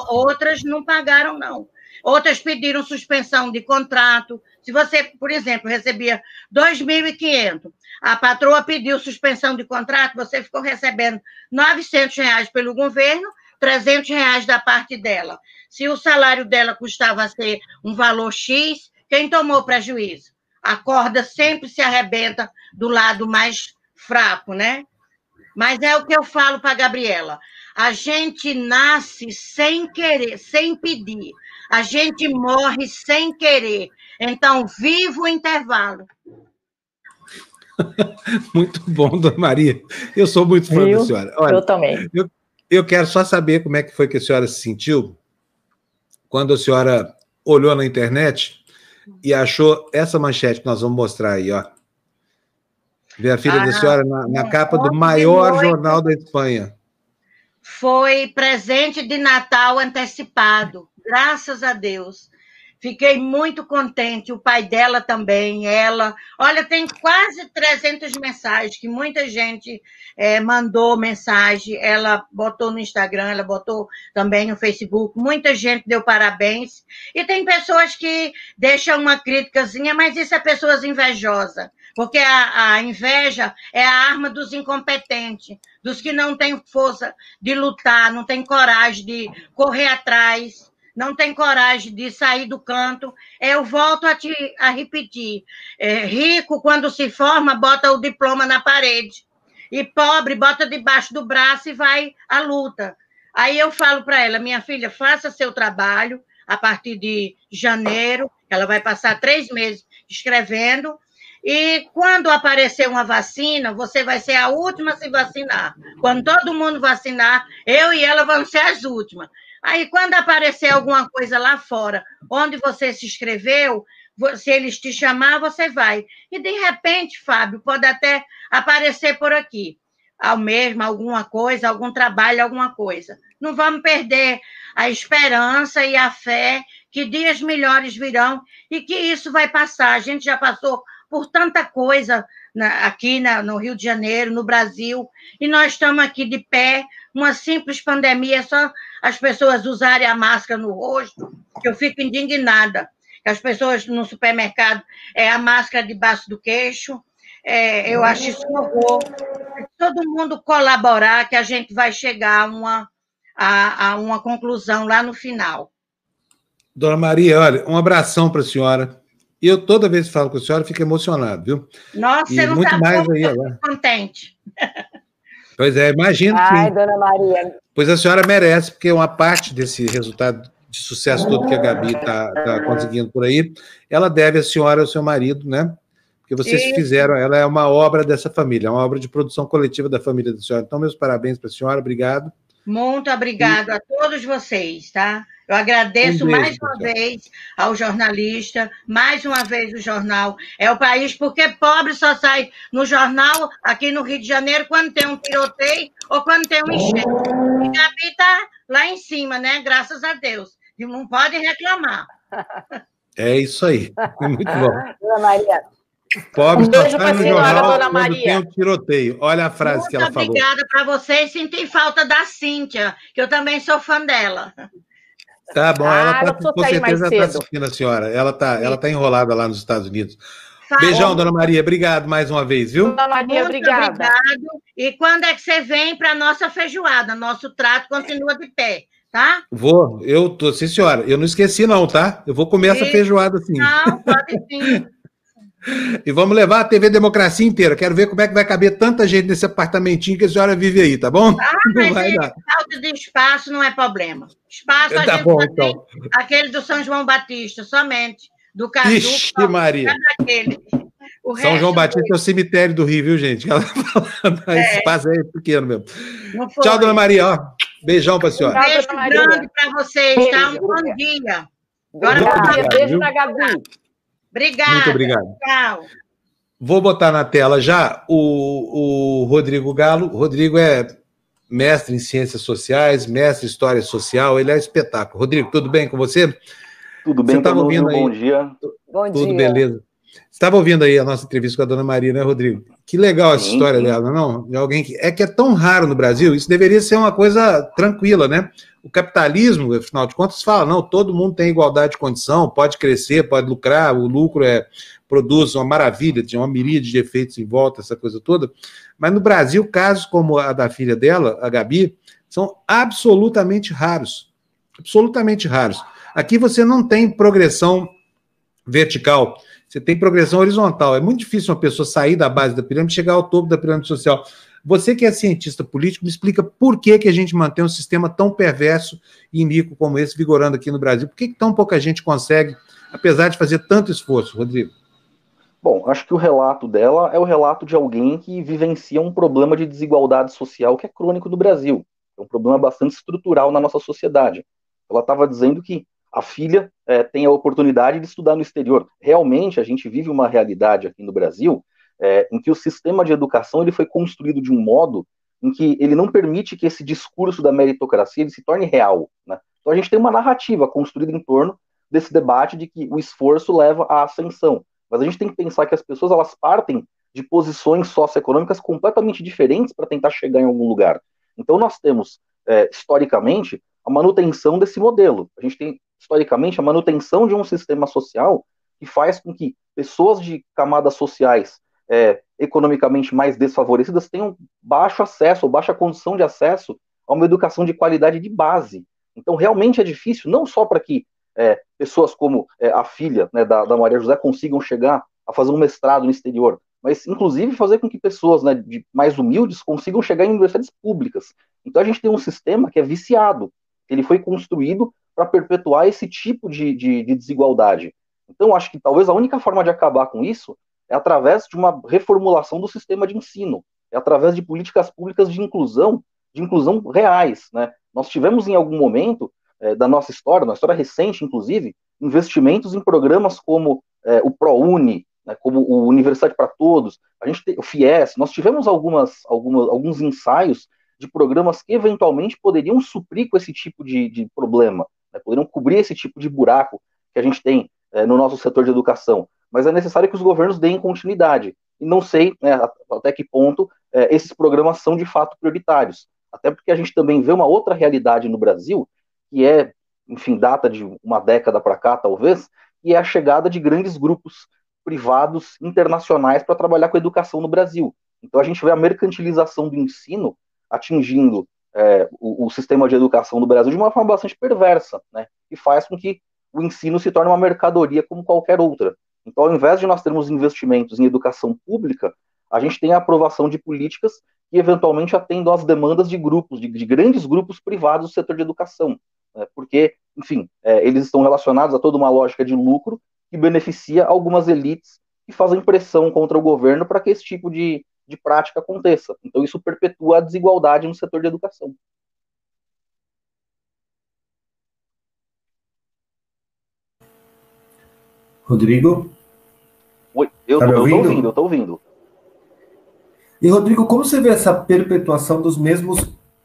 outras não pagaram, não. Outras pediram suspensão de contrato, Se você, por exemplo, recebia 2.500, a patroa pediu suspensão de contrato, você ficou recebendo 900 reais pelo governo, 300 reais da parte dela. Se o salário dela custava ser um valor X, quem tomou prejuízo? A corda sempre se arrebenta do lado mais fraco, né? Mas é o que eu falo para a Gabriela. A gente nasce sem querer, sem pedir. A gente morre sem querer. Então, viva o intervalo. muito bom, dona Maria. Eu sou muito fã Viu? da senhora. Olha, eu também. Eu, eu quero só saber como é que foi que a senhora se sentiu quando a senhora olhou na internet e achou essa manchete que nós vamos mostrar aí, ó. Ver a filha ah, da senhora na, na capa do maior jornal da Espanha. Foi presente de Natal antecipado, graças a Deus. Fiquei muito contente, o pai dela também, ela. Olha, tem quase 300 mensagens que muita gente é, mandou mensagem. Ela botou no Instagram, ela botou também no Facebook. Muita gente deu parabéns. E tem pessoas que deixam uma críticazinha, mas isso é pessoas invejosas. Porque a, a inveja é a arma dos incompetentes, dos que não têm força de lutar, não têm coragem de correr atrás não tem coragem de sair do canto. Eu volto a, te, a repetir: é, rico, quando se forma, bota o diploma na parede, e pobre, bota debaixo do braço e vai à luta. Aí eu falo para ela: minha filha, faça seu trabalho a partir de janeiro, ela vai passar três meses escrevendo. E quando aparecer uma vacina, você vai ser a última a se vacinar. Quando todo mundo vacinar, eu e ela vamos ser as últimas. Aí, quando aparecer alguma coisa lá fora, onde você se inscreveu, se eles te chamar, você vai. E, de repente, Fábio, pode até aparecer por aqui. Ao mesmo, alguma coisa, algum trabalho, alguma coisa. Não vamos perder a esperança e a fé que dias melhores virão e que isso vai passar. A gente já passou por tanta coisa na, aqui na, no Rio de Janeiro, no Brasil, e nós estamos aqui de pé, uma simples pandemia, só as pessoas usarem a máscara no rosto, que eu fico indignada. As pessoas no supermercado, é a máscara debaixo do queixo, é, eu acho isso um horror. Todo mundo colaborar, que a gente vai chegar a uma, a, a uma conclusão lá no final. Dona Maria, olha, um abração para a senhora. E eu toda vez que falo com a senhora, fico emocionado, viu? Nossa, e você não muito sabe mais aí agora. contente. Pois é, imagino Ai, que... dona Maria. Pois a senhora merece, porque uma parte desse resultado de sucesso todo que a Gabi está tá conseguindo por aí, ela deve a senhora e ao seu marido, né? Porque vocês Isso. fizeram, ela é uma obra dessa família, é uma obra de produção coletiva da família da senhora. Então, meus parabéns para a senhora, obrigado. Muito obrigado e... a todos vocês, tá? Eu agradeço um beijo, mais uma vez ao jornalista, mais uma vez o jornal. É o país, porque pobre só sai no jornal aqui no Rio de Janeiro quando tem um tiroteio ou quando tem um enchente. E Gabi está lá em cima, né? Graças a Deus. E não pode reclamar. É isso aí. Muito bom. Dona Maria, Pobre um beijo para a senhora, dona Maria. Tem um tiroteio. Olha a frase Muito que ela falou. Obrigada para vocês. Senti falta da Cíntia, que eu também sou fã dela. Tá bom, ah, ela tá, com certeza está assistindo a senhora. Ela está ela tá enrolada lá nos Estados Unidos. Fala. Beijão, dona Maria. Obrigado mais uma vez, viu? Dona Maria, Muito obrigada. Obrigado. E quando é que você vem para a nossa feijoada? Nosso trato continua de pé, tá? Vou, eu tô, sim, senhora. Eu não esqueci, não, tá? Eu vou comer essa feijoada sim. Não, pode sim. E vamos levar a TV Democracia inteira. Quero ver como é que vai caber tanta gente nesse apartamentinho que a senhora vive aí, tá bom? Ah, mas vai dar. falta de espaço não é problema. Espaço a tá gente bom, então. aquele do São João Batista, somente. Do Caju. Ixi, Maria. São João Batista é o cemitério do Rio, viu, gente? Ela fala, é. espaço é pequeno mesmo. Tchau, dona Maria. Ó. Beijão para a senhora. Um beijo grande para vocês, tá? Um bom dia. Agora, beijo para Gabi. Obrigada. Muito obrigado. Tchau. Vou botar na tela já o, o Rodrigo Galo. O Rodrigo é mestre em ciências sociais, mestre em história social, ele é espetáculo. Rodrigo, tudo bem com você? Tudo bem, você ouvindo aí? bom dia. Bom tudo dia. beleza. Você estava ouvindo aí a nossa entrevista com a dona Maria, né, Rodrigo? Que legal essa sim, história sim. dela, não? De alguém que é que é tão raro no Brasil, isso deveria ser uma coisa tranquila, né? O capitalismo, afinal de contas, fala, não, todo mundo tem igualdade de condição, pode crescer, pode lucrar, o lucro é produz uma maravilha, tem uma miríade de efeitos em volta, essa coisa toda. Mas no Brasil, casos como a da filha dela, a Gabi, são absolutamente raros. Absolutamente raros. Aqui você não tem progressão vertical, você tem progressão horizontal. É muito difícil uma pessoa sair da base da pirâmide e chegar ao topo da pirâmide social. Você que é cientista político, me explica por que, que a gente mantém um sistema tão perverso e iníquo como esse vigorando aqui no Brasil? Por que, que tão pouca gente consegue, apesar de fazer tanto esforço, Rodrigo? Bom, acho que o relato dela é o relato de alguém que vivencia um problema de desigualdade social que é crônico no Brasil. É um problema bastante estrutural na nossa sociedade. Ela estava dizendo que a filha é, tem a oportunidade de estudar no exterior. Realmente, a gente vive uma realidade aqui no Brasil é, em que o sistema de educação ele foi construído de um modo em que ele não permite que esse discurso da meritocracia ele se torne real. Né? Então a gente tem uma narrativa construída em torno desse debate de que o esforço leva à ascensão. Mas a gente tem que pensar que as pessoas elas partem de posições socioeconômicas completamente diferentes para tentar chegar em algum lugar. Então nós temos, é, historicamente, a manutenção desse modelo. A gente tem, historicamente, a manutenção de um sistema social que faz com que pessoas de camadas sociais é, economicamente mais desfavorecidas tenham baixo acesso ou baixa condição de acesso a uma educação de qualidade de base. Então, realmente é difícil, não só para que é, pessoas como é, a filha né, da, da, Maria José consigam chegar a fazer um mestrado no exterior, mas inclusive fazer com que pessoas né, de mais humildes consigam chegar em universidades públicas. Então, a gente tem um sistema que é viciado, ele foi construído para perpetuar esse tipo de, de, de desigualdade. Então, acho que talvez a única forma de acabar com isso é através de uma reformulação do sistema de ensino, é através de políticas públicas de inclusão, de inclusão reais. Né? Nós tivemos em algum momento é, da nossa história, na história recente, inclusive, investimentos em programas como é, o ProUni, né, como o Universidade para Todos, a gente tem, o FIES, nós tivemos algumas, algumas, alguns ensaios de programas que eventualmente poderiam suprir com esse tipo de, de problema, né, poderiam cobrir esse tipo de buraco que a gente tem é, no nosso setor de educação mas é necessário que os governos deem continuidade. E não sei né, até que ponto é, esses programas são de fato prioritários. Até porque a gente também vê uma outra realidade no Brasil, que é, enfim, data de uma década para cá, talvez, e é a chegada de grandes grupos privados internacionais para trabalhar com a educação no Brasil. Então a gente vê a mercantilização do ensino atingindo é, o, o, sistema de educação no Brasil de uma forma bastante perversa, né, que faz com que o ensino se torne uma mercadoria como qualquer outra. Então, ao invés de nós termos investimentos em educação pública, a gente tem a aprovação de políticas que eventualmente atendam às demandas de grupos, de, de grandes grupos privados do setor de educação, né? porque, enfim, é, eles estão relacionados a toda uma lógica de lucro que beneficia algumas elites que fazem pressão contra o governo para que esse tipo de, de prática aconteça. Então, isso perpetua a desigualdade no setor de educação. Rodrigo? Eu, tá tô, ouvindo? eu tô ouvindo, eu tô ouvindo. E, Rodrigo, como você vê essa perpetuação dos mesmos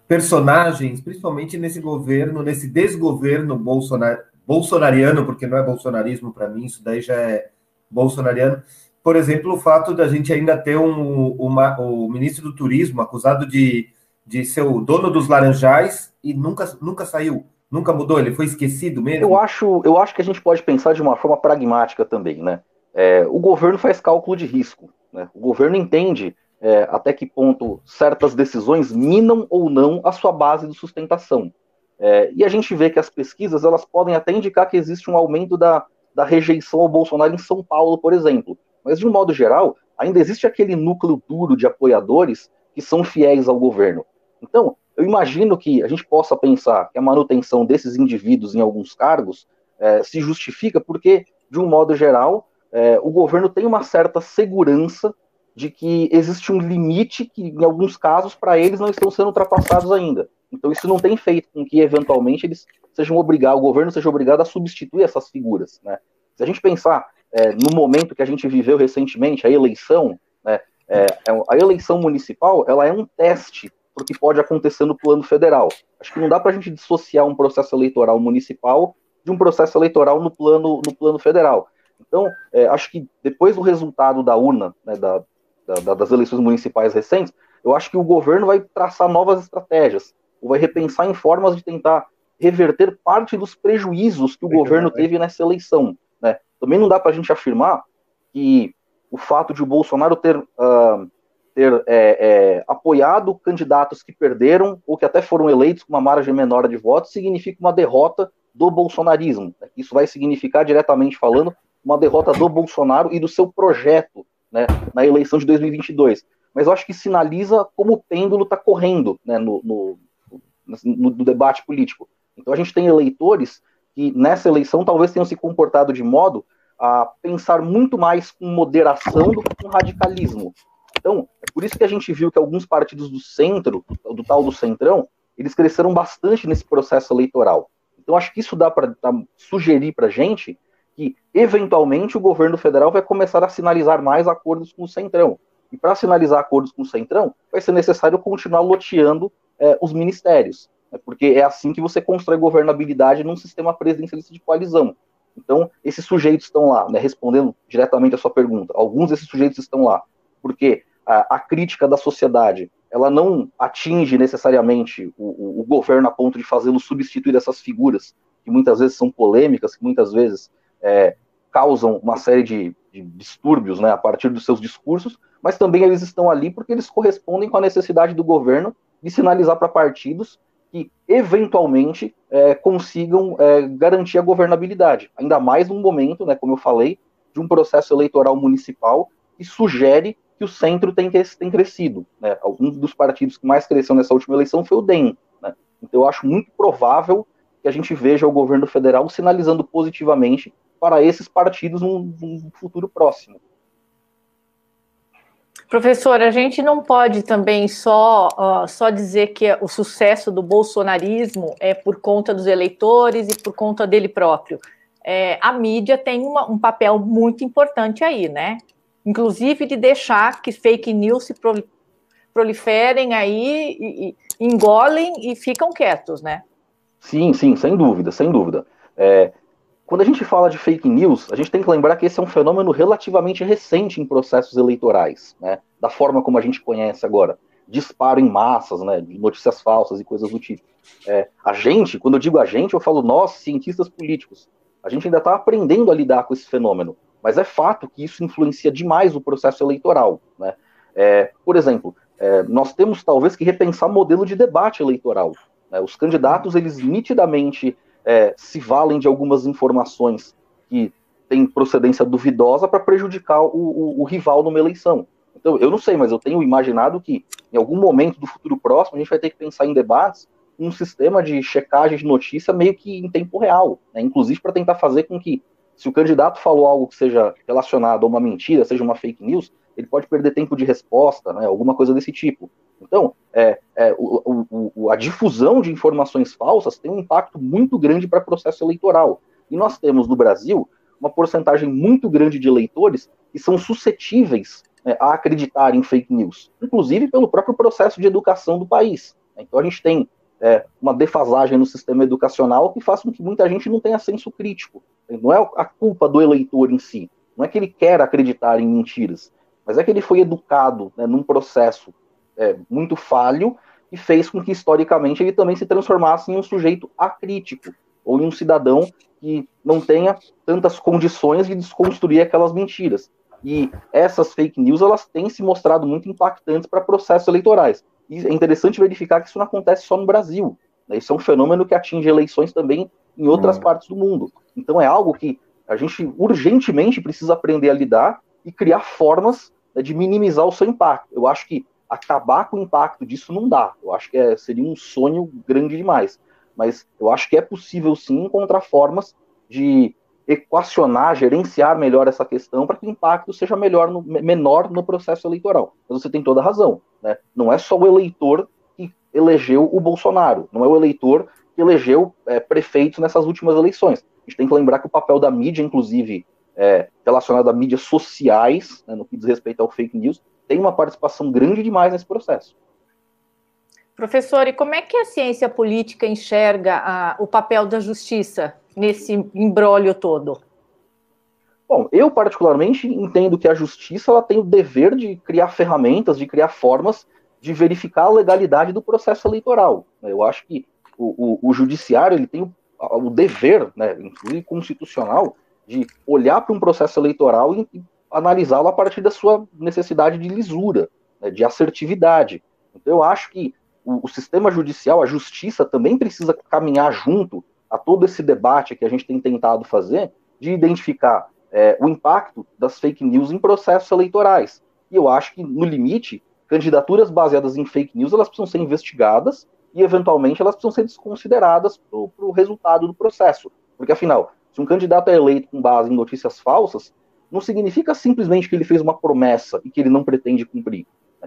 personagens, principalmente nesse governo, nesse desgoverno bolsonar, bolsonariano, porque não é bolsonarismo para mim, isso daí já é bolsonariano. Por exemplo, o fato da gente ainda ter um, uma, o ministro do Turismo acusado de, de ser o dono dos laranjais e nunca, nunca saiu. Nunca mudou? Ele foi esquecido mesmo? Eu acho, eu acho que a gente pode pensar de uma forma pragmática também, né? É, o governo faz cálculo de risco. Né? O governo entende é, até que ponto certas decisões minam ou não a sua base de sustentação. É, e a gente vê que as pesquisas elas podem até indicar que existe um aumento da, da rejeição ao Bolsonaro em São Paulo, por exemplo. Mas, de um modo geral, ainda existe aquele núcleo duro de apoiadores que são fiéis ao governo. Então, eu imagino que a gente possa pensar que a manutenção desses indivíduos em alguns cargos é, se justifica porque, de um modo geral, é, o governo tem uma certa segurança de que existe um limite que, em alguns casos, para eles não estão sendo ultrapassados ainda. Então, isso não tem feito com que, eventualmente, eles sejam obrigados, o governo seja obrigado a substituir essas figuras. Né? Se a gente pensar é, no momento que a gente viveu recentemente, a eleição, né, é, é a eleição municipal, ela é um teste para o que pode acontecer no plano federal. Acho que não dá para a gente dissociar um processo eleitoral municipal de um processo eleitoral no plano, no plano federal. Então, é, acho que depois do resultado da urna, né, da, da, das eleições municipais recentes, eu acho que o governo vai traçar novas estratégias, ou vai repensar em formas de tentar reverter parte dos prejuízos que o governo teve nessa eleição. Né? Também não dá para a gente afirmar que o fato de o Bolsonaro ter, uh, ter é, é, apoiado candidatos que perderam ou que até foram eleitos com uma margem menor de votos significa uma derrota do bolsonarismo. Né? Isso vai significar, diretamente falando, uma derrota do Bolsonaro e do seu projeto né, na eleição de 2022. Mas eu acho que sinaliza como o pêndulo está correndo né, no, no, no, no debate político. Então a gente tem eleitores que nessa eleição talvez tenham se comportado de modo a pensar muito mais com moderação do que com radicalismo. Então, é por isso que a gente viu que alguns partidos do centro, do tal do centrão, eles cresceram bastante nesse processo eleitoral. Então, acho que isso dá para sugerir para a gente que, eventualmente, o governo federal vai começar a sinalizar mais acordos com o centrão. E para sinalizar acordos com o centrão, vai ser necessário continuar loteando é, os ministérios né, porque é assim que você constrói governabilidade num sistema presidencialista de coalizão. Então, esses sujeitos estão lá, né, respondendo diretamente a sua pergunta. Alguns desses sujeitos estão lá porque a, a crítica da sociedade ela não atinge necessariamente o, o, o governo a ponto de fazê-lo substituir essas figuras que muitas vezes são polêmicas, que muitas vezes é, causam uma série de, de distúrbios né, a partir dos seus discursos, mas também eles estão ali porque eles correspondem com a necessidade do governo de sinalizar para partidos que eventualmente é, consigam é, garantir a governabilidade. Ainda mais num momento, né, como eu falei, de um processo eleitoral municipal que sugere que o centro tem, tem crescido. Né? Alguns dos partidos que mais cresceu nessa última eleição foi o DEM. Né? Então eu acho muito provável que a gente veja o governo federal sinalizando positivamente para esses partidos num, futuro próximo. Professor, a gente não pode também só, uh, só dizer que o sucesso do bolsonarismo é por conta dos eleitores e por conta dele próprio. É, a mídia tem uma, um papel muito importante aí, né? Inclusive de deixar que fake news se proliferem aí, e, e, engolem e ficam quietos, né? Sim, sim, sem dúvida, sem dúvida. É, quando a gente fala de fake news, a gente tem que lembrar que esse é um fenômeno relativamente recente em processos eleitorais, né? Da forma como a gente conhece agora. Disparo em massas, né? De notícias falsas e coisas do tipo. É, a gente, quando eu digo a gente, eu falo nós, cientistas políticos. A gente ainda está aprendendo a lidar com esse fenômeno. Mas é fato que isso influencia demais o processo eleitoral, né? É, por exemplo, é, nós temos talvez que repensar modelo de debate eleitoral. Né? Os candidatos, eles nitidamente é, se valem de algumas informações que têm procedência duvidosa para prejudicar o, o, o, rival numa eleição. Então, eu não sei, mas eu tenho imaginado que em algum momento do futuro próximo a gente vai ter que pensar em debates um sistema de checagem de notícia meio que em tempo real, né? inclusive para tentar fazer com que, se o candidato falou algo que seja relacionado a uma mentira, seja uma fake news, ele pode perder tempo de resposta, né? alguma coisa desse tipo. Então, é, é, o, o, a difusão de informações falsas tem um impacto muito grande para o processo eleitoral. E nós temos no Brasil uma porcentagem muito grande de eleitores que são suscetíveis né, a acreditar em fake news, inclusive pelo próprio processo de educação do país. Então a gente tem é, uma defasagem no sistema educacional que faz com que muita gente não tenha senso crítico. Não é a culpa do eleitor em si, não é que ele quer acreditar em mentiras, mas é que ele foi educado né, num processo é, muito falho e fez com que, historicamente, ele também se transformasse em um sujeito acrítico, ou em um cidadão que não tenha tantas condições de desconstruir aquelas mentiras. E essas fake news, elas têm se mostrado muito impactantes para processos eleitorais. E é interessante verificar que isso não acontece só no Brasil. Né? Isso é um fenômeno que atinge eleições também em outras hum. partes do mundo. Então é algo que a gente urgentemente precisa aprender a lidar e criar formas né, de minimizar o seu impacto. Eu acho que acabar com o impacto disso não dá. Eu acho que é, seria um sonho grande demais. Mas eu acho que é possível sim encontrar formas de equacionar, gerenciar melhor essa questão para que o impacto seja melhor no, menor no processo eleitoral. Mas você tem toda a razão. Né? Não é só o eleitor que elegeu o Bolsonaro, não é o eleitor que elegeu é, prefeitos nessas últimas eleições. A gente tem que lembrar que o papel da mídia, inclusive é, relacionado a mídias sociais, né, no que diz respeito ao fake news, tem uma participação grande demais nesse processo. Professor, e como é que a ciência política enxerga a, o papel da justiça nesse embrólio todo? Bom, eu particularmente entendo que a justiça ela tem o dever de criar ferramentas, de criar formas de verificar a legalidade do processo eleitoral. Eu acho que o, o, o judiciário ele tem o, o dever, né, inclusive constitucional, de olhar para um processo eleitoral e, e analisá-lo a partir da sua necessidade de lisura, né, de assertividade. Então, eu acho que o, o, sistema judicial, a justiça, também precisa caminhar junto a todo esse debate que a gente tem tentado fazer, de identificar é, o impacto das fake news em processos eleitorais. E eu acho que, no limite, candidaturas baseadas em fake news elas precisam ser investigadas e, eventualmente, elas precisam ser desconsideradas para o resultado do processo. Porque, afinal, se um candidato é eleito com base em notícias falsas, não significa simplesmente que ele fez uma promessa e que ele não pretende cumprir.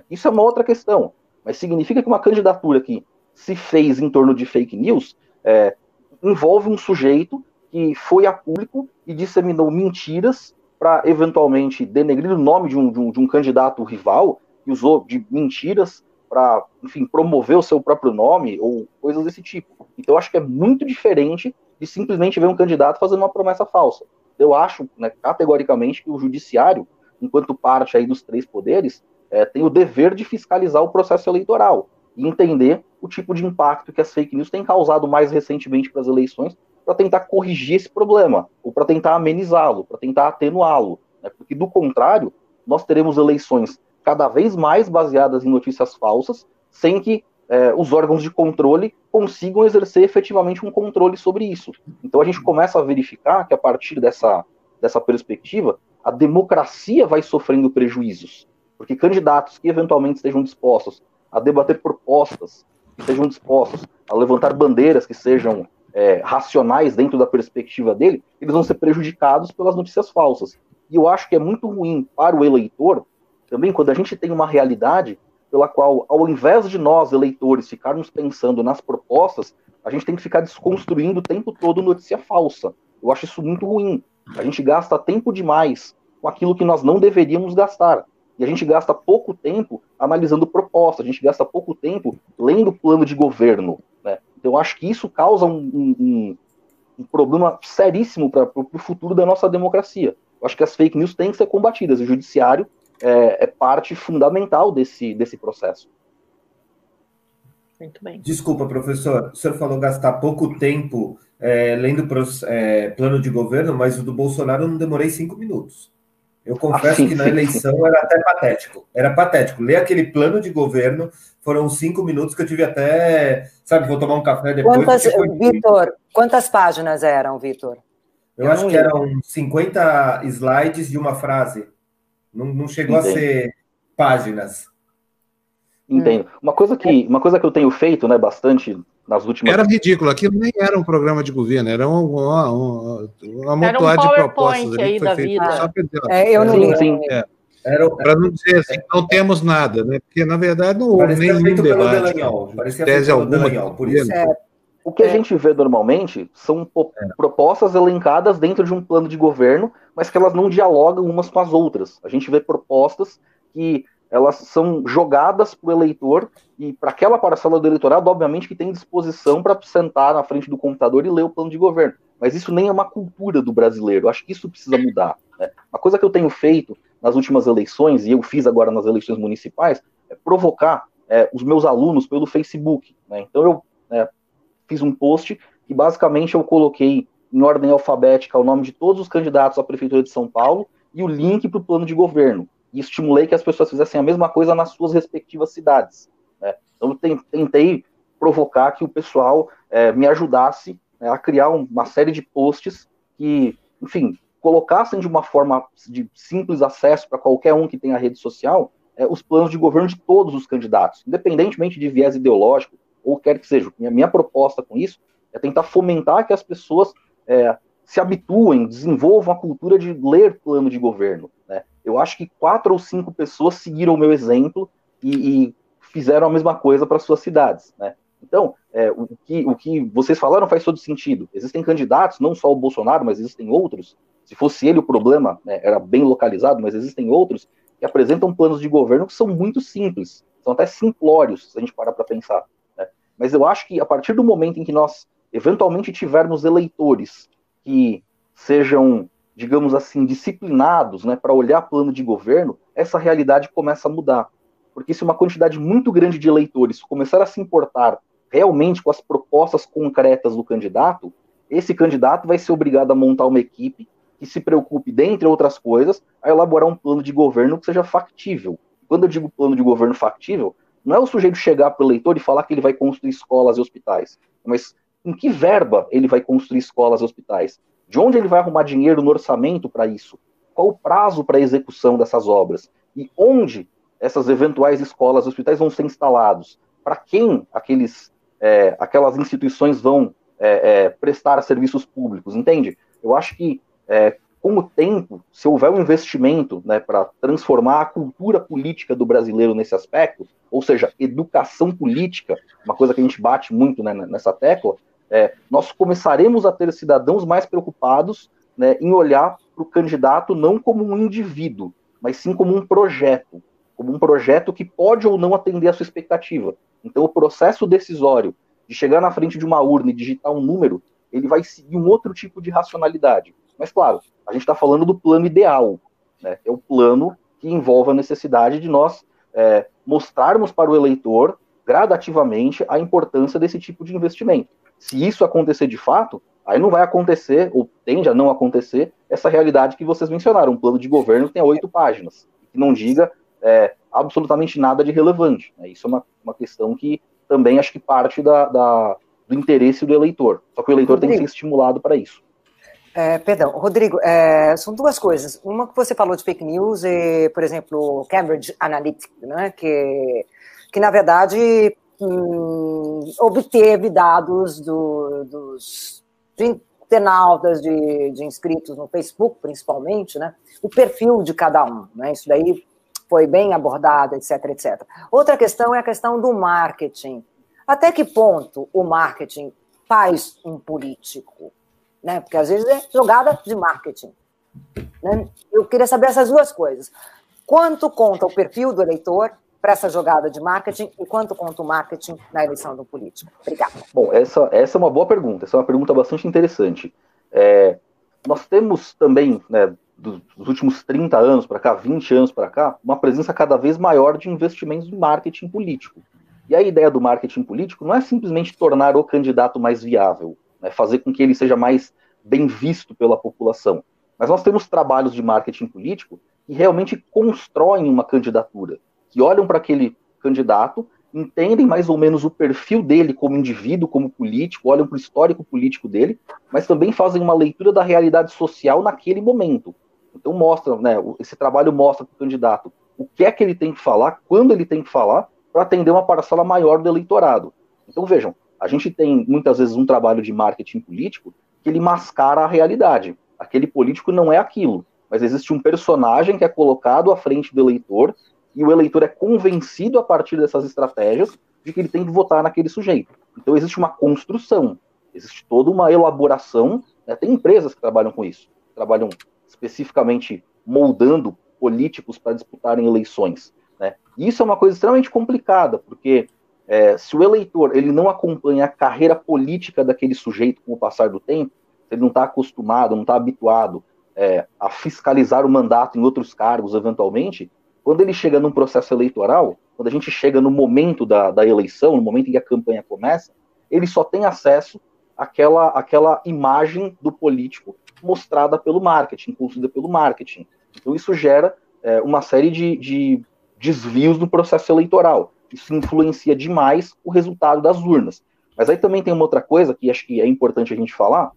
Isso é uma outra questão. Mas significa que uma candidatura que se fez em torno de fake news é, envolve um sujeito que foi a público e disseminou mentiras para eventualmente denegrir o nome de um, de um, de um candidato rival e usou de mentiras para, enfim, promover o seu próprio nome ou coisas desse tipo. Então, acho que é muito diferente de simplesmente ver um candidato fazendo uma promessa falsa. Eu acho, né, categoricamente, que o judiciário, enquanto parte aí dos três poderes, é, tem o dever de fiscalizar o processo eleitoral e entender o tipo de impacto que as fake news têm causado mais recentemente para as eleições para tentar corrigir esse problema, ou para tentar amenizá-lo, para tentar atenuá-lo. Né? Porque, do contrário, nós teremos eleições cada vez mais baseadas em notícias falsas, sem que é, os órgãos de controle consigam exercer efetivamente um controle sobre isso. Então a gente começa a verificar que a partir dessa, dessa perspectiva, a democracia vai sofrendo prejuízos. Porque candidatos que eventualmente estejam dispostos a debater propostas, que estejam dispostos a levantar bandeiras que sejam é, racionais dentro da perspectiva dele, eles vão ser prejudicados pelas notícias falsas. E eu acho que é muito ruim para o eleitor, também quando a gente tem uma realidade pela qual, ao invés de nós, eleitores, ficarmos pensando nas propostas, a gente tem que ficar desconstruindo o tempo todo notícia falsa. Eu acho isso muito ruim. A gente gasta tempo demais com aquilo que nós não deveríamos gastar. E a gente gasta pouco tempo analisando propostas, a gente gasta pouco tempo lendo plano de governo. Né? Então, acho que isso causa um, um, um problema seríssimo para o futuro da nossa democracia. Eu acho que as fake news têm que ser combatidas. O judiciário é, é parte fundamental desse, desse processo. Muito bem. Desculpa, professor. O senhor falou gastar pouco tempo é, lendo é, plano de governo, mas o do Bolsonaro eu não demorei cinco minutos. Eu confesso ah, que na eleição era até patético. Era patético. Ler aquele plano de governo foram cinco minutos que eu tive até. Sabe, vou tomar um café depois. Quantas, Vitor, quantas páginas eram, Vitor? Eu, eu acho que eram 50 slides de uma frase. Não, não chegou Entendo. a ser páginas. Entendo. Uma coisa que, uma coisa que eu tenho feito, né, bastante nas últimas. Era ridículo, aquilo nem era um programa de governo, era um, uma, uma, uma um de propostas ali que foi feito só É, eu não sim, sim. É. Para não dizer assim, não temos nada, né? Porque, na verdade, não houve nenhum debate. Tese alguma. Delanhol, por isso. É. O que a gente vê normalmente são é. propostas elencadas dentro de um plano de governo, mas que elas não dialogam umas com as outras. A gente vê propostas que elas são jogadas para o eleitor e para aquela parcela do eleitorado, obviamente, que tem disposição para sentar na frente do computador e ler o plano de governo. Mas isso nem é uma cultura do brasileiro. Eu acho que isso precisa mudar. Né? Uma coisa que eu tenho feito nas últimas eleições, e eu fiz agora nas eleições municipais, é provocar é, os meus alunos pelo Facebook. Né? Então eu é, fiz um post que basicamente eu coloquei em ordem alfabética o nome de todos os candidatos à Prefeitura de São Paulo e o link para o plano de governo e estimulei que as pessoas fizessem a mesma coisa nas suas respectivas cidades. Né? Então, tentei provocar que o pessoal é, me ajudasse né, a criar uma série de posts que, enfim, colocassem de uma forma de simples acesso para qualquer um que tenha rede social é, os planos de governo de todos os candidatos, independentemente de viés ideológico ou quer que seja. Minha, minha proposta com isso é tentar fomentar que as pessoas é, se habituem, desenvolvam a cultura de ler plano de governo. Né? Eu acho que quatro ou cinco pessoas seguiram o meu exemplo e, e fizeram a mesma coisa para suas cidades. Né? Então, é, o, que, o que vocês falaram faz todo sentido. Existem candidatos, não só o Bolsonaro, mas existem outros. Se fosse ele o problema, né, era bem localizado, mas existem outros que apresentam planos de governo que são muito simples, são até simplórios, se a gente parar para pensar. Mas eu acho que a partir do momento em que nós eventualmente tivermos eleitores que sejam, digamos assim, disciplinados né, para olhar plano de governo, essa realidade começa a mudar. Porque se uma quantidade muito grande de eleitores começar a se importar realmente com as propostas concretas do candidato, esse candidato vai ser obrigado a montar uma equipe que se preocupe, dentre outras coisas, a elaborar um plano de governo que seja factível. Quando eu digo plano de governo factível, não é o sujeito chegar para o eleitor e falar que ele vai construir escolas e hospitais, mas em que verba ele vai construir escolas e hospitais? De onde ele vai arrumar dinheiro no orçamento para isso? Qual o prazo para a execução dessas obras? E onde essas eventuais escolas e hospitais vão ser instalados? Para quem aqueles, é, aquelas instituições vão é, é, prestar serviços públicos? Entende? Eu acho que é, com o tempo, se houver um investimento né, para transformar a cultura política do brasileiro nesse aspecto, ou seja, educação política, uma coisa que a gente bate muito né, nessa tecla, é, nós começaremos a ter cidadãos mais preocupados né, em olhar para o candidato não como um indivíduo, mas sim como um projeto, como um projeto que pode ou não atender a sua expectativa. Então, o processo decisório de chegar na frente de uma urna e digitar um número, ele vai seguir um outro tipo de racionalidade. Mas, claro, a gente está falando do plano ideal. Né? É o plano que envolve a necessidade de nós é, mostrarmos para o eleitor, gradativamente, a importância desse tipo de investimento. Se isso acontecer de fato, aí não vai acontecer, ou tende a não acontecer, essa realidade que vocês mencionaram, um plano de governo que tem oito páginas, que não diga é, absolutamente nada de relevante. Né? Isso é uma, uma questão que também acho que parte da, da, do interesse do eleitor. Só que o eleitor tem que ser estimulado para isso. É, perdão, Rodrigo, é, são duas coisas. Uma que você falou de fake news, e, por exemplo, Cambridge Analytica, né, que, que na verdade hum, obteve dados do, dos de internautas, de, de, inscritos no Facebook, principalmente, né, o perfil de cada um. Né, isso daí foi bem abordado, etc, etc. Outra questão é a questão do marketing. Até que ponto o marketing faz um político? Né? Porque às vezes é jogada de marketing. Né? Eu queria saber essas duas coisas. Quanto conta o perfil do eleitor para essa jogada de marketing e quanto conta o marketing na eleição do político? Obrigada. Bom, essa, essa é uma boa pergunta, essa é uma pergunta bastante interessante. É, nós temos também, né, dos, dos últimos 30 anos para cá, 20 anos para cá, uma presença cada vez maior de investimentos em marketing político. E a ideia do marketing político não é simplesmente tornar o candidato mais viável, né, fazer com que ele seja mais bem visto pela população. Mas nós temos trabalhos de marketing político que realmente constroem uma candidatura, que olham para aquele candidato, entendem mais ou menos o perfil dele como indivíduo, como político, olham para o histórico político dele, mas também fazem uma leitura da realidade social naquele momento. Então mostra, né, esse trabalho mostra para o candidato o que é que ele tem que falar, quando ele tem que falar, para atender uma parcela maior do eleitorado. Então vejam, a gente tem muitas vezes um trabalho de marketing político que ele mascara a realidade. Aquele político não é aquilo, mas existe um personagem que é colocado à frente do eleitor e o eleitor é convencido a partir dessas estratégias de que ele tem que votar naquele sujeito. Então existe uma construção, existe toda uma elaboração. Né? Tem empresas que trabalham com isso, trabalham especificamente moldando políticos para disputarem eleições. Né? Isso é uma coisa extremamente complicada, porque é, se o eleitor ele não acompanha a carreira política daquele sujeito com o passar do tempo, ele não está acostumado, não está habituado é, a fiscalizar o mandato em outros cargos, eventualmente, quando ele chega num processo eleitoral, quando a gente chega no momento da, da eleição, no momento em que a campanha começa, ele só tem acesso àquela, àquela imagem do político mostrada pelo marketing, construída pelo marketing. Então isso gera é, uma série de, de desvios no processo eleitoral isso influencia demais o resultado das urnas. Mas aí também tem uma outra coisa que acho que é importante a gente falar,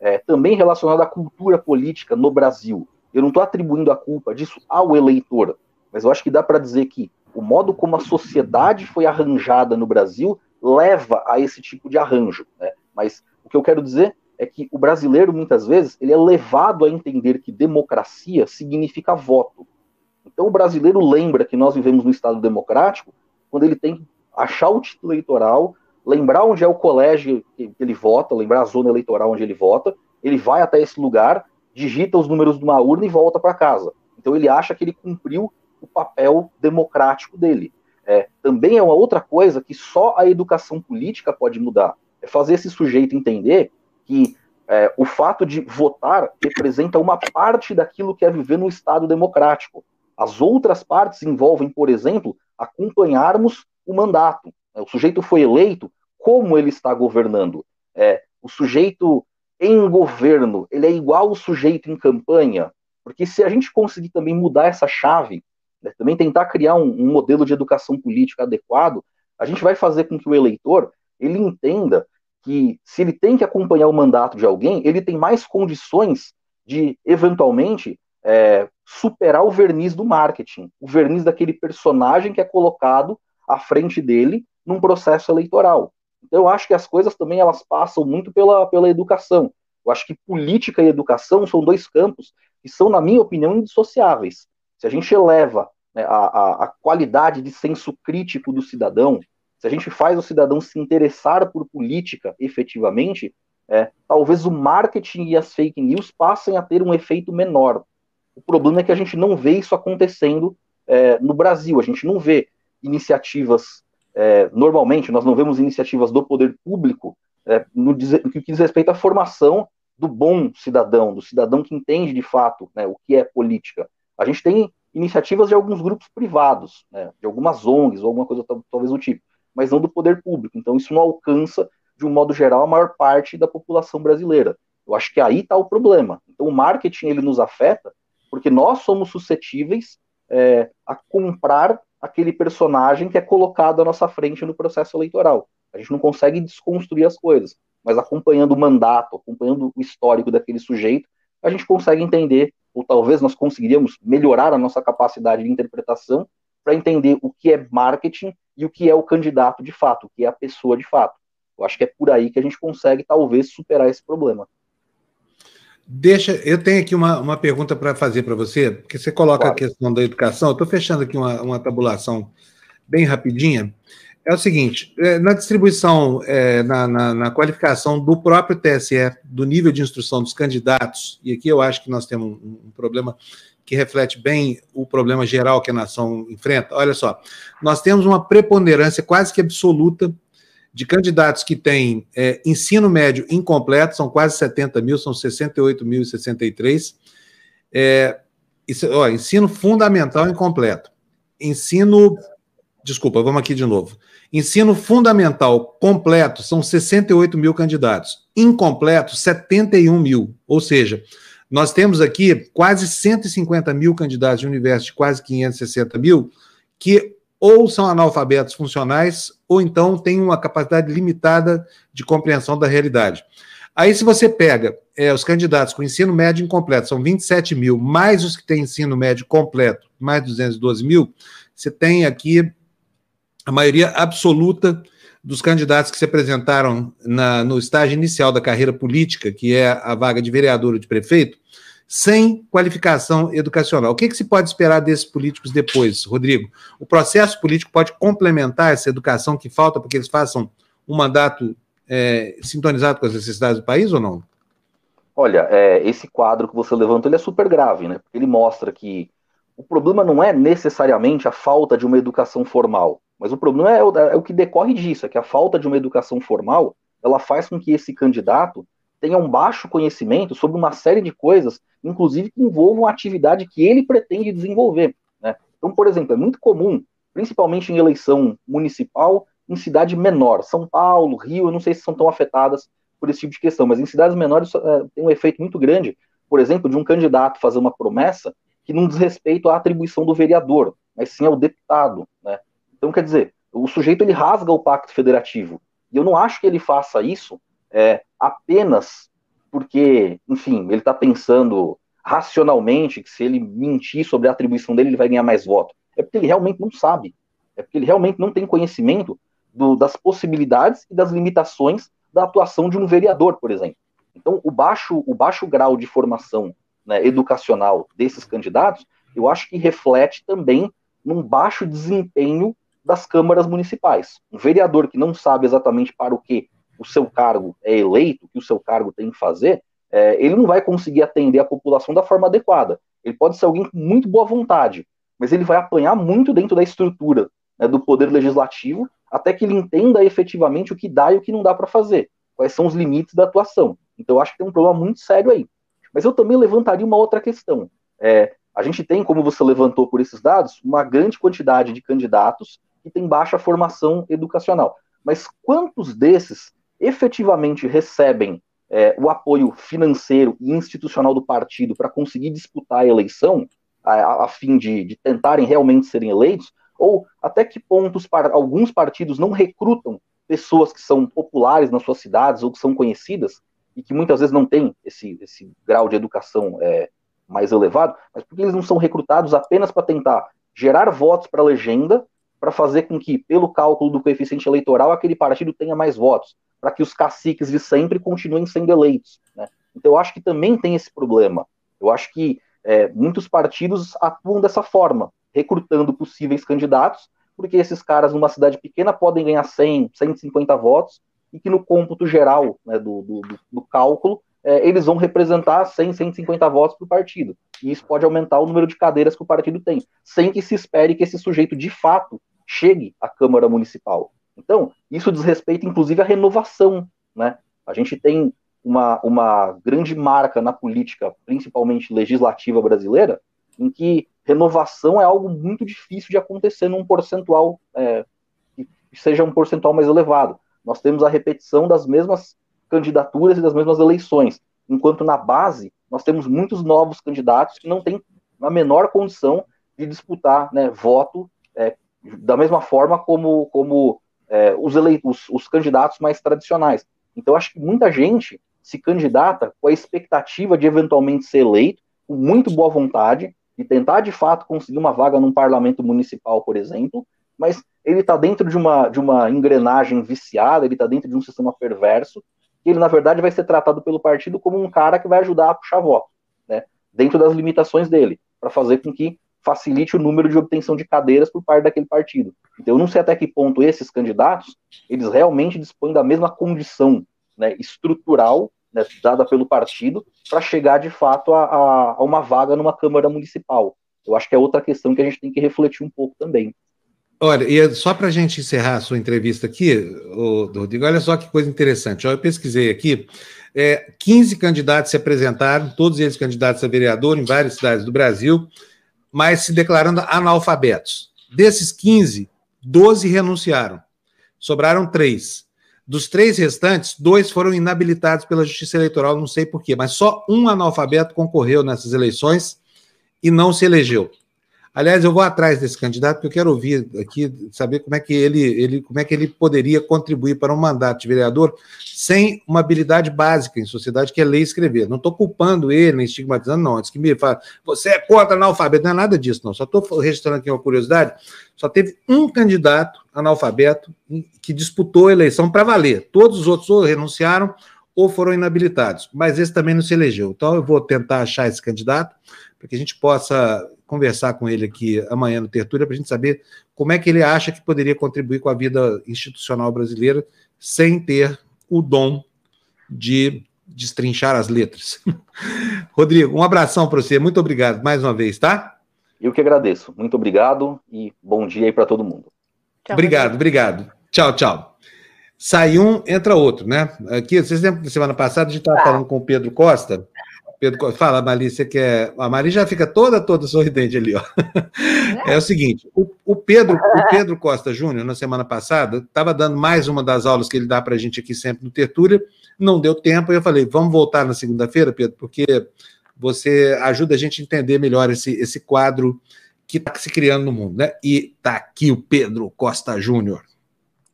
é, também relacionada à cultura política no Brasil. Eu não estou atribuindo a culpa disso ao eleitor, mas eu acho que dá para dizer que o modo como a sociedade foi arranjada no Brasil leva a esse tipo de arranjo. Né? Mas o que eu quero dizer é que o brasileiro, muitas vezes, ele é levado a entender que democracia significa voto. Então o brasileiro lembra que nós vivemos no Estado democrático quando ele tem que achar o título eleitoral, lembrar onde é o colégio que ele vota, lembrar a zona eleitoral onde ele vota, ele vai até esse lugar, digita os números de uma urna e volta para casa. Então ele acha que ele cumpriu o papel democrático dele. É, também é uma outra coisa que só a educação política pode mudar. É fazer esse sujeito entender que é, o fato de votar representa uma parte daquilo que é viver no Estado democrático. As outras partes envolvem, por exemplo, acompanharmos o mandato. O sujeito foi eleito, como ele está governando. É, o sujeito em governo, ele é igual o sujeito em campanha, porque se a gente conseguir também mudar essa chave, né, também tentar criar um, um, modelo de educação política adequado, a gente vai fazer com que o eleitor ele entenda que se ele tem que acompanhar o mandato de alguém, ele tem mais condições de eventualmente é, superar o verniz do marketing, o verniz daquele personagem que é colocado à frente dele num processo eleitoral. Então, eu acho que as coisas também elas passam muito pela, pela educação. Eu acho que política e educação são dois campos que são, na minha opinião, indissociáveis. Se a gente eleva né, a, a, a qualidade de senso crítico do cidadão, se a gente faz o cidadão se interessar por política efetivamente, é, talvez o marketing e as fake news passem a ter um efeito menor. O problema é que a gente não vê isso acontecendo é, no Brasil, a gente não vê iniciativas é, normalmente nós não vemos iniciativas do poder público é, no, no, que diz respeito à formação do bom cidadão, do cidadão que entende de fato né, o que é política. A gente tem iniciativas de alguns grupos privados, né, de algumas ONGs ou alguma coisa talvez do tipo, mas não do poder público. Então isso não alcança, de um modo geral, a maior parte da população brasileira. Eu acho que aí está o problema. Então o marketing ele nos afeta porque nós somos suscetíveis é, a comprar aquele personagem que é colocado à nossa frente no processo eleitoral. A gente não consegue desconstruir as coisas, mas acompanhando o mandato, acompanhando o histórico daquele sujeito, a gente consegue entender, ou talvez nós conseguiríamos melhorar a nossa capacidade de interpretação para entender o que é marketing e o que é o candidato de fato, o que é a pessoa de fato. Eu acho que é por aí que a gente consegue, talvez, superar esse problema. Deixa, eu tenho aqui uma, uma pergunta para fazer para você, porque você coloca claro. a questão da educação. Estou fechando aqui uma, uma tabulação bem rapidinha. É o seguinte: é, na distribuição, é, na, na, na, qualificação do próprio TSE, do nível de instrução dos candidatos, e aqui eu acho que nós temos um, um problema que reflete bem o problema geral que a nação enfrenta. Olha só, nós temos uma preponderância quase que absoluta de candidatos que têm é, ensino médio incompleto, são quase 70 mil, são 68.063. É, isso, ó, ensino fundamental incompleto. Ensino. Desculpa, vamos aqui de novo. Ensino fundamental completo são 68 mil candidatos. Incompleto, 71 mil. Ou seja, nós temos aqui quase 150 mil candidatos de universo de quase 560 mil que ou são analfabetos funcionais, ou então têm uma capacidade limitada de compreensão da realidade. Aí, se você pega é, os candidatos com ensino médio incompleto, são 27 mil, mais os que têm ensino médio completo, mais 212 mil, você tem aqui a maioria absoluta dos candidatos que se apresentaram na, no estágio inicial da carreira política, que é a vaga de vereador ou de prefeito, sem qualificação educacional. O que, que, se pode esperar desses políticos depois, Rodrigo? O processo político pode complementar essa educação que falta para que eles façam um mandato é, sintonizado com as necessidades do país ou não? Olha, é, esse quadro que você levantou ele é super grave, né? Porque ele mostra que o problema não é necessariamente a falta de uma educação formal, mas o problema é o, é o que decorre disso, é que a falta de uma educação formal ela faz com que esse candidato tenha um baixo conhecimento sobre uma série de coisas, inclusive que envolvam a atividade que ele pretende desenvolver. Né? Então, por exemplo, é muito comum, principalmente em eleição municipal, em cidade menor, São Paulo, Rio, eu não sei se são tão afetadas por esse tipo de questão, mas em cidades menores é, tem um efeito muito grande, por exemplo, de um candidato fazer uma promessa que não diz respeito à atribuição do vereador, mas sim ao deputado. Né? Então, quer dizer, o sujeito ele rasga o pacto federativo. E eu não acho que ele faça isso é, apenas porque, enfim, ele está pensando racionalmente que se ele mentir sobre a atribuição dele, ele vai ganhar mais voto. É porque ele realmente não sabe. É porque ele realmente não tem conhecimento do, das possibilidades e das limitações da atuação de um vereador, por exemplo. Então, o baixo, o baixo grau de formação né, educacional desses candidatos, eu acho que reflete também num baixo desempenho das câmaras municipais. Um vereador que não sabe exatamente para o que o seu cargo é eleito, o que o seu cargo tem que fazer, é, ele não vai conseguir atender a população da forma adequada. Ele pode ser alguém com muito boa vontade, mas ele vai apanhar muito dentro da estrutura né, do poder legislativo até que ele entenda efetivamente o que dá e o que não dá para fazer, quais são os limites da atuação. Então, eu acho que tem um problema muito sério aí. Mas eu também levantaria uma outra questão. É, a gente tem, como você levantou por esses dados, uma grande quantidade de candidatos que têm baixa formação educacional. mas quantos desses efetivamente recebem é, o apoio financeiro e institucional do partido para conseguir disputar a eleição, a, a fim de, de, tentarem realmente serem eleitos, ou até que pontos para, alguns partidos não recrutam pessoas que são populares nas suas cidades ou que são conhecidas e que muitas vezes não têm esse, esse grau de educação é, mais elevado, mas porque eles não são recrutados apenas para tentar gerar votos para a legenda, para fazer com que, pelo cálculo do coeficiente eleitoral, aquele partido tenha mais votos para que os caciques de sempre continuem sendo eleitos. Né? Então, eu acho que também tem esse problema. Eu acho que é, muitos partidos atuam dessa forma, recrutando possíveis candidatos, porque esses caras numa cidade pequena podem ganhar 100, 150 votos, e que no cômputo geral né, do, do, do, cálculo, é, eles vão representar 100, 150 votos para o partido. E isso pode aumentar o número de cadeiras que o partido tem, sem que se espere que esse sujeito de fato chegue à Câmara Municipal. Então, isso diz respeito, inclusive, à renovação. Né? A gente tem uma, uma grande marca na política, principalmente legislativa brasileira, em que renovação é algo muito difícil de acontecer num percentual é, que seja um percentual mais elevado. Nós temos a repetição das mesmas candidaturas e das mesmas eleições, enquanto na base nós temos muitos novos candidatos que não têm a menor condição de disputar né, voto é, da mesma forma como, como é, os, os, os candidatos mais tradicionais. Então, acho que muita gente se candidata com a expectativa de eventualmente ser eleito, com muito boa vontade, e tentar de fato conseguir uma vaga num parlamento municipal, por exemplo, mas ele está dentro de uma, de uma engrenagem viciada, ele está dentro de um sistema perverso, que ele, na verdade, vai ser tratado pelo partido como um cara que vai ajudar a puxar voto, né, dentro das limitações dele, para fazer com que facilite o número de obtenção de cadeiras por parte daquele partido. Então, eu não sei até que ponto esses candidatos, eles realmente dispõem da mesma condição né, estrutural né, dada pelo partido para chegar, de fato, a, a, uma vaga numa Câmara Municipal. Eu acho que é outra questão que a gente tem que refletir um pouco também. Olha, e é só para a gente encerrar a sua entrevista aqui, Rodrigo, olha só que coisa interessante. Eu pesquisei aqui, é, 15 candidatos se apresentaram, todos eles candidatos a vereador em várias cidades do Brasil mas se declarando analfabetos. Desses 15, 12 renunciaram. Sobraram três. Dos três restantes, dois foram inabilitados pela Justiça Eleitoral, não sei porquê, mas só um analfabeto concorreu nessas eleições e não se elegeu. Aliás, eu vou atrás desse candidato, porque eu quero ouvir aqui, saber como é que ele, ele, como é que ele poderia contribuir para um mandato de vereador sem uma habilidade básica em sociedade, que é ler e escrever. Não estou culpando ele, nem estigmatizando, não. Antes que me fala, você é contra analfabeto, não é nada disso, não. Só estou registrando aqui uma curiosidade. Só teve um candidato analfabeto que disputou a eleição para valer. Todos os outros ou renunciaram ou foram inabilitados, mas esse também não se elegeu. Então eu vou tentar achar esse candidato para que a gente possa conversar com ele aqui amanhã no Tertúlia, para a gente saber como é que ele acha que poderia contribuir com a vida institucional brasileira sem ter o dom de destrinchar as letras. Rodrigo, um abração para você, muito obrigado mais uma vez, tá? Eu que agradeço, muito obrigado e bom dia aí para todo mundo. Tchau, obrigado, obrigado. Tchau, tchau. Sai um, entra outro, né? Aqui, vocês lembram que semana passada a gente estava tá. falando com o Pedro Costa, Pedro, fala, Mali, você quer. A Mali já fica toda, toda sorridente ali, ó. É, é o seguinte: o, o, Pedro, o Pedro Costa Júnior, na semana passada, estava dando mais uma das aulas que ele dá para a gente aqui sempre no Tertúlia, não deu tempo, e eu falei, vamos voltar na segunda-feira, Pedro, porque você ajuda a gente a entender melhor esse, esse quadro que está se criando no mundo, né? E tá aqui o Pedro Costa Júnior.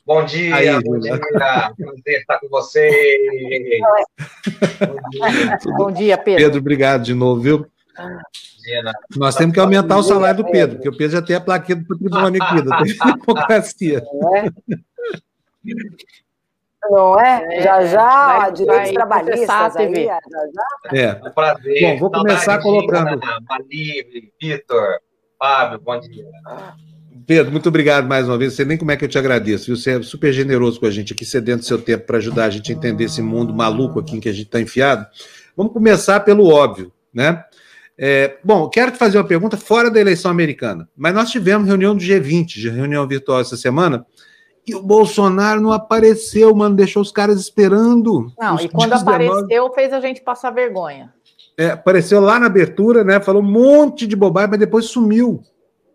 Bom dia, Aí, bom dia. Prazer estar com vocês. bom dia, Pedro. Pedro, obrigado de novo, viu? Nós temos que aumentar o salário do Pedro, porque o Pedro já tem a plaquinha do patrimônio aqui, da democracia. Não é? Não é? é já já, vai, direitos vai trabalhistas aí, já já. É. é um prazer. Bom, vou começar colocando. Mali, Vitor, Fábio, bom dia. Pedro, muito obrigado mais uma vez. Não sei nem como é que eu te agradeço. Viu? Você é super generoso com a gente aqui, cedendo seu tempo para ajudar a gente a entender esse mundo maluco aqui em que a gente está enfiado. Vamos começar pelo óbvio, né? É, bom, quero te fazer uma pergunta fora da eleição americana. Mas nós tivemos reunião do G20, reunião virtual essa semana, e o Bolsonaro não apareceu, mano, deixou os caras esperando. Não, e quando 19... apareceu, fez a gente passar vergonha. É, apareceu lá na abertura, né? Falou um monte de bobagem, mas depois sumiu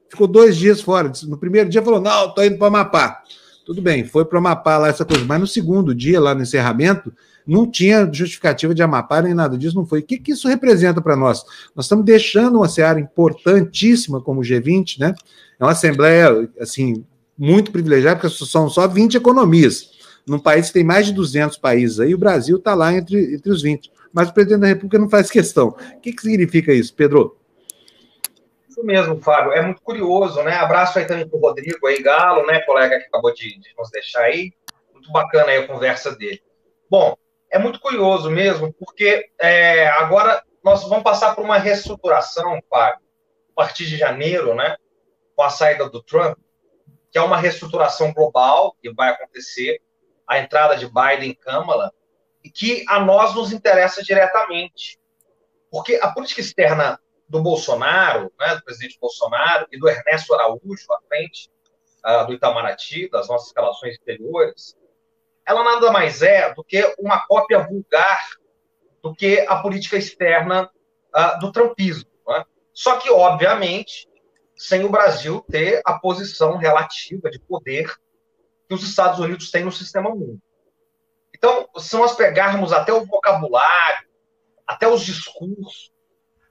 ficou dois dias fora. No primeiro dia falou: não, estou indo para Amapá. Tudo bem, foi para Amapá lá essa coisa, mas no segundo dia, lá no encerramento, não tinha justificativa de Amapá nem nada disso, não foi. O que, que isso representa para nós? Nós estamos deixando uma seara importantíssima como o G20, né? É uma assembleia, assim, muito privilegiada, porque são só 20 economias. Num país que tem mais de 200 países aí, o Brasil está lá entre, entre os 20. Mas o presidente da República não faz questão. O que, que significa isso, Pedro? Isso mesmo, Fábio. É muito curioso, né? Abraço aí também para o Rodrigo aí, Galo, né? Colega que acabou de, de nos deixar aí. Muito bacana aí a conversa dele. Bom, é muito curioso mesmo, porque é, agora nós vamos passar por uma reestruturação, Fábio, a partir de janeiro, né? Com a saída do Trump, que é uma reestruturação global que vai acontecer, a entrada de Biden em Câmara, e que a nós nos interessa diretamente. Porque a política externa do Bolsonaro, né, do presidente Bolsonaro, e do Ernesto Araújo, à frente uh, do Itamaraty, das nossas relações exteriores, ela nada mais é do que uma cópia vulgar do que a política externa uh, do trumpismo. Né? Só que, obviamente, sem o Brasil ter a posição relativa de poder que os Estados Unidos têm no sistema mundo. Então, se nós pegarmos até o vocabulário, até os discursos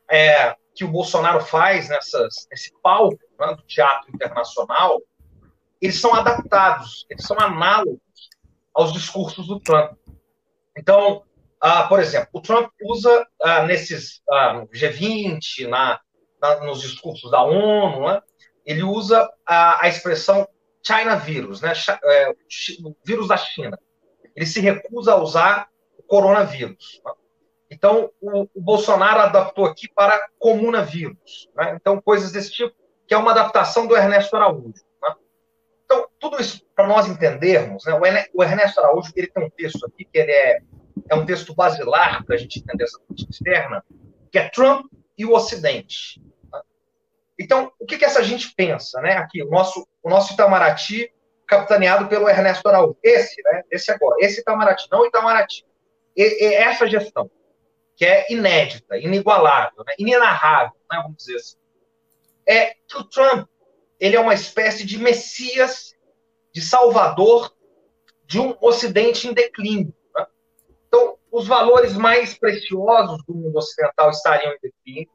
é, que o Bolsonaro faz nessas, nesse palco né, do teatro internacional, eles são adaptados, eles são análogos aos discursos do Trump. Então, uh, por exemplo, o Trump usa uh, nesses uh, G20, na, na, nos discursos da ONU, né, ele usa a, expressão China vírus, né, é, vírus da China. Ele se recusa a usar o coronavírus. Né? Então, o, o, Bolsonaro adaptou aqui para comunavírus. Né? Então, coisas desse tipo, que é uma adaptação do Ernesto Araújo. Né? Então, tudo isso para nós entendermos, né? o Ernesto Araújo ele tem um texto aqui que ele é, é um texto basilar para a gente entender essa política externa, que é Trump e o Ocidente. Né? Então, o que, que essa gente pensa? Né? Aqui, o nosso, o nosso Itamaraty capitaneado pelo Ernesto Araújo. Esse, né? Esse agora. Esse Itamaraty, não Itamaraty. E, e essa gestão, que é inédita, inigualável, né? inenarrável, né? vamos dizer assim. É que o Trump ele é uma espécie de messias, de salvador de um Ocidente em declínio. Né? Então, os valores mais preciosos do mundo ocidental estariam em declínio,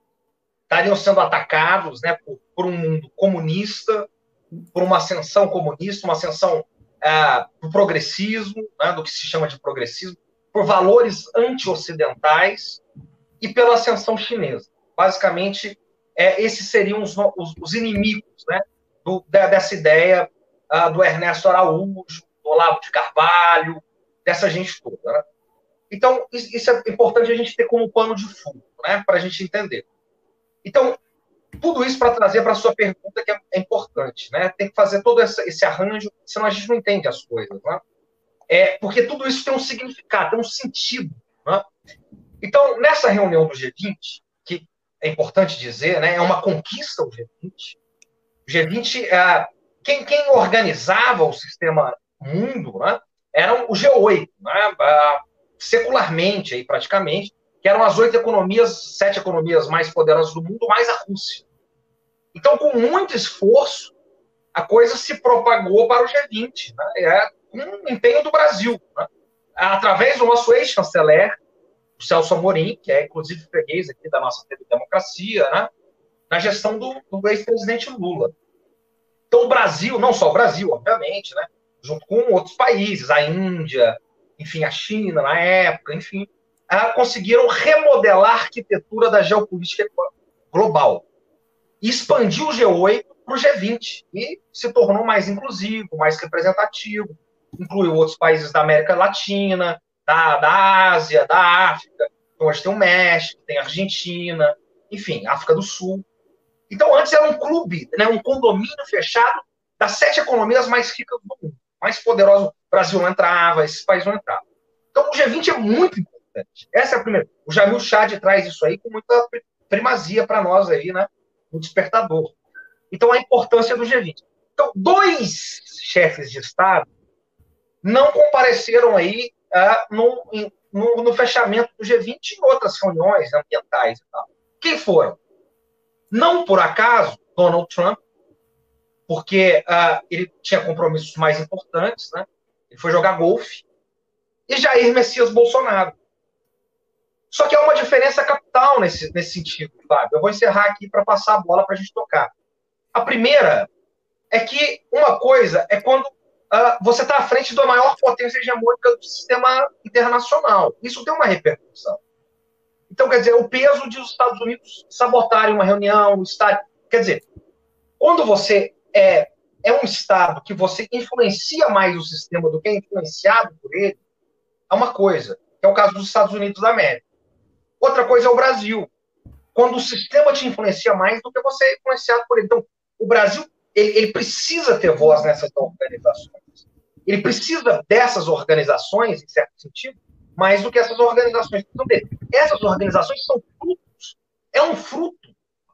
estariam sendo atacados né, por, por um mundo comunista, por uma ascensão comunista, uma ascensão é, do progressismo, né, do que se chama de progressismo, por valores anti-ocidentais e pela ascensão chinesa. Basicamente, é, esses seriam os, os, os inimigos né, do, dessa ideia uh, do Ernesto Araújo, do Olavo de Carvalho, dessa gente toda. Né? Então, isso é importante a gente ter como pano de fundo, né, para a gente entender. Então, tudo isso para trazer para a sua pergunta, que é, é, importante, né? Tem que fazer todo esse, esse, arranjo, senão a gente não entende as coisas, né? É, porque tudo isso tem um significado, tem um sentido, né? Então, nessa reunião do G20, que é importante dizer, né, é uma conquista o G20. O G20, é, quem, quem organizava o sistema mundo, né, era o G8, né, secularmente, aí, praticamente, que eram as oito economias, sete economias mais poderosas do mundo, mais a Rússia. Então, com muito esforço, a coisa se propagou para o G20, né? O empenho do Brasil, né? através do nosso ex-chanceler, o Celso Amorim, que é inclusive freguês aqui da nossa democracia, né? na gestão do, do ex-presidente Lula. Então, o Brasil, não só o Brasil, obviamente, né? junto com outros países, a Índia, enfim, a China na época, enfim, conseguiram remodelar a arquitetura da geopolítica global. Expandiu o G8 para o G20 e se tornou mais inclusivo, mais representativo, incluiu outros países da América Latina, da, da Ásia, da África. Então, hoje tem o México, tem a Argentina, enfim, África do Sul. Então, antes era um clube, né, um condomínio fechado das sete economias mais ricas do mundo, mais poderoso. O Brasil não entrava, esses países não entravam. Então, o G20 é muito importante. Essa é a primeira. O Jamil Chad traz isso aí com muita primazia para nós aí, né? No despertador. Então, a importância do G20. Então, dois chefes de Estado não compareceram aí uh, no, no, no, fechamento do G20 em outras reuniões ambientais e tal. Quem foram? Não por acaso, Donald Trump, porque uh, ele tinha compromissos mais importantes, né? Ele foi jogar golfe. E Jair Messias Bolsonaro. Só que há uma diferença capital nesse, nesse sentido, Fábio. Eu vou encerrar aqui para passar a bola para a gente tocar. A primeira é que uma coisa é quando uh, você está à frente da maior potência hegemônica do sistema internacional. Isso tem uma repercussão. Então, quer dizer, o peso de os Estados Unidos sabotarem uma reunião, o Estado. Quer dizer, quando você é, é um Estado que você influencia mais o sistema do que é influenciado por ele, é uma coisa, que é o caso dos Estados Unidos da América. Outra coisa é o Brasil, quando o sistema te influencia mais do que você é influenciado por ele. Então, o Brasil ele, ele precisa ter voz nessas organizações. Ele precisa dessas organizações, em certo sentido, mais do que essas organizações precisam dele. Essas organizações são frutos, é um fruto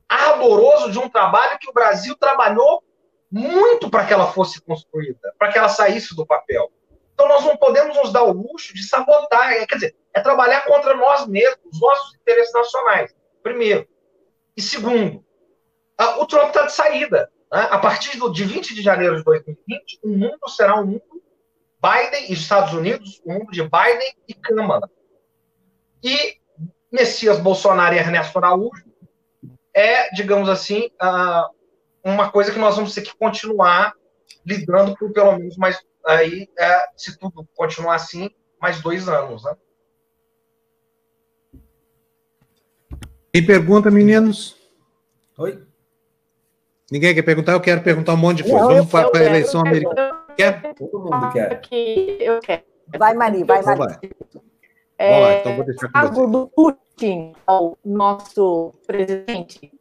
ardoroso de um trabalho que o Brasil trabalhou muito para que ela fosse construída, para que ela saísse do papel. Então nós não podemos nos dar o luxo de sabotar, é, quer dizer, é trabalhar contra nós mesmos, os nossos interesses nacionais, primeiro. E segundo, o Trump está de saída. Né? A partir do, de 20 de janeiro de 2020, o mundo será um mundo Biden e Estados Unidos, um mundo de Biden e Câmara. E Messias Bolsonaro e Ernesto Araújo é, digamos assim, uh, uma coisa que nós vamos ter que continuar lidando por pelo menos mais aí, é, se tudo continuar assim, mais dois anos, né? Quem pergunta, meninos? Oi? Ninguém quer perguntar? Eu quero perguntar um monte de coisa. Não, Vamos para a eleição americana. Quer? Todo mundo quer. eu quero. Vai, Mari, vai, Mari. Vamos lá, é, Vamos lá então vou deixar com você. do Putin, o nosso presidente,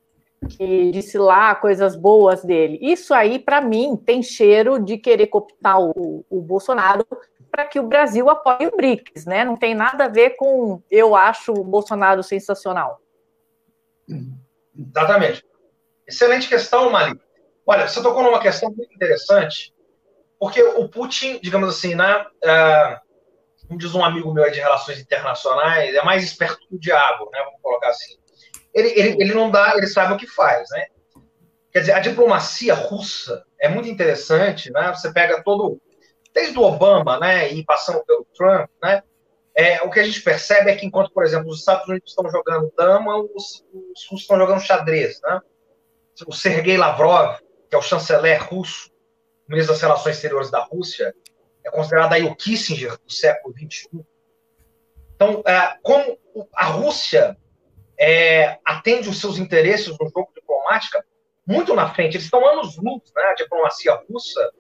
que disse lá coisas boas dele. Isso aí, para mim, tem cheiro de querer cooptar o, o Bolsonaro para que o Brasil apoie o BRICS, né? Não tem nada a ver com eu acho o Bolsonaro sensacional. Exatamente. Excelente questão, Mali. Olha, você tocou numa questão muito interessante, porque o Putin, digamos assim, né? Uh, como diz um amigo meu de relações internacionais, é mais esperto que o diabo, né? Vamos colocar assim ele, ele, ele não dá, ele sabe o que faz, né? Quer dizer, a diplomacia russa é muito interessante, né? Você pega todo, desde o Obama, né, e passando pelo Trump, né? É, o que a gente percebe é que enquanto, por exemplo, os Estados Unidos estão jogando dama, os, os russos estão jogando xadrez, né? O Sergei Lavrov, que é o chanceler russo, ministro das Relações Exteriores da Rússia, é considerado aí o Kissinger do século XXI. Então, é, como a Rússia é, atende os seus interesses no jogo diplomático muito na frente. Eles estão anos-luz, né, a diplomacia russa,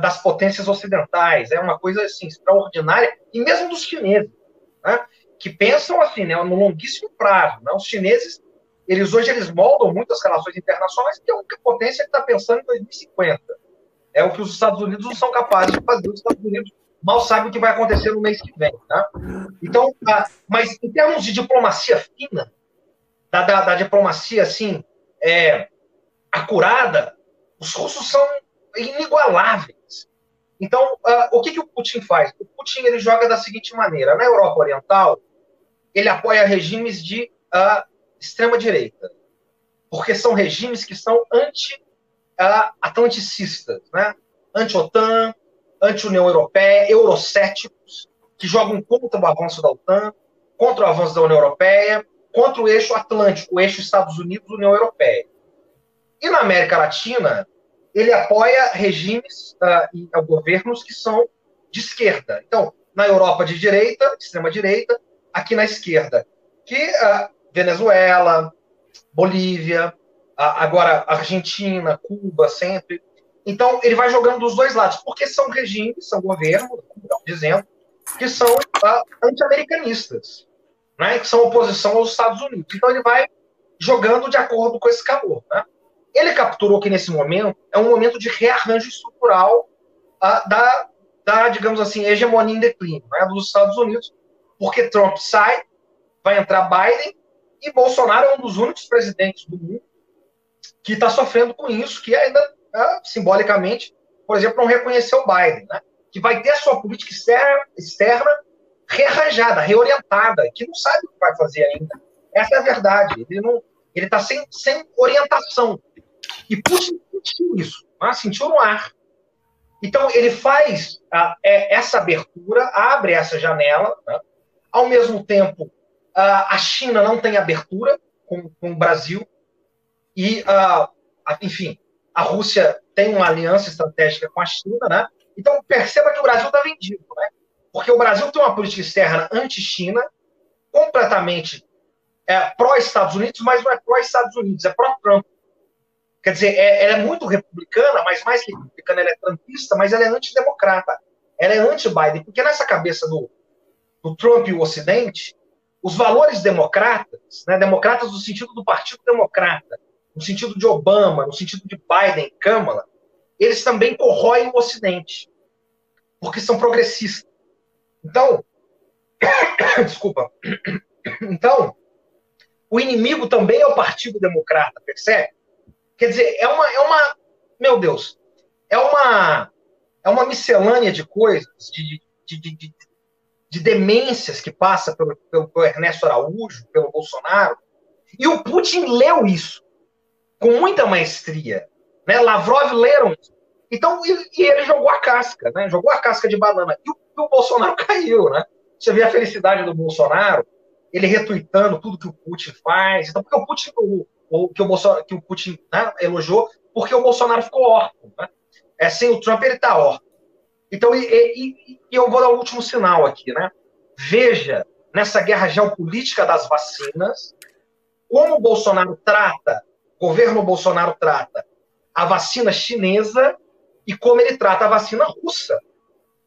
das potências ocidentais. É uma coisa assim, extraordinária, e mesmo dos chineses, né, que pensam assim, né, no longuíssimo prazo. Né, os chineses, eles hoje eles moldam muito as relações internacionais, que é a única potência que está pensando em 2050. É o que os Estados Unidos não são capazes de fazer. Os Estados Unidos mal sabe o que vai acontecer no mês que vem. Tá? Então, mas em termos de diplomacia fina, da, da, da diplomacia assim, é, acurada, os russos são inigualáveis. Então, o que, que o Putin faz? O Putin ele joga da seguinte maneira: na Europa Oriental, ele apoia regimes de extrema-direita, porque são regimes que são anti-atlanticistas, uh, né? anti-OTAN, anti-União Europeia, eurocéticos, que jogam contra o avanço da OTAN, contra o avanço da União Europeia, contra o eixo Atlântico, o eixo Estados Unidos-União Europeia. E na América Latina, ele apoia regimes uh, e uh, governos que são de esquerda. Então, na Europa de direita, de extrema direita, aqui na esquerda, que uh, Venezuela, Bolívia, agora Argentina, Cuba, sempre. Então, ele vai jogando dos dois lados, porque são regimes, são governos, dizendo, que são uh, anti-americanistas, né, que são oposição aos Estados Unidos. Então, ele vai jogando de acordo com esse calor. Né? Ele capturou que, nesse momento, é um momento de rearranjo estrutural uh, da, da, digamos assim, hegemonia em declínio né, dos Estados Unidos, porque Trump sai, vai entrar Biden, e Bolsonaro é um dos únicos presidentes do mundo que está sofrendo com isso, que ainda né, simbolicamente, por exemplo, não reconheceu o Biden, né, que vai ter a sua política externa, externa rearranjada, reorientada, que não sabe o que vai fazer ainda. Essa é a verdade. Ele não, ele está sem, sem orientação. E Putin sentiu isso. né? sentiu no ar. Então, ele faz é, essa abertura, abre essa janela, né? ao mesmo tempo, ah, a China não tem abertura com, com o Brasil, e, ah, enfim, a Rússia tem uma aliança estratégica com a China, né? Então, perceba que o Brasil está vendido, né? Porque o Brasil tem uma política externa anti-China, completamente é, pró-Estados Unidos, mas não é pró-Estados Unidos, é pró-Trump. Quer dizer, é, ela é muito republicana, mas mais que republicana, ela é trumpista, mas ela é antidemocrata. Ela é anti-Biden, porque nessa cabeça do, do Trump e o Ocidente, os valores democratas, né, democratas no sentido do Partido Democrata, no sentido de Obama, no sentido de Biden, Câmara, eles também corroem o Ocidente, porque são progressistas. Então, desculpa. Então, o inimigo também é o Partido Democrata, percebe? Quer dizer, é uma, é uma, meu Deus, é uma, é uma miscelânea de coisas, de, de, de, de, de demências que passa pelo, pelo, pelo Ernesto Araújo, pelo Bolsonaro, e o Putin leu isso com muita maestria. Né? Lavrov leram isso. Então, e, e, ele jogou a casca, né? Jogou a casca de banana. E o, o, Bolsonaro caiu, né? Você vê a felicidade do Bolsonaro, ele retuitando tudo que o Putin faz. Então, porque o Putin, o, o que o Bolsonaro, que o Putin né, elogiou, porque o Bolsonaro ficou órfão, né? É, sem o Trump, ele está órfão. Então, e, e, e eu vou dar o um último sinal aqui, né? Veja, nessa guerra geopolítica das vacinas, como o Bolsonaro trata o governo Bolsonaro trata a vacina chinesa e como ele trata a vacina russa.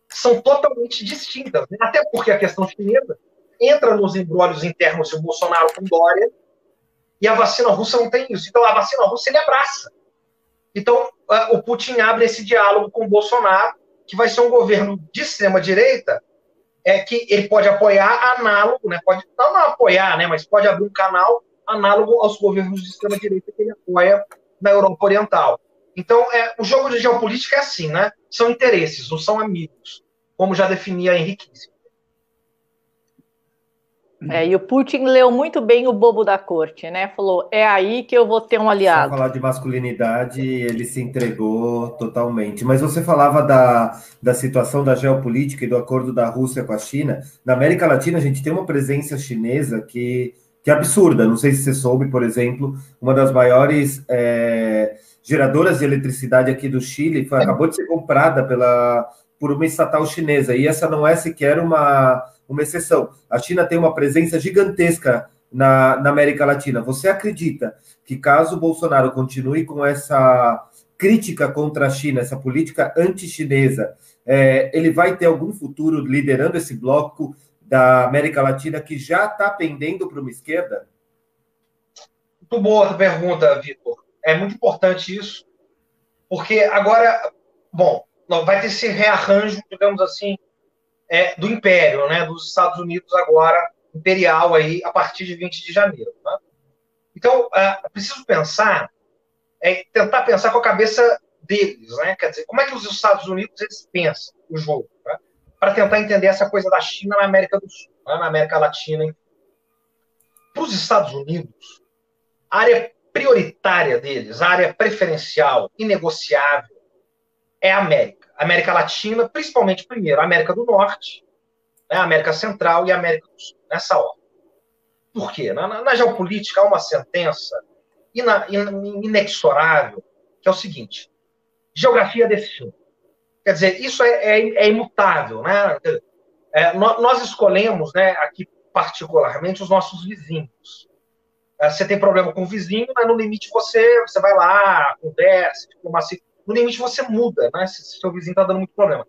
São totalmente distintas. Né? Até porque a questão chinesa entra nos embrólios internos de Bolsonaro com Dória e a vacina russa não tem isso. Então, a vacina russa ele abraça. Então, o Putin abre esse diálogo com o Bolsonaro, que vai ser um governo de extrema-direita, é que ele pode apoiar análogo, né? pode não, não apoiar, né? mas pode abrir um canal análogo aos governos de extrema-direita que ele apoia na Europa Oriental. Então, é, o jogo de geopolítica é assim, né? São interesses, não são amigos, como já definia Henrique. É, e o Putin leu muito bem o bobo da corte, né? Falou: é aí que eu vou ter um aliado. Só falar de masculinidade, ele se entregou totalmente. Mas você falava da, da situação da geopolítica e do acordo da Rússia com a China. Na América Latina, a gente tem uma presença chinesa que que é absurda. Não sei se você soube, por exemplo, uma das maiores é, geradoras de eletricidade aqui do Chile foi, acabou de ser comprada pela, por uma estatal chinesa, e essa não é sequer uma, uma exceção. A China tem uma presença gigantesca na, na América Latina. Você acredita que caso Bolsonaro continue com essa crítica contra a China, essa política anti-chinesa, é, ele vai ter algum futuro liderando esse bloco da América Latina que já está pendendo para uma esquerda? Muito boa pergunta, Vitor. É muito importante isso, porque agora, bom, vai ter esse rearranjo, digamos assim, é, do império, né, dos Estados Unidos agora imperial aí a partir de 20 de janeiro. Né? Então, é, preciso pensar, é, tentar pensar com a cabeça deles, né? Quer dizer, como é que os Estados Unidos eles pensam o jogo? Né? Para tentar entender essa coisa da China na América do Sul, né, na América Latina. Para os Estados Unidos, a área prioritária deles, a área preferencial, inegociável, é a América. América Latina, principalmente, primeiro, a América do Norte, né, a América Central e a América do Sul, nessa ordem. Por quê? Na, na, na geopolítica há uma sentença ina, inexorável, que é o seguinte: geografia destino. Quer dizer, isso é, é, é imutável, né? É, nós escolhemos, né, aqui particularmente, os nossos vizinhos. É, você tem problema com o vizinho, mas no limite você, você vai lá, conversa, diplomacia. No limite você muda, né? Se, se seu vizinho está dando muito problema.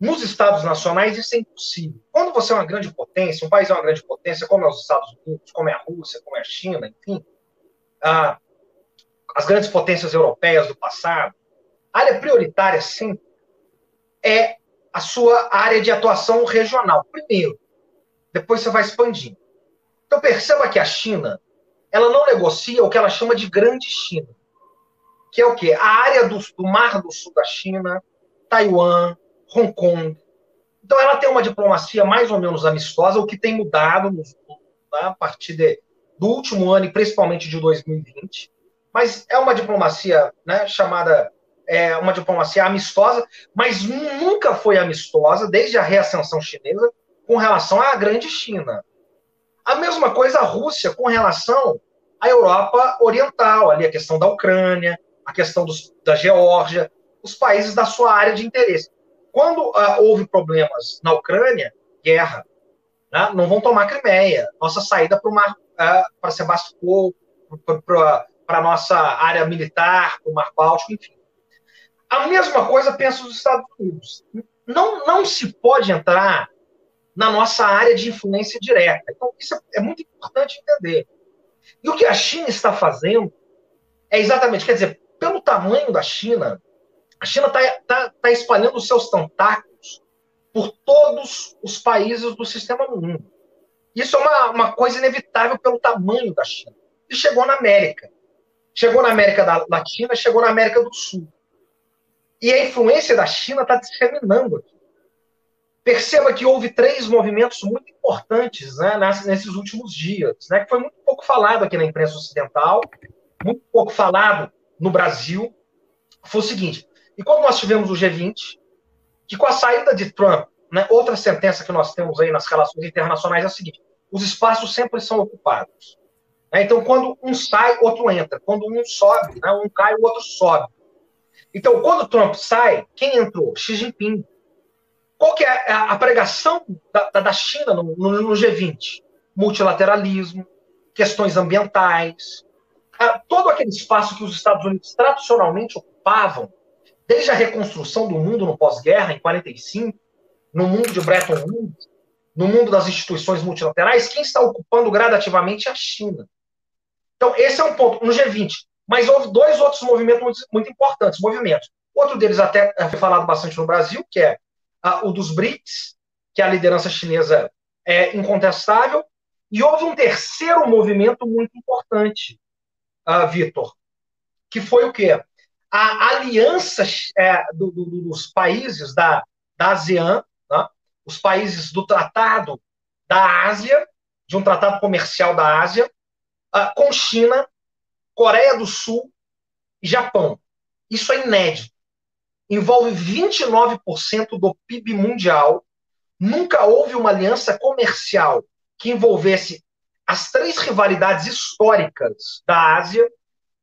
Nos Estados nacionais isso é impossível. Quando você é uma grande potência, um país é uma grande potência, como é os Estados Unidos, como é a Rússia, como é a China, enfim, ah, as grandes potências europeias do passado, a área prioritária sempre é a sua área de atuação regional. Primeiro, depois você vai expandindo. Então perceba que a China, ela não negocia o que ela chama de Grande China, que é o quê? A área do, do Mar do Sul da China, Taiwan, Hong Kong. Então ela tem uma diplomacia mais ou menos amistosa, o que tem mudado no, né, a partir de, do último ano e principalmente de 2020. Mas é uma diplomacia né, chamada é, uma diplomacia amistosa, mas nunca foi amistosa, desde a reascensão chinesa, com relação à grande China. A mesma coisa a Rússia com relação à Europa Oriental, ali a questão da Ucrânia, a questão dos, da Geórgia, os países da sua área de interesse. Quando uh, houve problemas na Ucrânia, guerra, né, não vão tomar Crimeia, nossa saída para uh, para Sebastopol, para a nossa área militar, para o Mar Báltico, enfim. A mesma coisa penso os Estados Unidos. Não, não se pode entrar na nossa área de influência direta. Então, isso é, é muito importante entender. E o que a China está fazendo é exatamente, quer dizer, pelo tamanho da China, a China está tá, tá espalhando os seus tentáculos por todos os países do sistema mundo. Isso é uma, uma coisa inevitável pelo tamanho da China. E chegou na América. Chegou na América Latina, chegou na América do Sul. E a influência da China está disseminando aqui. Perceba que houve três movimentos muito importantes né, nesses últimos dias, né, que foi muito pouco falado aqui na imprensa ocidental, muito pouco falado no Brasil. Foi o seguinte: e quando nós tivemos o G20, que com a saída de Trump, né, outra sentença que nós temos aí nas relações internacionais é a seguinte: os espaços sempre são ocupados. Né, então, quando um sai, outro entra. Quando um sobe, né, um cai, o outro sobe. Então, quando Trump sai, quem entrou? Xi Jinping. Qual que é a, pregação da, da China no, no, no, G20? Multilateralismo, questões ambientais, ah, todo aquele espaço que os Estados Unidos tradicionalmente ocupavam, desde a reconstrução do mundo no pós-guerra, em 45, no mundo de Bretton Woods, no mundo das instituições multilaterais, quem está ocupando gradativamente é a China. Então, esse é um ponto. No G20, mas houve dois outros movimentos muito, importantes, movimentos. Outro deles até foi falado bastante no Brasil, que é uh, o dos BRICS, que a liderança chinesa é incontestável, e houve um terceiro movimento muito importante, uh, Vitor, que foi o quê? A aliança é, do, do, dos países da, da ASEAN, né? os países do Tratado da Ásia, de um tratado comercial da Ásia, uh, com China, Coreia do Sul e Japão. Isso é inédito envolve 29% do PIB mundial. Nunca houve uma aliança comercial que envolvesse as três rivalidades históricas da Ásia,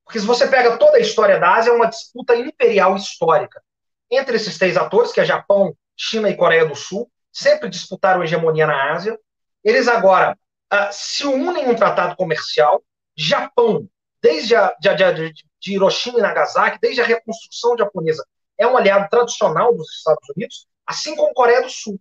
porque se você pega toda a história da Ásia, é uma disputa imperial histórica entre esses três atores, que é Japão, China e Coreia do Sul, sempre disputaram hegemonia na Ásia. Eles agora uh, se unem em um tratado comercial. Japão, desde a, de, de, de Hiroshima e Nagasaki, desde a reconstrução japonesa, é um aliado tradicional dos Estados Unidos, assim como Coreia do Sul,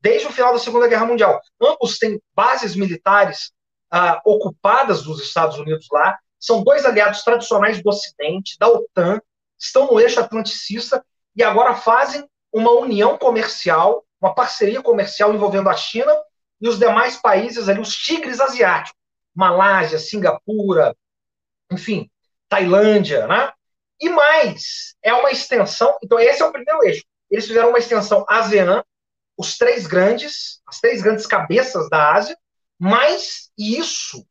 desde o final da Segunda Guerra Mundial. Ambos têm bases militares ah, ocupadas dos Estados Unidos lá, são dois aliados tradicionais do Ocidente, da OTAN, estão no eixo atlanticista e agora fazem uma união comercial, uma parceria comercial envolvendo a China e os demais países ali, os tigres asiáticos, Malásia, Singapura, enfim, Tailândia, né? E mais, é uma extensão. Então, esse é o primeiro eixo. Eles fizeram uma extensão ASEAN, os três grandes, as três grandes cabeças da Ásia, mas isso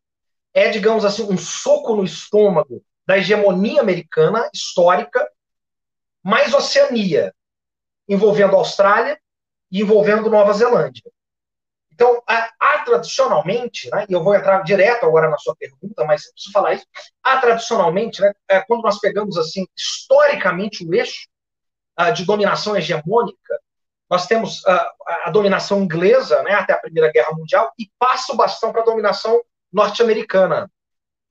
é, digamos assim, um soco no estômago da hegemonia americana histórica, mais Oceania, envolvendo Austrália e envolvendo Nova Zelândia. Então, há, tradicionalmente, né, e eu vou entrar direto agora na sua pergunta, mas eu preciso falar isso, há tradicionalmente, né, é, quando nós pegamos, assim, historicamente o eixo uh, de dominação hegemônica, nós temos uh, a dominação inglesa, né, até a Primeira Guerra Mundial, e passa o bastão para a dominação norte-americana,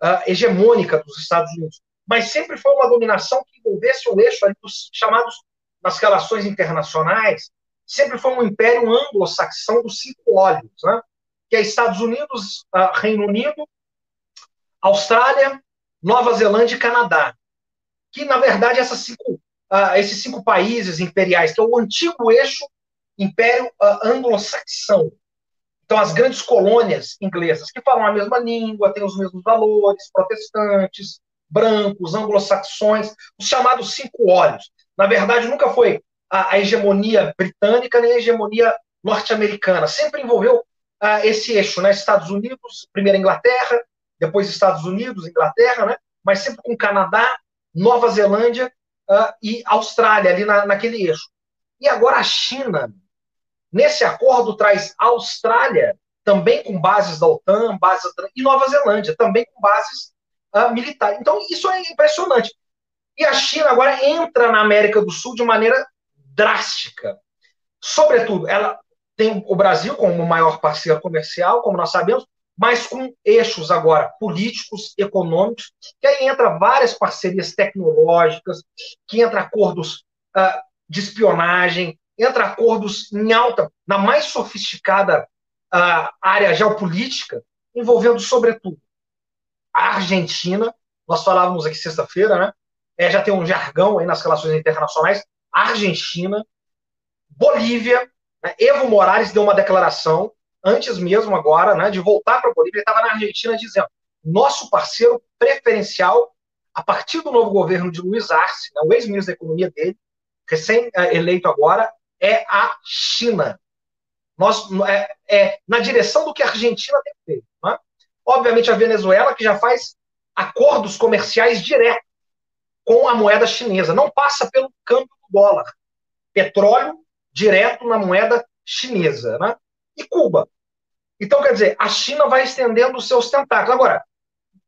uh, hegemônica dos Estados Unidos. Mas sempre foi uma dominação que envolvesse o eixo dos chamados, nas relações internacionais, sempre foi um império anglo-saxão dos cinco olhos, né? que é Estados Unidos, uh, Reino Unido, Austrália, Nova Zelândia e Canadá. Que, na verdade, cinco, uh, esses cinco países imperiais, que é o antigo eixo império uh, anglo-saxão. Então, as grandes colônias inglesas, que falam a mesma língua, têm os mesmos valores, protestantes, brancos, anglo-saxões, os chamados cinco olhos. Na verdade, nunca foi a, a hegemonia britânica nem a hegemonia norte-americana. Sempre envolveu uh, esse eixo, né? Estados Unidos, primeiro Inglaterra, depois Estados Unidos, Inglaterra, né? Mas sempre com Canadá, Nova Zelândia uh, e Austrália, ali na, naquele eixo. E agora a China, nesse acordo, traz Austrália, também com bases da OTAN, bases, e Nova Zelândia, também com bases uh, militares. Então, isso é impressionante. E a China agora entra na América do Sul de maneira drástica. Sobretudo, ela tem o Brasil como maior parceiro comercial, como nós sabemos, mas com eixos agora políticos, econômicos, que aí entra várias parcerias tecnológicas, que entra acordos uh, de espionagem, entra acordos em alta, na mais sofisticada uh, área geopolítica, envolvendo, sobretudo, a Argentina. Nós falávamos aqui sexta-feira, né? É, já tem um jargão aí nas relações internacionais. Argentina, Bolívia, né? Evo Morales deu uma declaração, antes mesmo agora, né, de voltar para a Bolívia, ele estava na Argentina dizendo: nosso parceiro preferencial, a partir do novo governo de Luiz Arce, né, o ex-ministro da Economia dele, recém-eleito agora, é a China. Nós, é, é, na direção do que a Argentina tem feito. Né? Obviamente, a Venezuela, que já faz acordos comerciais diretos com a moeda chinesa, não passa pelo câmbio dólar. Petróleo direto na moeda chinesa. Né? E Cuba. Então, quer dizer, a China vai estendendo os seus tentáculos. Agora,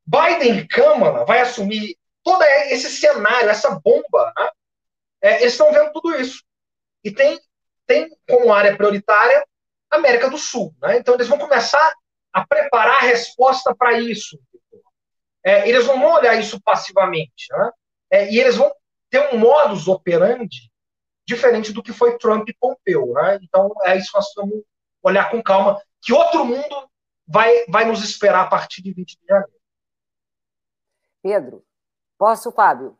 Biden e Câmara vai assumir todo esse cenário, essa bomba. Né? É, eles estão vendo tudo isso. E tem, tem como área prioritária a América do Sul. Né? Então, eles vão começar a preparar a resposta para isso. É, eles não vão olhar isso passivamente. Né? É, e eles vão ter um modus operandi diferente do que foi Trump e Pompeu. Né? Então, é isso que nós vamos olhar com calma. Que outro mundo vai, vai nos esperar a partir de 20 de janeiro? Pedro, posso, Fábio?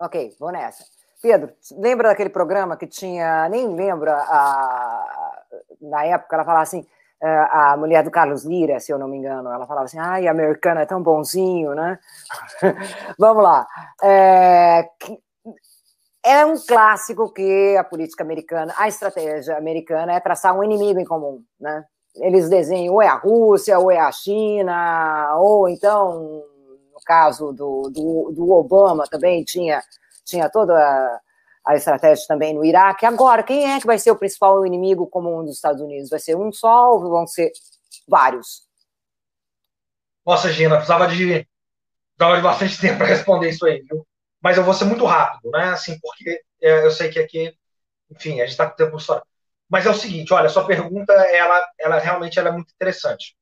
Ok, vou nessa. Pedro, lembra daquele programa que tinha, nem lembra, a, na época ela falava assim, a mulher do Carlos Lira, se eu não me engano, ela falava assim, ai, americano é tão bonzinho, né? Vamos lá. É, é um clássico que a política americana, a estratégia americana é traçar um inimigo em comum, né? Eles desenham ou é a Rússia, ou é a China, ou então, no caso do, do, do Obama também tinha tinha toda a, a estratégia também no Iraque. Agora, quem é que vai ser o principal inimigo comum dos Estados Unidos? Vai ser um só ou vão ser vários? Nossa, Gina, precisava de, precisava de bastante tempo para responder isso aí, viu? Mas eu vou ser muito rápido, né? Assim, porque é, eu sei que aqui, enfim, a gente está com tempo história. Mas é o seguinte, olha, sua pergunta, ela, ela realmente ela é muito interessante.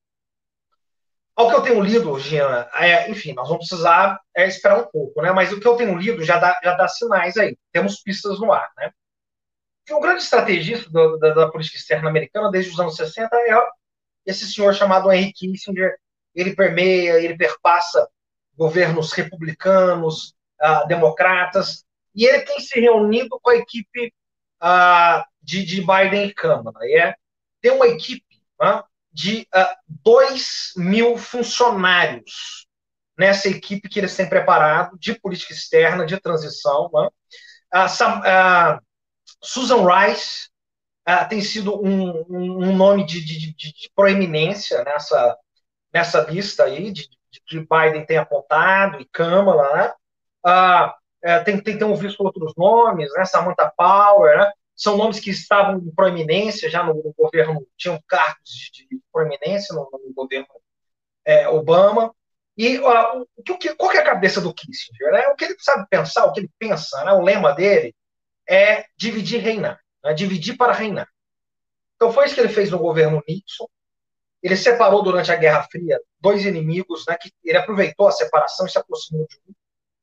Ao que eu tenho lido, Gina, é, enfim, nós vamos precisar é, esperar um pouco, né? Mas o que eu tenho lido já dá, já dá sinais aí. Temos pistas no ar, né? Que um grande estrategista do, da, da, política externa americana desde os anos 60 é esse senhor chamado Henry Kissinger. Ele permeia, ele perpassa governos republicanos, uh, democratas, e ele tem se reunido com a equipe uh, de, de Biden e Câmara. E é, tem uma equipe uh, de uh, ah, 2 mil funcionários nessa equipe que eles têm preparado de política externa, de transição. Né? Uh, uh, Susan Rice uh, tem sido um, um nome de, de, de, de, proeminência nessa, nessa lista aí, de, que Biden tem apontado, e Câmara. Né? tem, tem, tem visto outros nomes, né? Samantha Power, né? São nomes que estavam em proeminência já no, no governo, tinham cargos de, de proeminência no, no governo é, Obama. E o, que, qual é a cabeça do Kissinger? Né? O que ele sabe pensar, o que ele pensa, né? o lema dele é dividir reinar, né? dividir para reinar. Então foi isso que ele fez no governo Nixon. Ele separou durante a Guerra Fria dois inimigos, né, que ele aproveitou a separação e se aproximou de um,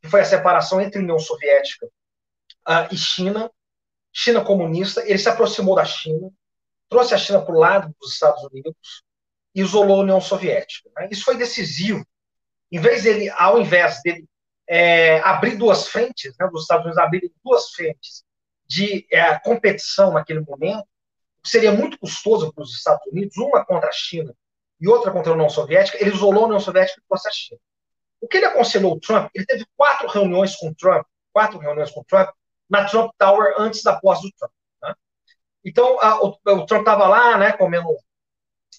que foi a separação entre União Soviética uh, e China. China comunista, ele se aproximou da China, trouxe a China para o lado dos Estados Unidos isolou a União Soviética. Né? Isso foi decisivo. Em vez dele, ao invés dele é, abrir duas frentes, né, dos Estados Unidos abrirem duas frentes de é, competição naquele momento, seria muito custoso para os Estados Unidos, uma contra a China e outra contra a União Soviética, ele isolou a União Soviética e trouxe a China. O que ele aconselhou o Trump? Ele teve quatro reuniões com o Trump, quatro reuniões com o Trump, na Trump Tower antes da posse do Trump. Né? Então, a, o, o, Trump estava lá, né, comendo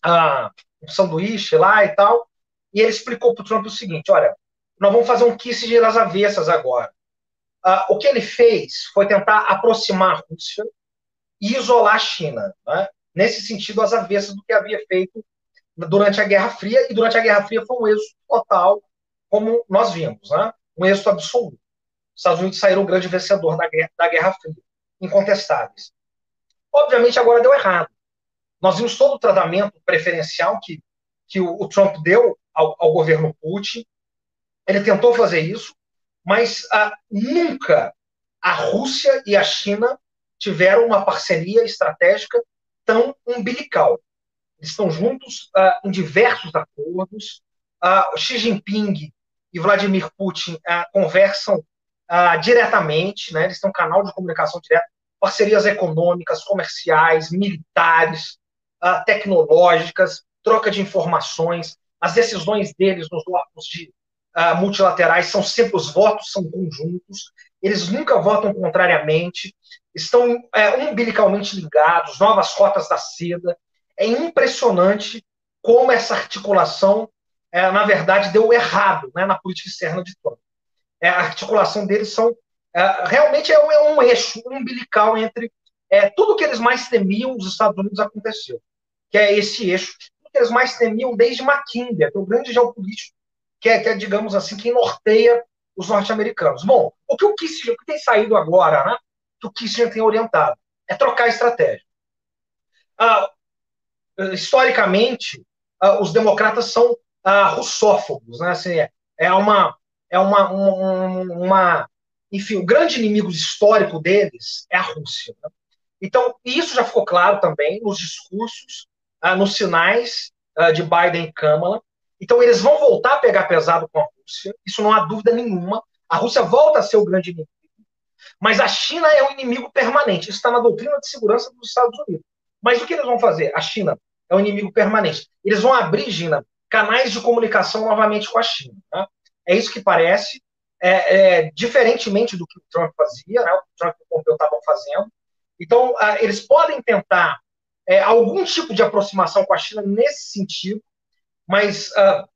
a, um sanduíche lá e tal, e ele explicou para o Trump o seguinte: olha, nós vamos fazer um Kissinger às avessas agora. uh, o que ele fez foi tentar aproximar a Rússia e isolar a China, né? nesse sentido, às avessas do que havia feito durante a Guerra Fria, e durante a Guerra Fria foi um êxito total, como nós vimos, né? um êxito absoluto. Os Estados Unidos saíram grande vencedor da Guerra, da Guerra Fria, incontestáveis. Obviamente, agora deu errado. Nós vimos todo o tratamento preferencial que, que o, o Trump deu ao, ao, governo Putin. Ele tentou fazer isso, mas ah, nunca a Rússia e a China tiveram uma parceria estratégica tão umbilical. Eles estão juntos ah, em diversos acordos. Ah, Xi Jinping e Vladimir Putin ah, conversam ah, diretamente, né? eles têm um canal de comunicação direto, parcerias econômicas, comerciais, militares, uh, tecnológicas, troca de informações. As decisões deles nos órgãos de, uh, multilaterais são sempre os votos são conjuntos. Eles nunca votam contrariamente. Estão uh, umbilicalmente ligados. Novas rotas da seda. É impressionante como essa articulação, é, na verdade, deu errado né, na política externa de Trump. É, a articulação deles são realmente é um, é um, eixo umbilical entre tudo que eles mais temiam os Estados Unidos aconteceu que é esse eixo que eles mais temiam desde Mackinder, que é o grande geopolítico, que é, que é digamos assim, que norteia os norte-americanos. Bom, o que o Kissinger, que tem saído agora, né, que o Kissinger tem orientado, é trocar estratégia. Ah, historicamente, ah, os democratas são ah, russófobos, né, assim, é, é uma, é uma, uma, uma, enfim, o grande inimigo histórico deles é a Rússia. Né? Então, isso já ficou claro também nos discursos ah, nos sinais ah, de Biden e Kamala. Então, eles vão voltar a pegar pesado com a Rússia, isso não há dúvida nenhuma. A Rússia volta a ser o grande inimigo. Mas a China é um inimigo permanente. Isso está na doutrina de segurança dos Estados Unidos. Mas o que eles vão fazer? A China é um inimigo permanente. Eles vão abrir, Gina, canais de comunicação novamente com a China. Tá? É isso que parece, é, é, diferentemente do que o Trump fazia, né? o Trump e o Pompeu estavam fazendo. Então, eles podem tentar é, algum tipo de aproximação com a China nesse sentido, mas uh,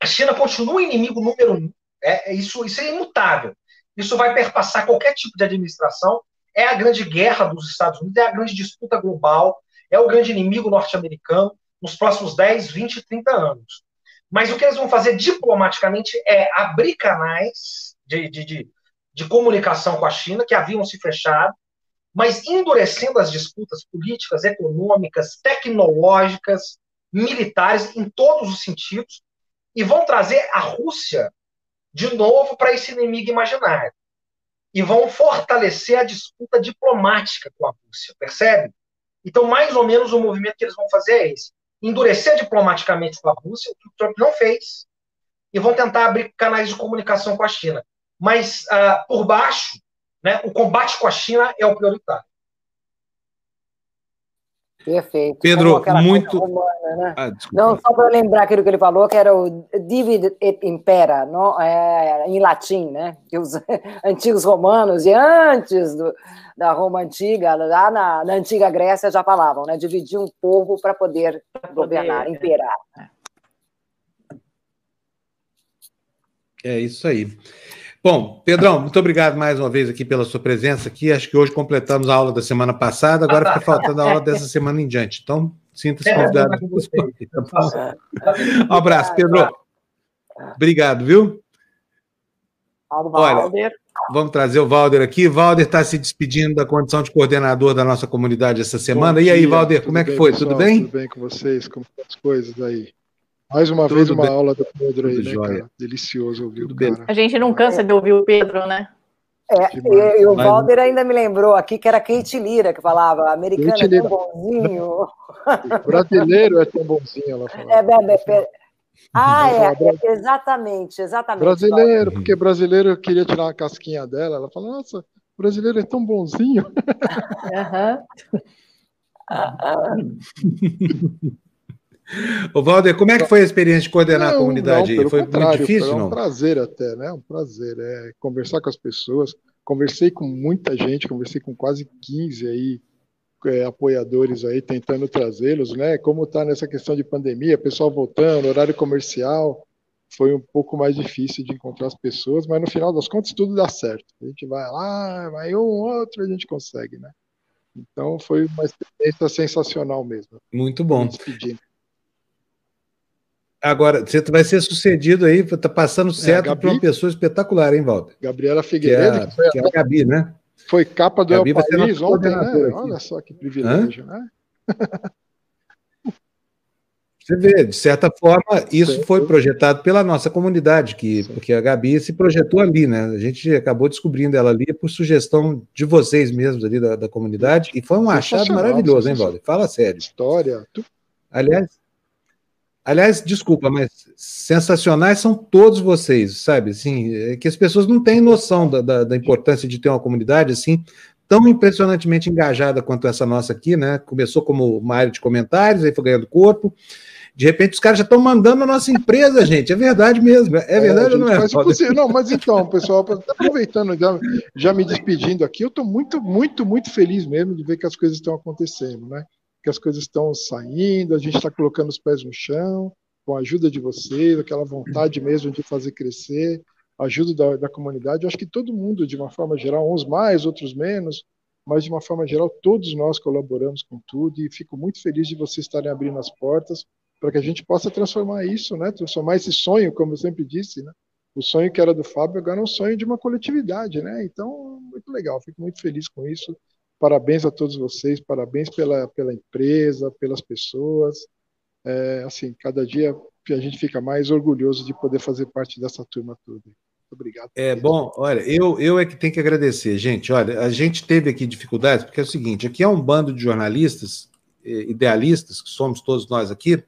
a China continua inimigo número um. É, é, isso, isso é imutável. Isso vai perpassar qualquer tipo de administração. É a grande guerra dos Estados Unidos, é a grande disputa global, é o grande inimigo norte-americano nos próximos 10, 20, 30 anos. Mas o que eles vão fazer diplomaticamente é abrir canais de, de, de, de comunicação com a China, que haviam se fechado, mas endurecendo as disputas políticas, econômicas, tecnológicas, militares, em todos os sentidos, e vão trazer a Rússia de novo para esse inimigo imaginário. E vão fortalecer a disputa diplomática com a Rússia, percebe? Então, mais ou menos, o movimento que eles vão fazer é esse: endurecer diplomaticamente com a Rússia, o que o Trump não fez, e vão tentar abrir canais de comunicação com a China. Mas, uh, por baixo, né? O combate com a China é o prioritário. Perfeito. Pedro, muito. Romana, né? ah, não, só para lembrar aquilo que ele falou, que era o divide et impera, não? É, em latim, né? Que os antigos romanos, e antes do, da Roma antiga, lá na, na, antiga Grécia já falavam, né? Dividir um povo para poder governar, poder, imperar. É isso aí. Bom, Pedrão, muito obrigado mais uma vez aqui pela sua presença aqui. Acho que hoje completamos a aula da semana passada, agora fica faltando a aula dessa semana em diante. Então, sinta-se é, convidado. Tá um abraço, Pedro. Obrigado, viu? Olha, vamos trazer o Valder aqui. Valder está se despedindo da condição de coordenador da nossa comunidade essa semana. Dia, e aí, Valder, como é que foi? Pessoal, tudo bem? Tudo bem com vocês? Como estão as coisas aí? Mais uma Tudo vez uma bem. aula do Pedro aí, né, cara? Delicioso ouvir o cara. A gente não cansa de ouvir o Pedro, né? É, e, e, o Walter ainda me lembrou aqui que era Kate Lira que falava, americano Kate é tão bonzinho. O brasileiro é tão bonzinho, ela falava. É, é, é, ah, é, exatamente, exatamente. Brasileiro, porque brasileiro queria tirar uma casquinha dela, ela falou, nossa, brasileiro é tão bonzinho. Uhum. Ô, Valder, como é que foi a experiência de coordenar não, a comunidade não, Foi muito difícil, não? É um prazer até, né? Um prazer. É conversar com as pessoas. Conversei com muita gente, conversei com quase 15 aí é, apoiadores aí, tentando trazê-los, né? Como está nessa questão de pandemia, pessoal voltando, horário comercial. foi um pouco mais difícil de encontrar as pessoas, mas no final das contas tudo dá certo. A gente vai lá, vai um, outro, a gente consegue, né? Então foi uma experiência sensacional mesmo. Muito bom. Agora, você vai ser sucedido aí, está passando é, certo é, para uma pessoa espetacular, hein, Walter? Gabriela Figueiredo, que é, que, foi, que é a Gabi, né? Foi capa do Gabi El País ontem, né? Olha só que privilégio, Hã? né? Você vê, de certa forma, isso foi projetado pela nossa comunidade, que, porque a Gabi se projetou ali, né? A gente acabou descobrindo ela ali por sugestão de vocês mesmos ali da, da comunidade, e foi um achado maravilhoso, hein, Valdir? Fala sério. História. Aliás, aliás, desculpa, mas sensacionais são todos vocês, sabe? Assim, é que as pessoas não têm noção da, da, da importância de ter uma comunidade assim tão impressionantemente engajada quanto essa nossa aqui, né? Começou como uma área de comentários, aí foi ganhando corpo, de repente os caras já estão mandando a nossa empresa, gente. É verdade mesmo. É, é verdade é, ou não é? Faz não, mas então, pessoal, aproveitando, já, já me despedindo aqui, eu estou muito, muito, muito feliz mesmo de ver que as coisas estão acontecendo, né? Que as coisas estão saindo, a gente está colocando os pés no chão, com a ajuda de vocês, aquela vontade mesmo de fazer crescer, ajuda da, da comunidade. Eu acho que todo mundo, de uma forma geral, uns mais, outros menos, mas de uma forma geral, todos nós colaboramos com tudo e fico muito feliz de vocês estarem abrindo as portas para que a gente possa transformar isso, né? Transformar esse sonho, como eu sempre disse, né? O sonho que era do Fábio agora é um sonho de uma coletividade, né? Então, muito legal, fico muito feliz com isso. Parabéns a todos vocês, parabéns pela, pela empresa, pelas pessoas. É, assim, cada dia a gente fica mais orgulhoso de poder fazer parte dessa turma toda. Obrigado. É bom, olha, eu, eu é que tenho que agradecer, gente. Olha, a gente teve aqui dificuldades, porque é o seguinte: aqui é um bando de jornalistas idealistas, que somos todos nós aqui,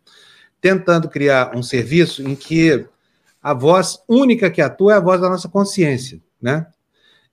tentando criar um serviço em que a voz única que atua é a voz da nossa consciência, né?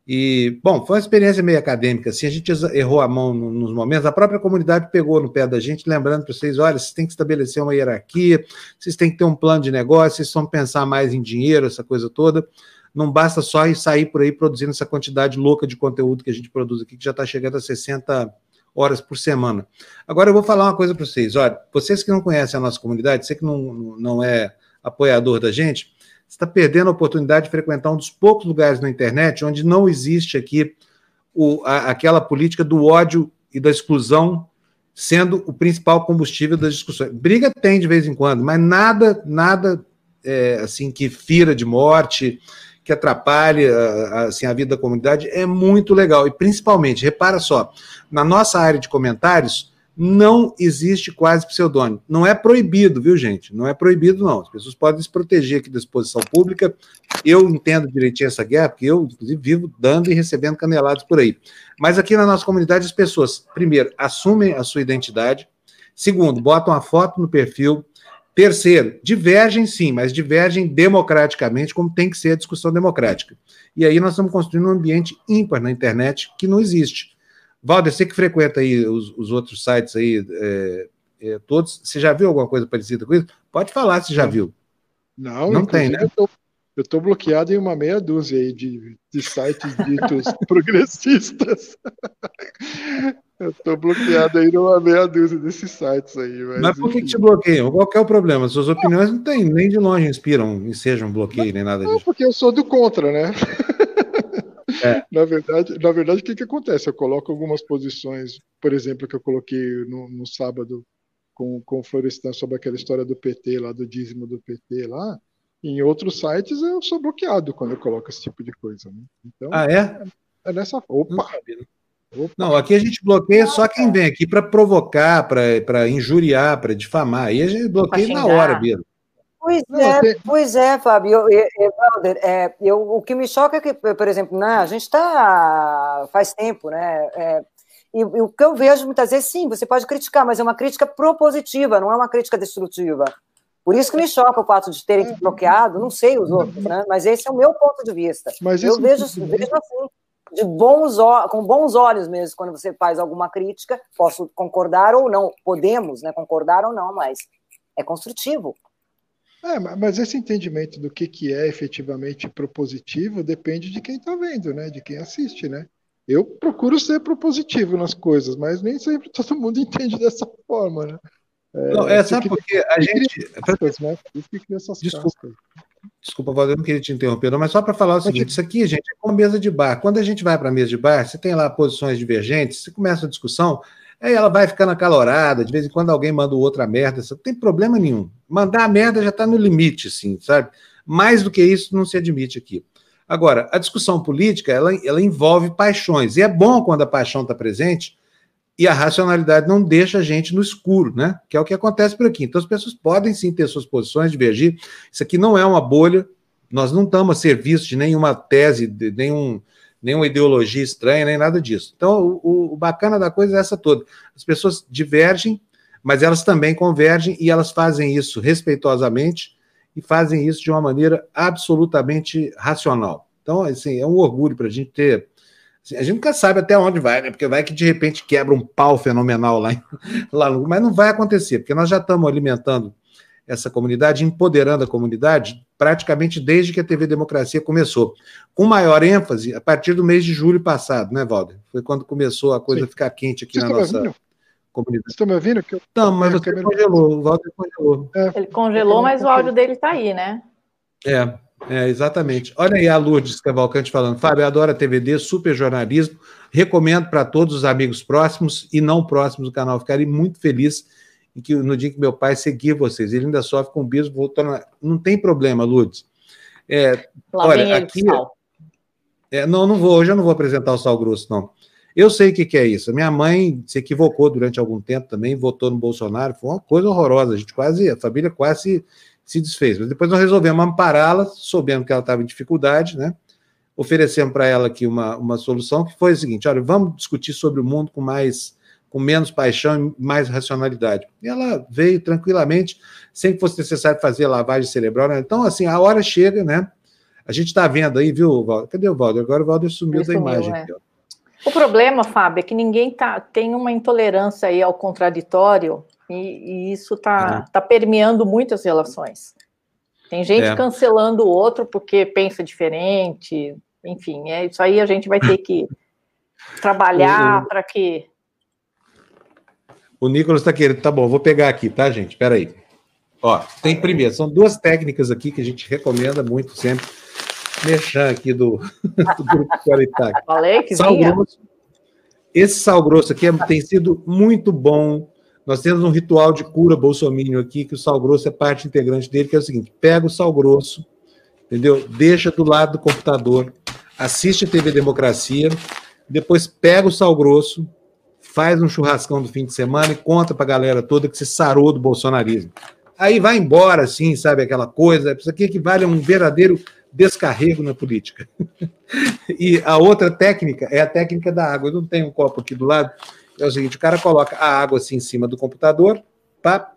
E, bom, foi uma experiência meio acadêmica, assim, a gente errou a mão nos momentos, a própria comunidade pegou no pé da gente, lembrando para vocês, olha, vocês têm que estabelecer uma hierarquia, vocês têm que ter um plano de negócio, vocês vão pensar mais em dinheiro, essa coisa toda, não basta só ir sair por aí produzindo essa quantidade louca de conteúdo que a gente produz aqui, que já está chegando a 60 horas por semana. Agora eu vou falar uma coisa para vocês. Olha, vocês que não conhecem a nossa comunidade, você que não, não é apoiador da gente, está perdendo a oportunidade de frequentar um dos poucos lugares na internet onde não existe aqui o, a, aquela política do ódio e da exclusão sendo o principal combustível das discussões. Briga tem de vez em quando, mas nada, nada é, assim que fira de morte, que atrapalhe assim, a vida da comunidade, é muito legal. E principalmente, repara só, na nossa área de comentários, não existe quase pseudônimo. Não é proibido, viu, gente? Não é proibido, não. As pessoas podem se proteger aqui da exposição pública. Eu entendo direitinho essa guerra, porque eu, inclusive, vivo dando e recebendo caneladas por aí. Mas aqui na nossa comunidade, as pessoas, primeiro, assumem a sua identidade. Segundo, botam a foto no perfil. Terceiro, divergem sim, mas divergem democraticamente, como tem que ser a discussão democrática. E aí nós estamos construindo um ambiente ímpar na internet que não existe. Valder, você que frequenta aí os, os outros sites aí, é, é, todos, você já viu alguma coisa parecida com isso? Pode falar se já viu. Não, não tem, né? Eu estou bloqueado em uma meia dúzia aí de, de sites ditos progressistas. Eu estou bloqueado aí numa meia dúzia desses sites aí. Mas, mas por que, que te bloqueiam? Qual é o problema? Suas opiniões não tem, nem de longe inspiram e sejam bloqueio, nem nada disso. Não, porque eu sou do contra, né? É. na verdade, na verdade, o que, que acontece? Eu coloco algumas posições, por exemplo, que eu coloquei no, no sábado com, com o Florestan sobre aquela história do PT lá, do dízimo do PT lá. Em outros sites eu sou bloqueado quando eu coloco esse tipo de coisa. Né? Então, ah, é? É nessa. Opa! Opa. Não, aqui a gente bloqueia só quem vem aqui para provocar, para injuriar, para difamar. Aí a gente bloqueia na hora, Biro. Pois Não, é, tem... pois é, Fábio. Eu, eu, é, eu, o que me choca é que, por exemplo, né, a gente está faz tempo, né? É, e, e, o que eu vejo muitas vezes, sim, você pode criticar, mas é uma crítica propositiva, não é uma crítica destrutiva. Por isso que me choca o fato de terem bloqueado, não sei os outros, né? Mas esse é o meu ponto de vista. Mas eu vejo, vejo assim, de bons com bons olhos mesmo quando você faz alguma crítica. Posso concordar ou não, podemos, né? Concordar ou não, mas é construtivo. É, mas esse entendimento do que, que é efetivamente propositivo depende de quem está vendo, né? De quem assiste, né? Eu procuro ser propositivo nas coisas, mas nem sempre todo mundo entende dessa forma, né? É, Não, é, sabe porque a gente. Cascas, né? Essas Desculpa. Desculpa, Valdir, eu não queria te interromper, não, mas só para falar o seguinte: isso aqui, gente, é como mesa de bar. Quando a gente vai para a mesa de bar, você tem lá posições divergentes, você começa a discussão, aí ela vai ficando acalorada, de vez em quando alguém manda outra merda, não tem problema nenhum. Mandar a merda já está no limite, assim, sabe? Mais do que isso não se admite aqui. Agora, a discussão política, ela, ela envolve paixões, e é bom quando a paixão está presente, e a racionalidade não deixa a gente no escuro, né? Que é o que acontece por aqui. Então as pessoas podem sim ter suas posições, divergir. Isso aqui não é uma bolha, nós não estamos a serviço de nenhuma tese, de nenhum, nenhuma ideologia estranha, nem nada disso. Então o, o bacana da coisa é essa toda. As pessoas divergem, mas elas também convergem e elas fazem isso respeitosamente e fazem isso de uma maneira absolutamente racional. Então, assim, é um orgulho para a gente ter a gente nunca sabe até onde vai, né? Porque vai que de repente quebra um pau fenomenal lá, em, lá no, mas não vai acontecer, porque nós já estamos alimentando essa comunidade, empoderando a comunidade, praticamente desde que a TV Democracia começou. Com maior ênfase a partir do mês de julho passado, né, Valder? Foi quando começou a coisa Sim. ficar quente aqui Você na nossa ouvindo? comunidade. Vocês estão me ouvindo? Que eu... Não, mas você congelou, o Valder congelou. É. Ele congelou, mas o áudio dele está aí, né? É. É, exatamente. Olha aí a Lourdes Cavalcante falando. Fábio, adora TVD, super jornalismo. Recomendo para todos os amigos próximos e não próximos do canal. Ficarei muito feliz em que no dia que meu pai seguir vocês. Ele ainda sofre com o bispo voltando. Não tem problema, Lourdes. É, olha, aqui. É, não, não vou. Hoje eu não vou apresentar o sal grosso, não. Eu sei o que, que é isso. Minha mãe se equivocou durante algum tempo também, votou no Bolsonaro. Foi uma coisa horrorosa. A gente quase, a família quase se desfez. Mas depois nós resolvemos ampará-la, soubemos que ela estava em dificuldade, né? Oferecemos para ela aqui uma, uma solução que foi o seguinte: olha, vamos discutir sobre o mundo com mais com menos paixão e mais racionalidade. E ela veio tranquilamente, sem que fosse necessário fazer lavagem cerebral. Né? Então, assim, a hora chega, né? A gente está vendo aí, viu, Valder? Cadê o Valder? Agora o Valder sumiu Ele da sumiu, imagem. É. Aqui, o problema, Fábio, é que ninguém tá, tem uma intolerância aí ao contraditório e, e isso está é. tá permeando muitas relações. Tem gente é. cancelando o outro porque pensa diferente, enfim, é isso aí a gente vai ter que trabalhar para que. O Nicolas está querendo, tá bom, vou pegar aqui, tá, gente? Espera aí. Ó, tem primeiro, são duas técnicas aqui que a gente recomenda muito sempre. Mexer aqui do, do grupo Qualitac. Falei que sal grosso. Esse sal grosso aqui é, tem sido muito bom nós temos um ritual de cura bolsominion aqui, que o sal grosso é parte integrante dele, que é o seguinte: pega o sal grosso, entendeu? Deixa do lado do computador, assiste a TV Democracia, depois pega o sal grosso, faz um churrascão do fim de semana e conta para a galera toda que se sarou do bolsonarismo. Aí vai embora, assim, sabe, aquela coisa. Isso aqui equivale a um verdadeiro descarrego na política. e a outra técnica é a técnica da água. Eu não tenho um copo aqui do lado, é o seguinte: o cara coloca a água assim em cima do computador, pá,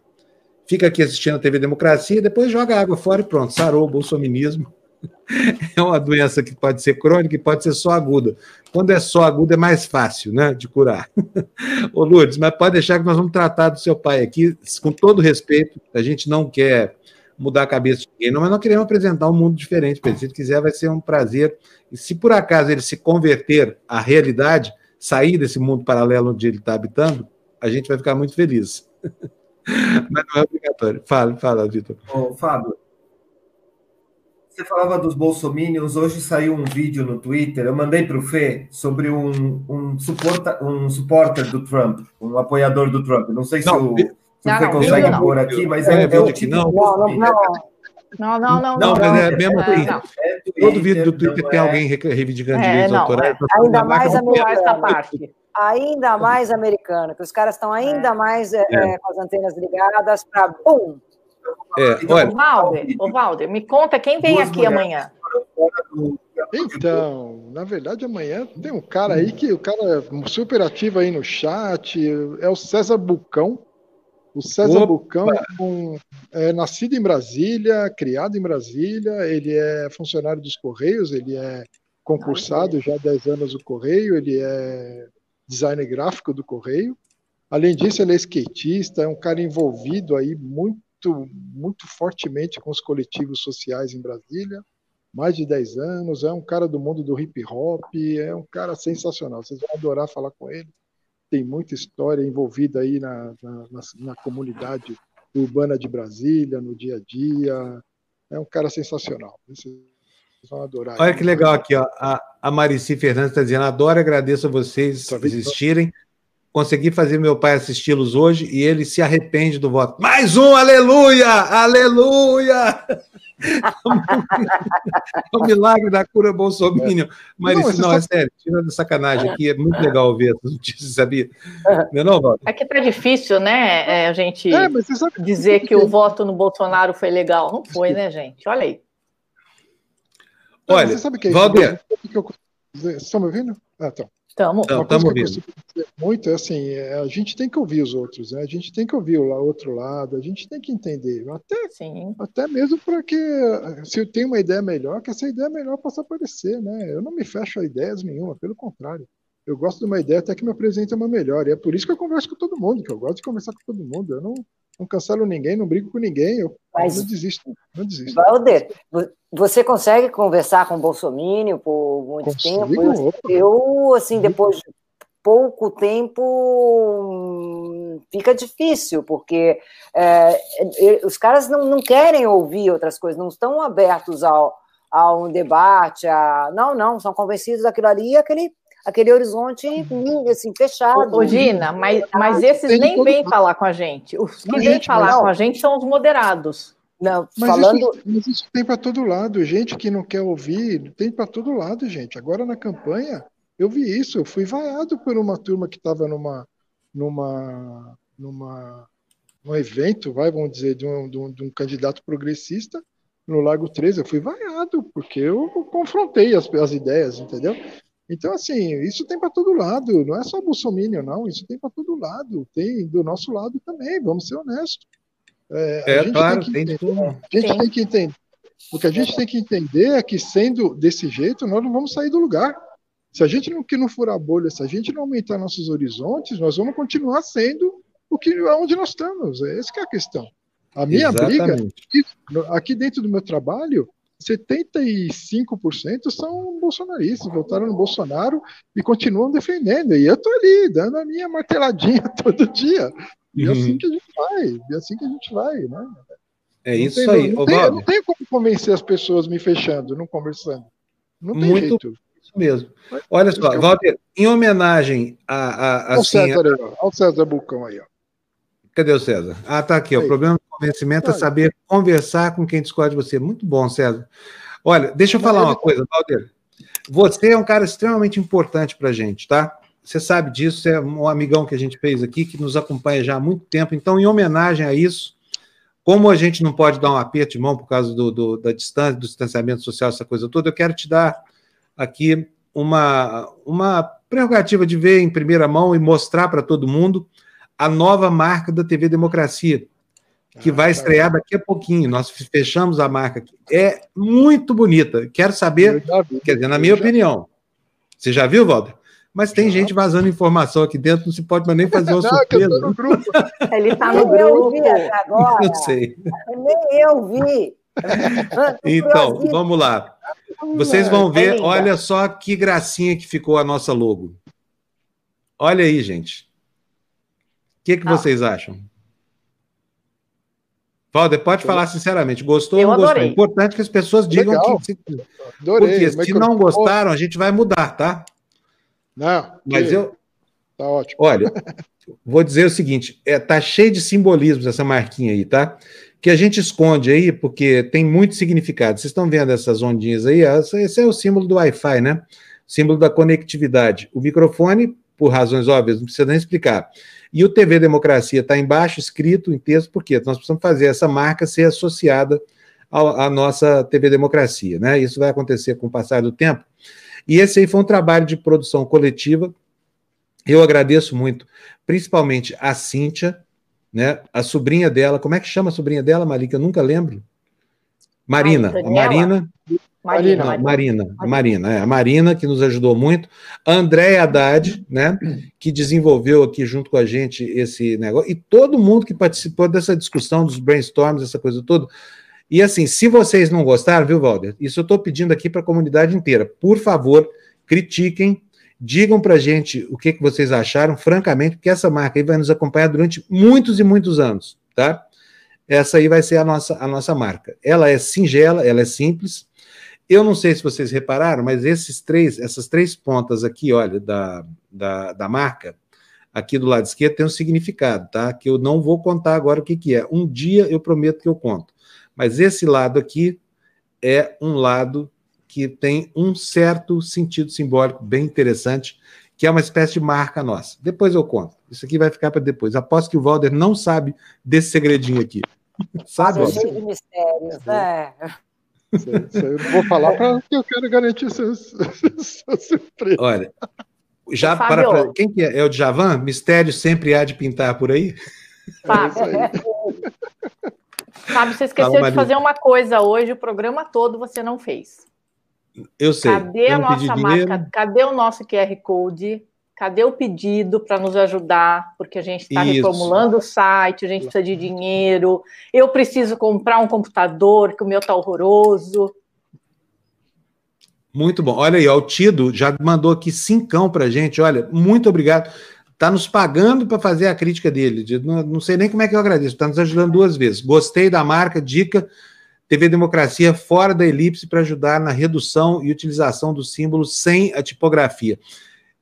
fica aqui assistindo a TV Democracia, depois joga a água fora e pronto, sarou o bolsominismo. É uma doença que pode ser crônica e pode ser só aguda. Quando é só aguda, é mais fácil né, de curar. Ô Lourdes, mas pode deixar que nós vamos tratar do seu pai aqui com todo respeito. A gente não quer mudar a cabeça de ninguém, não, mas nós queremos apresentar um mundo diferente para ele. Se ele quiser, vai ser um prazer. E se por acaso ele se converter à realidade, sair desse mundo paralelo onde ele está habitando, a gente vai ficar muito feliz. Mas não é obrigatório. Fala, fala, Vitor. Ô, Fábio, você falava dos bolsominions, hoje saiu um vídeo no Twitter, eu mandei para o Fê, sobre um, um, suporta, um supporter do Trump, um apoiador do Trump. Não sei se não, o, se não, você não, consegue pôr aqui, mas é, é, é o tipo não, não, não, não, não, não. Não, mas é mesmo assim. É todo vídeo do Twitter tem é. alguém reivindicando é, direitos autorais. Ainda mais americano. parte. Ainda mais americano, que os caras estão ainda mais com as antenas ligadas para bum. É, olha. Valder, ô Valder, me conta quem vem aqui amanhã. Então, na verdade, amanhã tem um cara aí que o cara é super ativo aí no chat, é o César Bucão. O César Opa. Bucão é nascido em Brasília, criado em Brasília, ele é funcionário dos Correios, ele é concursado já há 10 anos do Correio, ele é designer gráfico do Correio. Além disso, ele é skatista, é um cara envolvido aí muito, muito fortemente com os coletivos sociais em Brasília, mais de 10 anos, é um cara do mundo do hip hop, é um cara sensacional, vocês vão adorar falar com ele tem muita história envolvida aí na, na, na, na comunidade urbana de Brasília, no dia a dia. É um cara sensacional. Vocês vão adorar. Olha que legal aqui, ó. A, a Marici Fernandes está dizendo: adoro e agradeço a vocês tá existirem. Consegui fazer meu pai assisti-los hoje e ele se arrepende do voto. Mais um, aleluia! Aleluia! é o milagre da cura Bolsonaro. Mas não, não é sério, tirando de sacanagem aqui, é muito legal ouvir essas notícias, sabia? Não, é não, Walter? É que tá difícil, né, é, a gente é, dizer que o voto no Bolsonaro foi legal. Não foi, né, gente? Olha aí. Olha, é. Vocês estão me ouvindo? Ah, tá. Estamos. Estamos ouvindo. Muito é assim, é, a gente tem que ouvir os outros, né? a gente tem que ouvir o outro lado, a gente tem que entender, até, Sim. até mesmo para que, se eu tenho uma ideia melhor, que essa ideia melhor possa aparecer, né? Eu não me fecho a ideias nenhuma, pelo contrário. Eu gosto de uma ideia até que me apresente uma melhor, e é por isso que eu converso com todo mundo, que eu gosto de conversar com todo mundo. Eu não, não cancelo ninguém, não brigo com ninguém, eu Mas, não desisto, não desisto. Valder, você consegue conversar com o Bolsonaro por muito Consigo? tempo? Eu, eu, assim, uhum. depois de pouco tempo, hum, fica difícil, porque é, os caras não, não querem ouvir outras coisas, não estão abertos ao, a um debate, a... não, não, são convencidos daquilo ali, aquele aquele horizonte assim, fechado. Ô, Gina, mas, mas esses nem vêm falar com a gente. Os que vêm falar não. com a gente são os moderados. Não, mas falando. Isso, mas isso tem para todo lado. Gente que não quer ouvir, tem para todo lado, gente. Agora na campanha, eu vi isso. Eu fui vaiado por uma turma que estava numa, numa, numa, num evento, vai, vamos dizer, de um, de um, de um candidato progressista no Lago 13. Eu fui vaiado, porque eu confrontei as, as ideias, entendeu? Então, assim, isso tem para todo lado, não é só Bolsonaro, não, isso tem para todo lado, tem do nosso lado também, vamos ser honestos. É, é claro, tem, tem tudo. A gente tem. tem que entender. O que a gente tem que entender é que, sendo desse jeito, nós não vamos sair do lugar. Se a gente não, que não furar a bolha, se a gente não aumentar nossos horizontes, nós vamos continuar sendo o que onde nós estamos. É essa é a questão. A minha Exatamente. briga, aqui dentro do meu trabalho, 75% são bolsonaristas, votaram no Bolsonaro e continuam defendendo. E eu tô ali, dando a minha marteladinha todo dia. E uhum. assim que a gente vai, e assim que a gente vai, né? É não isso tem, aí. Não, tem, eu não tenho como convencer as pessoas me fechando, não conversando. Não tem Muito jeito. Isso mesmo. Olha só, Walter, em homenagem a. a, a assim, Olha o César, a... Olha o César Bucão aí, ó. Cadê o César? Ah, tá aqui. O problema do convencimento é saber conversar com quem discorda de você. Muito bom, César. Olha, deixa eu falar uma coisa, Valdir. Você é um cara extremamente importante para a gente, tá? Você sabe disso, é um amigão que a gente fez aqui, que nos acompanha já há muito tempo. Então, em homenagem a isso, como a gente não pode dar um aperto de mão por causa do, do, da distância, do distanciamento social, essa coisa toda, eu quero te dar aqui uma, uma prerrogativa de ver em primeira mão e mostrar para todo mundo a nova marca da TV Democracia, que ah, vai tá estrear daqui a pouquinho. Nós fechamos a marca aqui. É muito bonita. Quero saber, quer dizer, na minha opinião. Você já viu, Walter? Mas tem já. gente vazando informação aqui dentro, não se pode mais nem fazer uma surpresa. No grupo. Ele está no grupo. agora. Eu sei. Nem eu vi. então, vamos lá. Vocês vão ver, olha só que gracinha que ficou a nossa logo. Olha aí, gente que, que ah. vocês acham? Valder, pode falar sinceramente, gostou ou não gostou? É importante que as pessoas digam Legal. que. Adorei. Porque se não gostaram, a gente vai mudar, tá? Não. Mas eu. Tá ótimo. Olha, vou dizer o seguinte: é, tá cheio de simbolismos essa marquinha aí, tá? Que a gente esconde aí, porque tem muito significado. Vocês estão vendo essas ondinhas aí? Esse é o símbolo do Wi-Fi, né? Símbolo da conectividade. O microfone, por razões óbvias, não precisa nem explicar. E o TV Democracia está embaixo, escrito em texto, por quê? Nós precisamos fazer essa marca ser associada à nossa TV Democracia, né? Isso vai acontecer com o passar do tempo. E esse aí foi um trabalho de produção coletiva. Eu agradeço muito, principalmente a Cíntia, né? A sobrinha dela, como é que chama a sobrinha dela, Malika? Eu nunca lembro. Marina, Ai, Marina. Marina, não, Marina, Marina, é, a Marina que nos ajudou muito, André Haddad, né, que desenvolveu aqui junto com a gente esse negócio, e todo mundo que participou dessa discussão, dos brainstorms, essa coisa toda. E assim, se vocês não gostaram, viu, Walter? Isso eu estou pedindo aqui para a comunidade inteira. Por favor, critiquem, digam para a gente o que, que vocês acharam, francamente, porque essa marca aí vai nos acompanhar durante muitos e muitos anos, tá? essa aí vai ser a nossa, a nossa marca. Ela é singela, ela é simples. Eu não sei se vocês repararam, mas esses três, essas três pontas aqui, olha, da, da, da marca, aqui do lado esquerdo tem um significado, tá? Que eu não vou contar agora o que, que é. Um dia eu prometo que eu conto. Mas esse lado aqui é um lado que tem um certo sentido simbólico bem interessante, que é uma espécie de marca nossa. Depois eu conto. Isso aqui vai ficar para depois. Aposto que o Walder não sabe desse segredinho aqui. Sabe? Cheio de mistérios, né? eu não vou falar porque eu quero garantir seus, seus surpresas. Olha, já para, para, quem que é? É o Djavan? Mistério sempre há de pintar por aí? Fábio. É Fábio, você esqueceu Fala, de fazer uma coisa hoje, o programa todo você não fez. Eu sei. Cadê a nossa marca? Cadê o nosso QR Code? Cadê o pedido para nos ajudar? Porque a gente está reformulando o site, a gente precisa de dinheiro. Eu preciso comprar um computador, que o meu está horroroso. Muito bom. Olha aí, ó, o Tido já mandou aqui cincão para a gente. Olha, muito obrigado. Está nos pagando para fazer a crítica dele. Não, não, sei nem como é que eu agradeço. Está nos ajudando duas vezes. Gostei da marca, dica TV Democracia fora da elipse para ajudar na redução e utilização do símbolo sem a tipografia.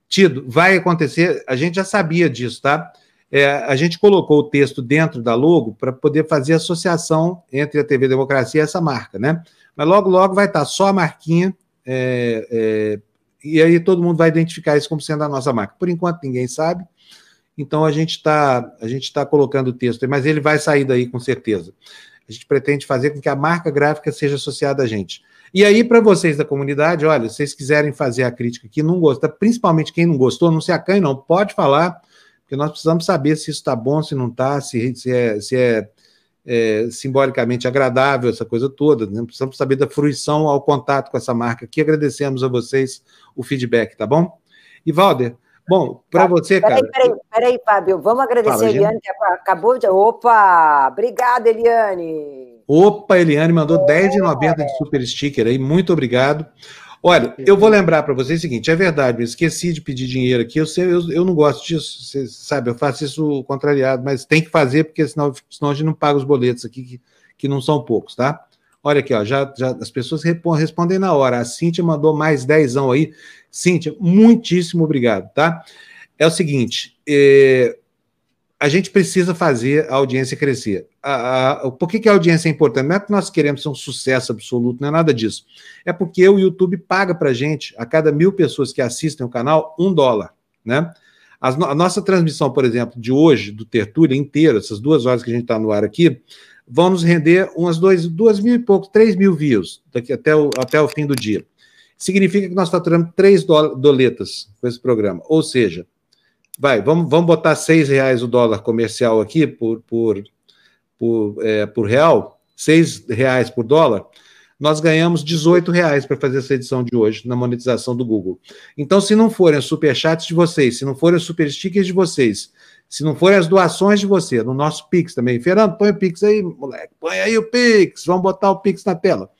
Tido, vai acontecer, a gente já sabia disso, tá? É, a gente colocou o texto dentro da logo para poder fazer associação entre a TV Democracia e essa marca, né? Mas logo, logo vai estar tá só a marquinha, é, é, e aí todo mundo vai identificar isso como sendo a nossa marca. Por enquanto, ninguém sabe, então a gente está tá colocando o texto, mas ele vai sair daí com certeza. A gente pretende fazer com que a marca gráfica seja associada a gente. E aí, para vocês da comunidade, olha, se vocês quiserem fazer a crítica aqui, não gosta, principalmente quem não gostou, não se acanhe, não, pode falar, porque nós precisamos saber se isso está bom, se não está, se, se, é, se é, é, simbolicamente agradável, essa coisa toda. Né? Precisamos saber da fruição ao contato com essa marca aqui. Agradecemos a vocês o feedback, tá bom? E, Valder, Bom, para você, peraí, cara. Peraí, peraí, Fábio, vamos agradecer Fala, a Eliane, que acabou de. Opa! Obrigada, Eliane! Opa, Eliane mandou é. R$10,90 de super sticker aí, muito obrigado. Olha, eu vou lembrar para vocês o seguinte: é verdade, eu esqueci de pedir dinheiro aqui, eu, sei, eu, eu não gosto disso, você sabe, eu faço isso contrariado, mas tem que fazer, porque senão, senão a gente não paga os boletos aqui, que, que não são poucos, tá? Olha aqui, ó, já, já as pessoas respondem na hora. A Cíntia mandou mais dezão aí. Cíntia, muitíssimo obrigado, tá? É o seguinte, é, a gente precisa fazer a audiência crescer. A, a, por que, que a audiência é importante? Não é que nós queremos ser um sucesso absoluto, não é nada disso. É porque o YouTube paga para gente, a cada mil pessoas que assistem o canal, um dólar, né? a nossa transmissão, por exemplo, de hoje, do Tertúlia inteira, essas duas horas que a gente está no ar aqui, vão nos render umas dois, duas mil e pouco, três mil views daqui até o, até o fim do dia. Significa que nós faturamos três doletas com esse programa. Ou seja, vai, vamos, vamos botar seis reais o dólar comercial aqui por, por, por, é, por real, seis reais por dólar, nós ganhamos 18 reais para fazer essa edição de hoje na monetização do Google. Então, se não forem os superchats de vocês, se não forem os super stickers de vocês, se não forem as doações de você, no nosso Pix também. Fernando, põe o Pix aí, moleque. Põe aí o Pix. Vamos botar o Pix na tela.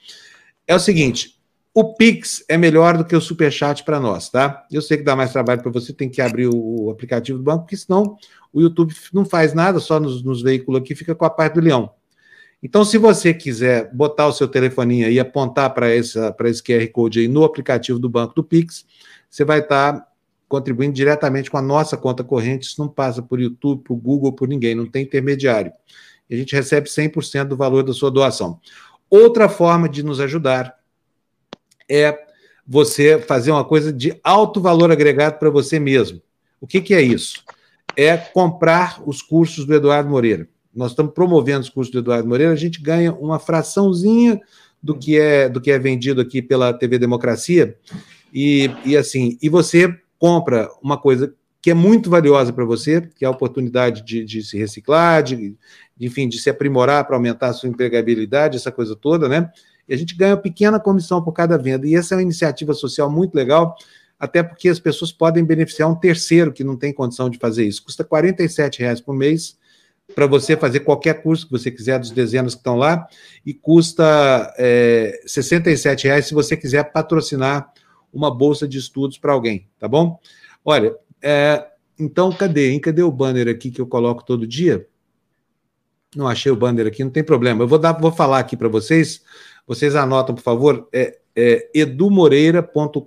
É o seguinte: o Pix é melhor do que o Superchat para nós, tá? Eu sei que dá mais trabalho para você, tem que abrir o aplicativo do banco, porque senão o YouTube não faz nada, só nos, nos veículos aqui, fica com a parte do leão. Então, se você quiser botar o seu telefoninho e apontar para esse QR Code aí no aplicativo do banco do Pix, você vai estar tá contribuindo diretamente com a nossa conta corrente, isso não passa por YouTube, por Google, por ninguém, não tem intermediário. A gente recebe 100% do valor da sua doação. Outra forma de nos ajudar é você fazer uma coisa de alto valor agregado para você mesmo. O que, que é isso? É comprar os cursos do Eduardo Moreira. Nós estamos promovendo os cursos do Eduardo Moreira, a gente ganha uma fraçãozinha do que é do que é vendido aqui pela TV Democracia. E, e assim, e você compra uma coisa que é muito valiosa para você, que é a oportunidade de, de se reciclar, de, enfim, de se aprimorar para aumentar a sua empregabilidade, essa coisa toda, né? E a gente ganha uma pequena comissão por cada venda. E essa é uma iniciativa social muito legal, até porque as pessoas podem beneficiar um terceiro que não tem condição de fazer isso. Custa R$ reais por mês para você fazer qualquer curso que você quiser dos dezenas que estão lá, e custa é, R$ reais se você quiser patrocinar uma bolsa de estudos para alguém, tá bom? Olha, é, então cadê? Hein? Cadê o banner aqui que eu coloco todo dia? Não achei o banner aqui, não tem problema. Eu vou, dar, vou falar aqui para vocês. Vocês anotam, por favor, é, é edumoreira.com.br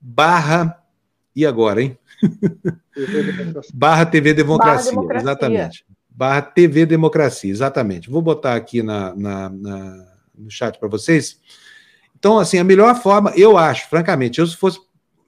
barra. E agora, hein? barra TV Democracia, barra democracia, exatamente. Barra TV Democracia, exatamente. Vou botar aqui na, na, na no chat para vocês. Então, assim, a melhor forma, eu acho, francamente, eu se fosse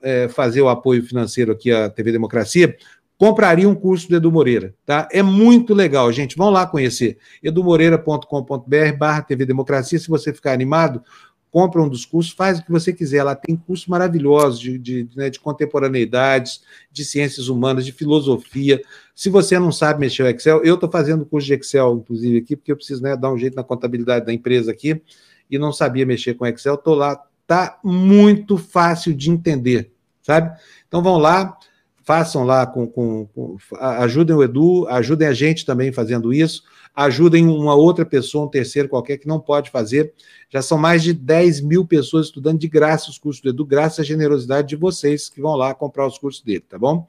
é, fazer o apoio financeiro aqui à TV Democracia, compraria um curso do Edu Moreira, tá? É muito legal, gente. Vão lá conhecer. edumoreira.com.br barra TV Democracia. Se você ficar animado, compra um dos cursos, faz o que você quiser. Lá tem cursos maravilhosos de, de, né, de contemporaneidades, de ciências humanas, de filosofia. Se você não sabe mexer o Excel, eu estou fazendo curso de Excel, inclusive, aqui, porque eu preciso né, dar um jeito na contabilidade da empresa aqui, e não sabia mexer com Excel, estou lá. Tá muito fácil de entender, sabe? Então vão lá, façam lá com, com, com, ajudem o Edu, ajudem a gente também fazendo isso, ajudem uma outra pessoa, um terceiro qualquer que não pode fazer. Já são mais de 10 mil pessoas estudando de graça os cursos do Edu, graças à generosidade de vocês que vão lá comprar os cursos dele, tá bom?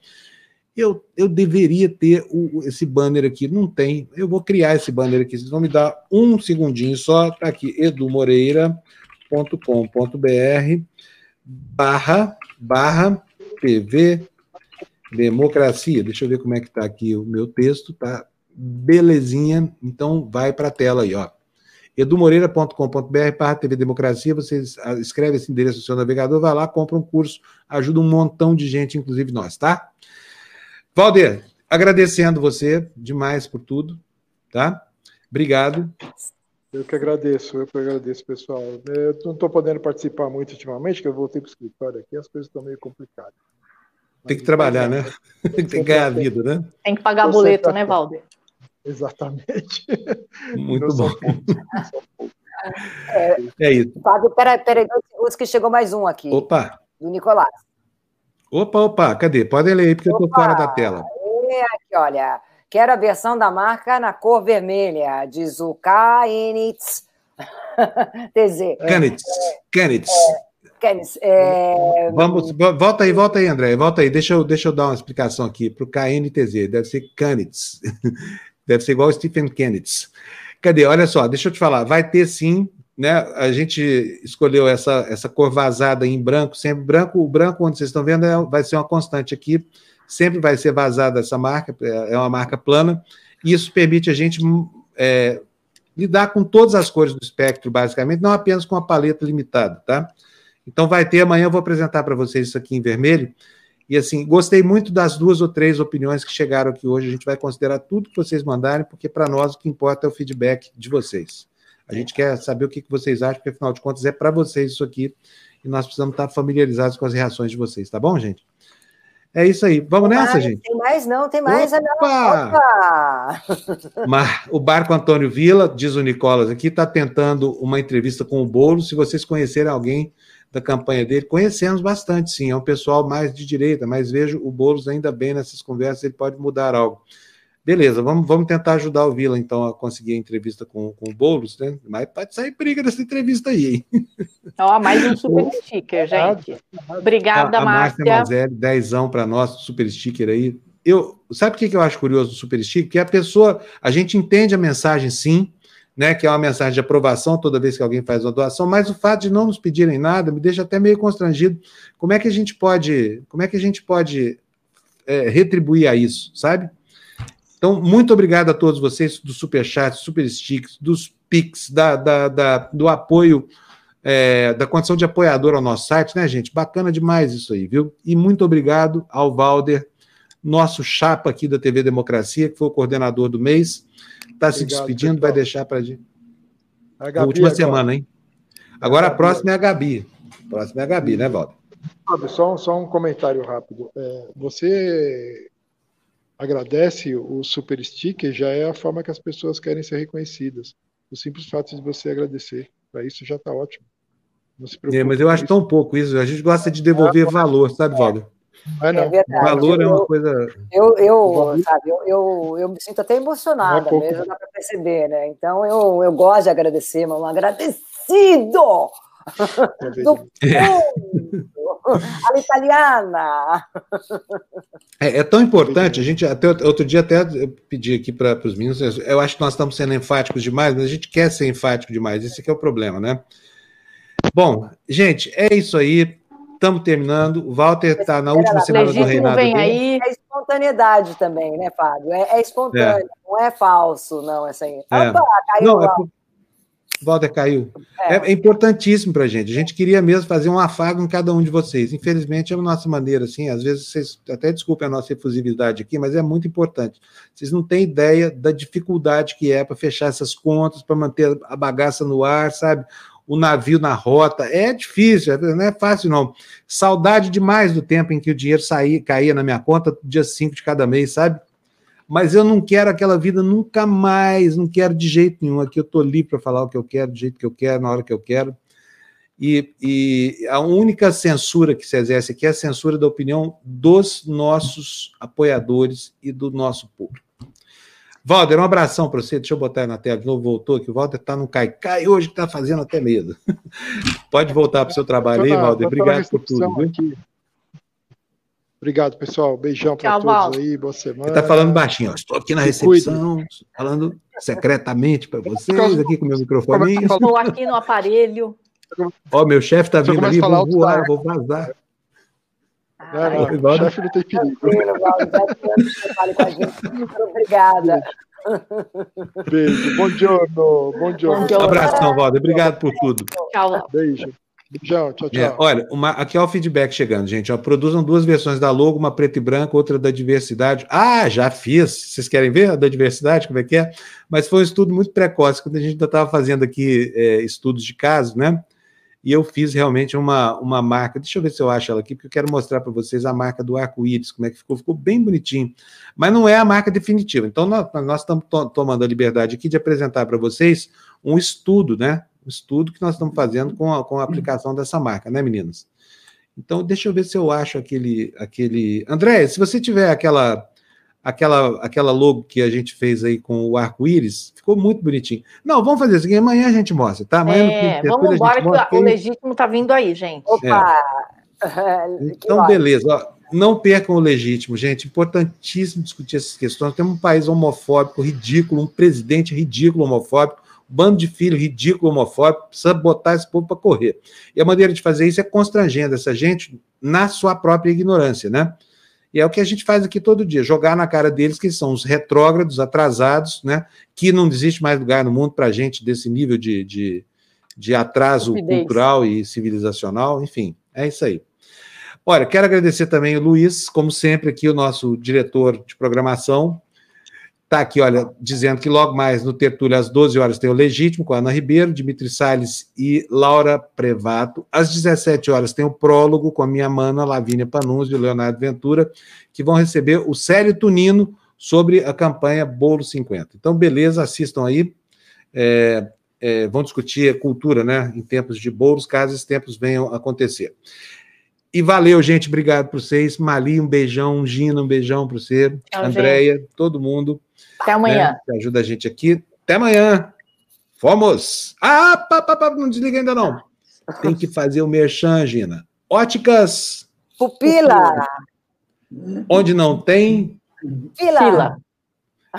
Eu, eu deveria ter o, esse banner aqui, não tem. Eu vou criar esse banner aqui. Vocês vão me dar um segundinho só, tá aqui, edumoreira.com.br barra, barra TV Democracia. Deixa eu ver como é que está aqui o meu texto. Tá belezinha. Então vai para a tela aí, ó. edumoreira.com.br para TV Democracia, você escreve esse endereço no seu navegador, vai lá, compra um curso, ajuda um montão de gente, inclusive nós, tá? Valder, agradecendo você demais por tudo, tá? Obrigado. Eu que agradeço, eu que agradeço, pessoal. Eu não estou podendo participar muito ultimamente, que eu voltei para o escritório aqui, as coisas estão meio complicadas. Tem que trabalhar, né? Tem que ganhar a vida, né? Tem que pagar boleto, né, Valder? Exatamente. Muito bom. É, é isso. Fábio, peraí, peraí, dois segundos que chegou mais um aqui. Opa! Do Nicolás. Opa, opa, cadê? Podem ler aí, porque opa, eu estou fora da tela. É aqui, olha. Quero a versão da marca na cor vermelha, diz o Kanitz. TZ. Kanitz. Kanitz. É, é... Vamos, volta aí, volta aí, André, volta aí. Deixa eu, deixa eu dar uma explicação aqui para o KNTZ. Deve ser Kanitz. Deve ser igual Stephen Kennedy. Cadê? Olha só, deixa eu te falar. Vai ter sim, né? A gente escolheu essa, essa cor vazada em branco, sempre branco. O branco, onde vocês estão vendo, é, vai ser uma constante aqui. Sempre vai ser vazada essa marca, é, é uma marca plana. E isso permite a gente é, lidar com todas as cores do espectro, basicamente, não apenas com a paleta limitada, tá? Então vai ter, amanhã eu vou apresentar para vocês isso aqui em vermelho. E assim, gostei muito das duas ou três opiniões que chegaram aqui hoje. A gente vai considerar tudo que vocês mandarem, porque para nós o que importa é o feedback de vocês. A gente quer saber o que vocês acham, porque afinal de contas é para vocês isso aqui. E nós precisamos estar familiarizados com as reações de vocês, tá bom, gente? É isso aí. Vamos tem nessa, mais, gente? Tem mais, não, tem mais. Opa! Opa! o Barco Antônio Vila, diz o Nicolas aqui, está tentando uma entrevista com o Bolo. Se vocês conhecerem alguém da campanha dele, conhecemos bastante, sim, é um pessoal mais de direita, mas vejo o Boulos ainda bem nessas conversas, ele pode mudar algo. Beleza, vamos, vamos tentar ajudar o Vila, então, a conseguir a entrevista com, com o Boulos, né? Mas pode sair briga dessa entrevista aí, hein? Ó, mais um super sticker, gente. Obrigada, a, a Márcia. Márcia Mazelli, dezão para nós, super sticker aí. Eu, sabe o que eu acho curioso do super sticker? Que a pessoa, a gente entende a mensagem, sim, né, que é uma mensagem de aprovação toda vez que alguém faz uma doação, mas o fato de não nos pedirem nada me deixa até meio constrangido. Como é que a gente pode, como é que a gente pode é, retribuir a isso, sabe? Então, muito obrigado a todos vocês do Superchat, Super Sticks, dos Pix, da, da, da do apoio, é, da condição de apoiador ao nosso site, né, gente? Bacana demais isso aí, viu? E muito obrigado ao Valder, nosso chapa aqui da TV Democracia, que foi o coordenador do mês está se despedindo, vai deixar para gente. A, a última agora. semana, hein? Agora a, próxima é a Gabi. A próxima é a Gabi, né, Walter? Só, só um comentário rápido. É, você agradece o super sticker, já é a forma que as pessoas querem ser reconhecidas. O simples fato de você agradecer, para isso já está ótimo. Não se preocupe. É, mas eu acho tão pouco isso. A gente gosta de devolver valor, sabe, Walter? É, não. é verdade. O valor eu, é uma coisa. Eu, eu, sabe, eu, eu, eu me sinto até emocionada é mesmo, dá para perceber, né? Então eu, eu gosto de agradecer, um agradecido! Do é. a italiana. É, é, tão importante, a gente até outro dia até pedi aqui para os meninos, eu acho que nós estamos sendo enfáticos demais, mas a gente quer ser enfático demais, esse é o problema, né? Bom, gente, é isso aí. Estamos terminando. O Walter está na última semana do reinado. Vem aí. É espontaneidade também, né, Fábio? É, é espontâneo, é. não é falso, não, essa aí. É. Opa, caiu não, é lá. Walter caiu. É, é importantíssimo para a gente. A gente queria mesmo fazer um afago em cada um de vocês. Infelizmente, é a nossa maneira, assim, às vezes vocês até desculpem a nossa efusividade aqui, mas é muito importante. Vocês não têm ideia da dificuldade que é para fechar essas contas, para manter a bagaça no ar, sabe? O navio na rota. É difícil, é, não é fácil, não. Saudade demais do tempo em que o dinheiro saía, caía na minha conta dia 5 de cada mês, sabe? Mas eu não quero aquela vida nunca mais, não quero de jeito nenhum. Aqui eu estou ali para falar o que eu quero, do jeito que eu quero, na hora que eu quero. E, e, a única censura que se exerce aqui é a censura da opinião dos nossos apoiadores e do nosso público. Walter, um abração para você. Deixa eu botar na tela de novo. Voltou aqui. O Walter está no cai-cai hoje, que está fazendo até medo. Pode voltar para o seu trabalho aí, Walter. Obrigado por tudo. Viu? Obrigado, pessoal. Beijão para todos Walter. aí. Boa semana. Ele está falando baixinho. Ó. Estou aqui na recepção, falando secretamente para vocês, aqui com meu microfone. Estou aqui no aparelho. Ó, meu chefe está vindo ali. Vou voar, vou vazar. Não, não, o chefe não tem perigo. Obrigada. Beijo. Bom giorno. Bom giorno. Um abração, Valda. Obrigado por tudo. Tchau. Beijo. Beijão, tchau, tchau. É, olha, uma, aqui é o feedback chegando, gente. Ó, produzam duas versões da logo, uma preta e branca, outra da diversidade. Ah, já fiz. Vocês querem ver a da diversidade? Como é que é? Mas foi um estudo muito precoce, quando a gente ainda estava fazendo aqui é, estudos de caso, né? E eu fiz realmente uma, uma marca. Deixa eu ver se eu acho ela aqui, porque eu quero mostrar para vocês a marca do arco-íris, como é que ficou. Ficou bem bonitinho. Mas não é a marca definitiva. Então, nós, estamos to tomando a liberdade aqui de apresentar para vocês um estudo, né? Um estudo que nós estamos fazendo com a, com a aplicação dessa marca, né, meninas? Então, deixa eu ver se eu acho aquele. aquele... André, se você tiver aquela aquela, aquela logo que a gente fez aí com o arco-íris, ficou muito bonitinho. Não, vamos fazer isso aqui, amanhã a gente mostra, tá? Amanhã é, vamos embora que o legítimo tá vindo aí, gente. Opa! É. Então, beleza. Ó, não percam o legítimo, gente. Importantíssimo discutir essas questões. Temos um país homofóbico ridículo, um presidente ridículo homofóbico, um bando de filho ridículo homofóbico, precisa botar esse povo para correr. E a maneira de fazer isso é constrangendo essa gente na sua própria ignorância, né? E é o que a gente faz aqui todo dia, jogar na cara deles que são os retrógrados, atrasados, né? Que não existe mais lugar no mundo para gente desse nível de, de, de atraso cultural e civilizacional, enfim, é isso aí. Olha, quero agradecer também o Luiz, como sempre, aqui, o nosso diretor de programação, Está aqui, olha, dizendo que logo mais no Tertúlio, às 12 horas, tem o Legítimo com a Ana Ribeiro, Dimitri Salles e Laura Prevato. Às 17 horas tem o prólogo com a minha mana, Lavínia Panunzi e o Leonardo Ventura, que vão receber o Célio Tunino sobre a campanha Bolo 50. Então, beleza, assistam aí. É, é, vão discutir cultura, né, em tempos de bolos, caso esses tempos venham a acontecer. E valeu, gente. Obrigado por vocês. Mali, um beijão. Gina, um beijão para você. Tchau, Andréia, todo mundo. Até amanhã. Né, que ajuda a gente aqui. Até amanhã. Fomos! Ah, pá, pá, pá, não desliga ainda não. Tem que fazer o merchan, Gina. Óticas. Pupila. Onde não tem. Fila. Fila.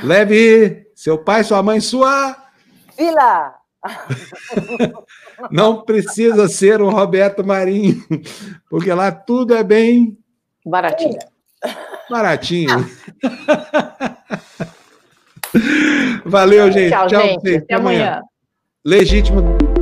Leve seu pai, sua mãe, sua. Fila. Não precisa ser o Roberto Marinho, porque lá tudo é bem baratinho. Baratinho. Valeu, gente. Tchau, Tchau gente. Até, até amanhã. amanhã. Legítimo.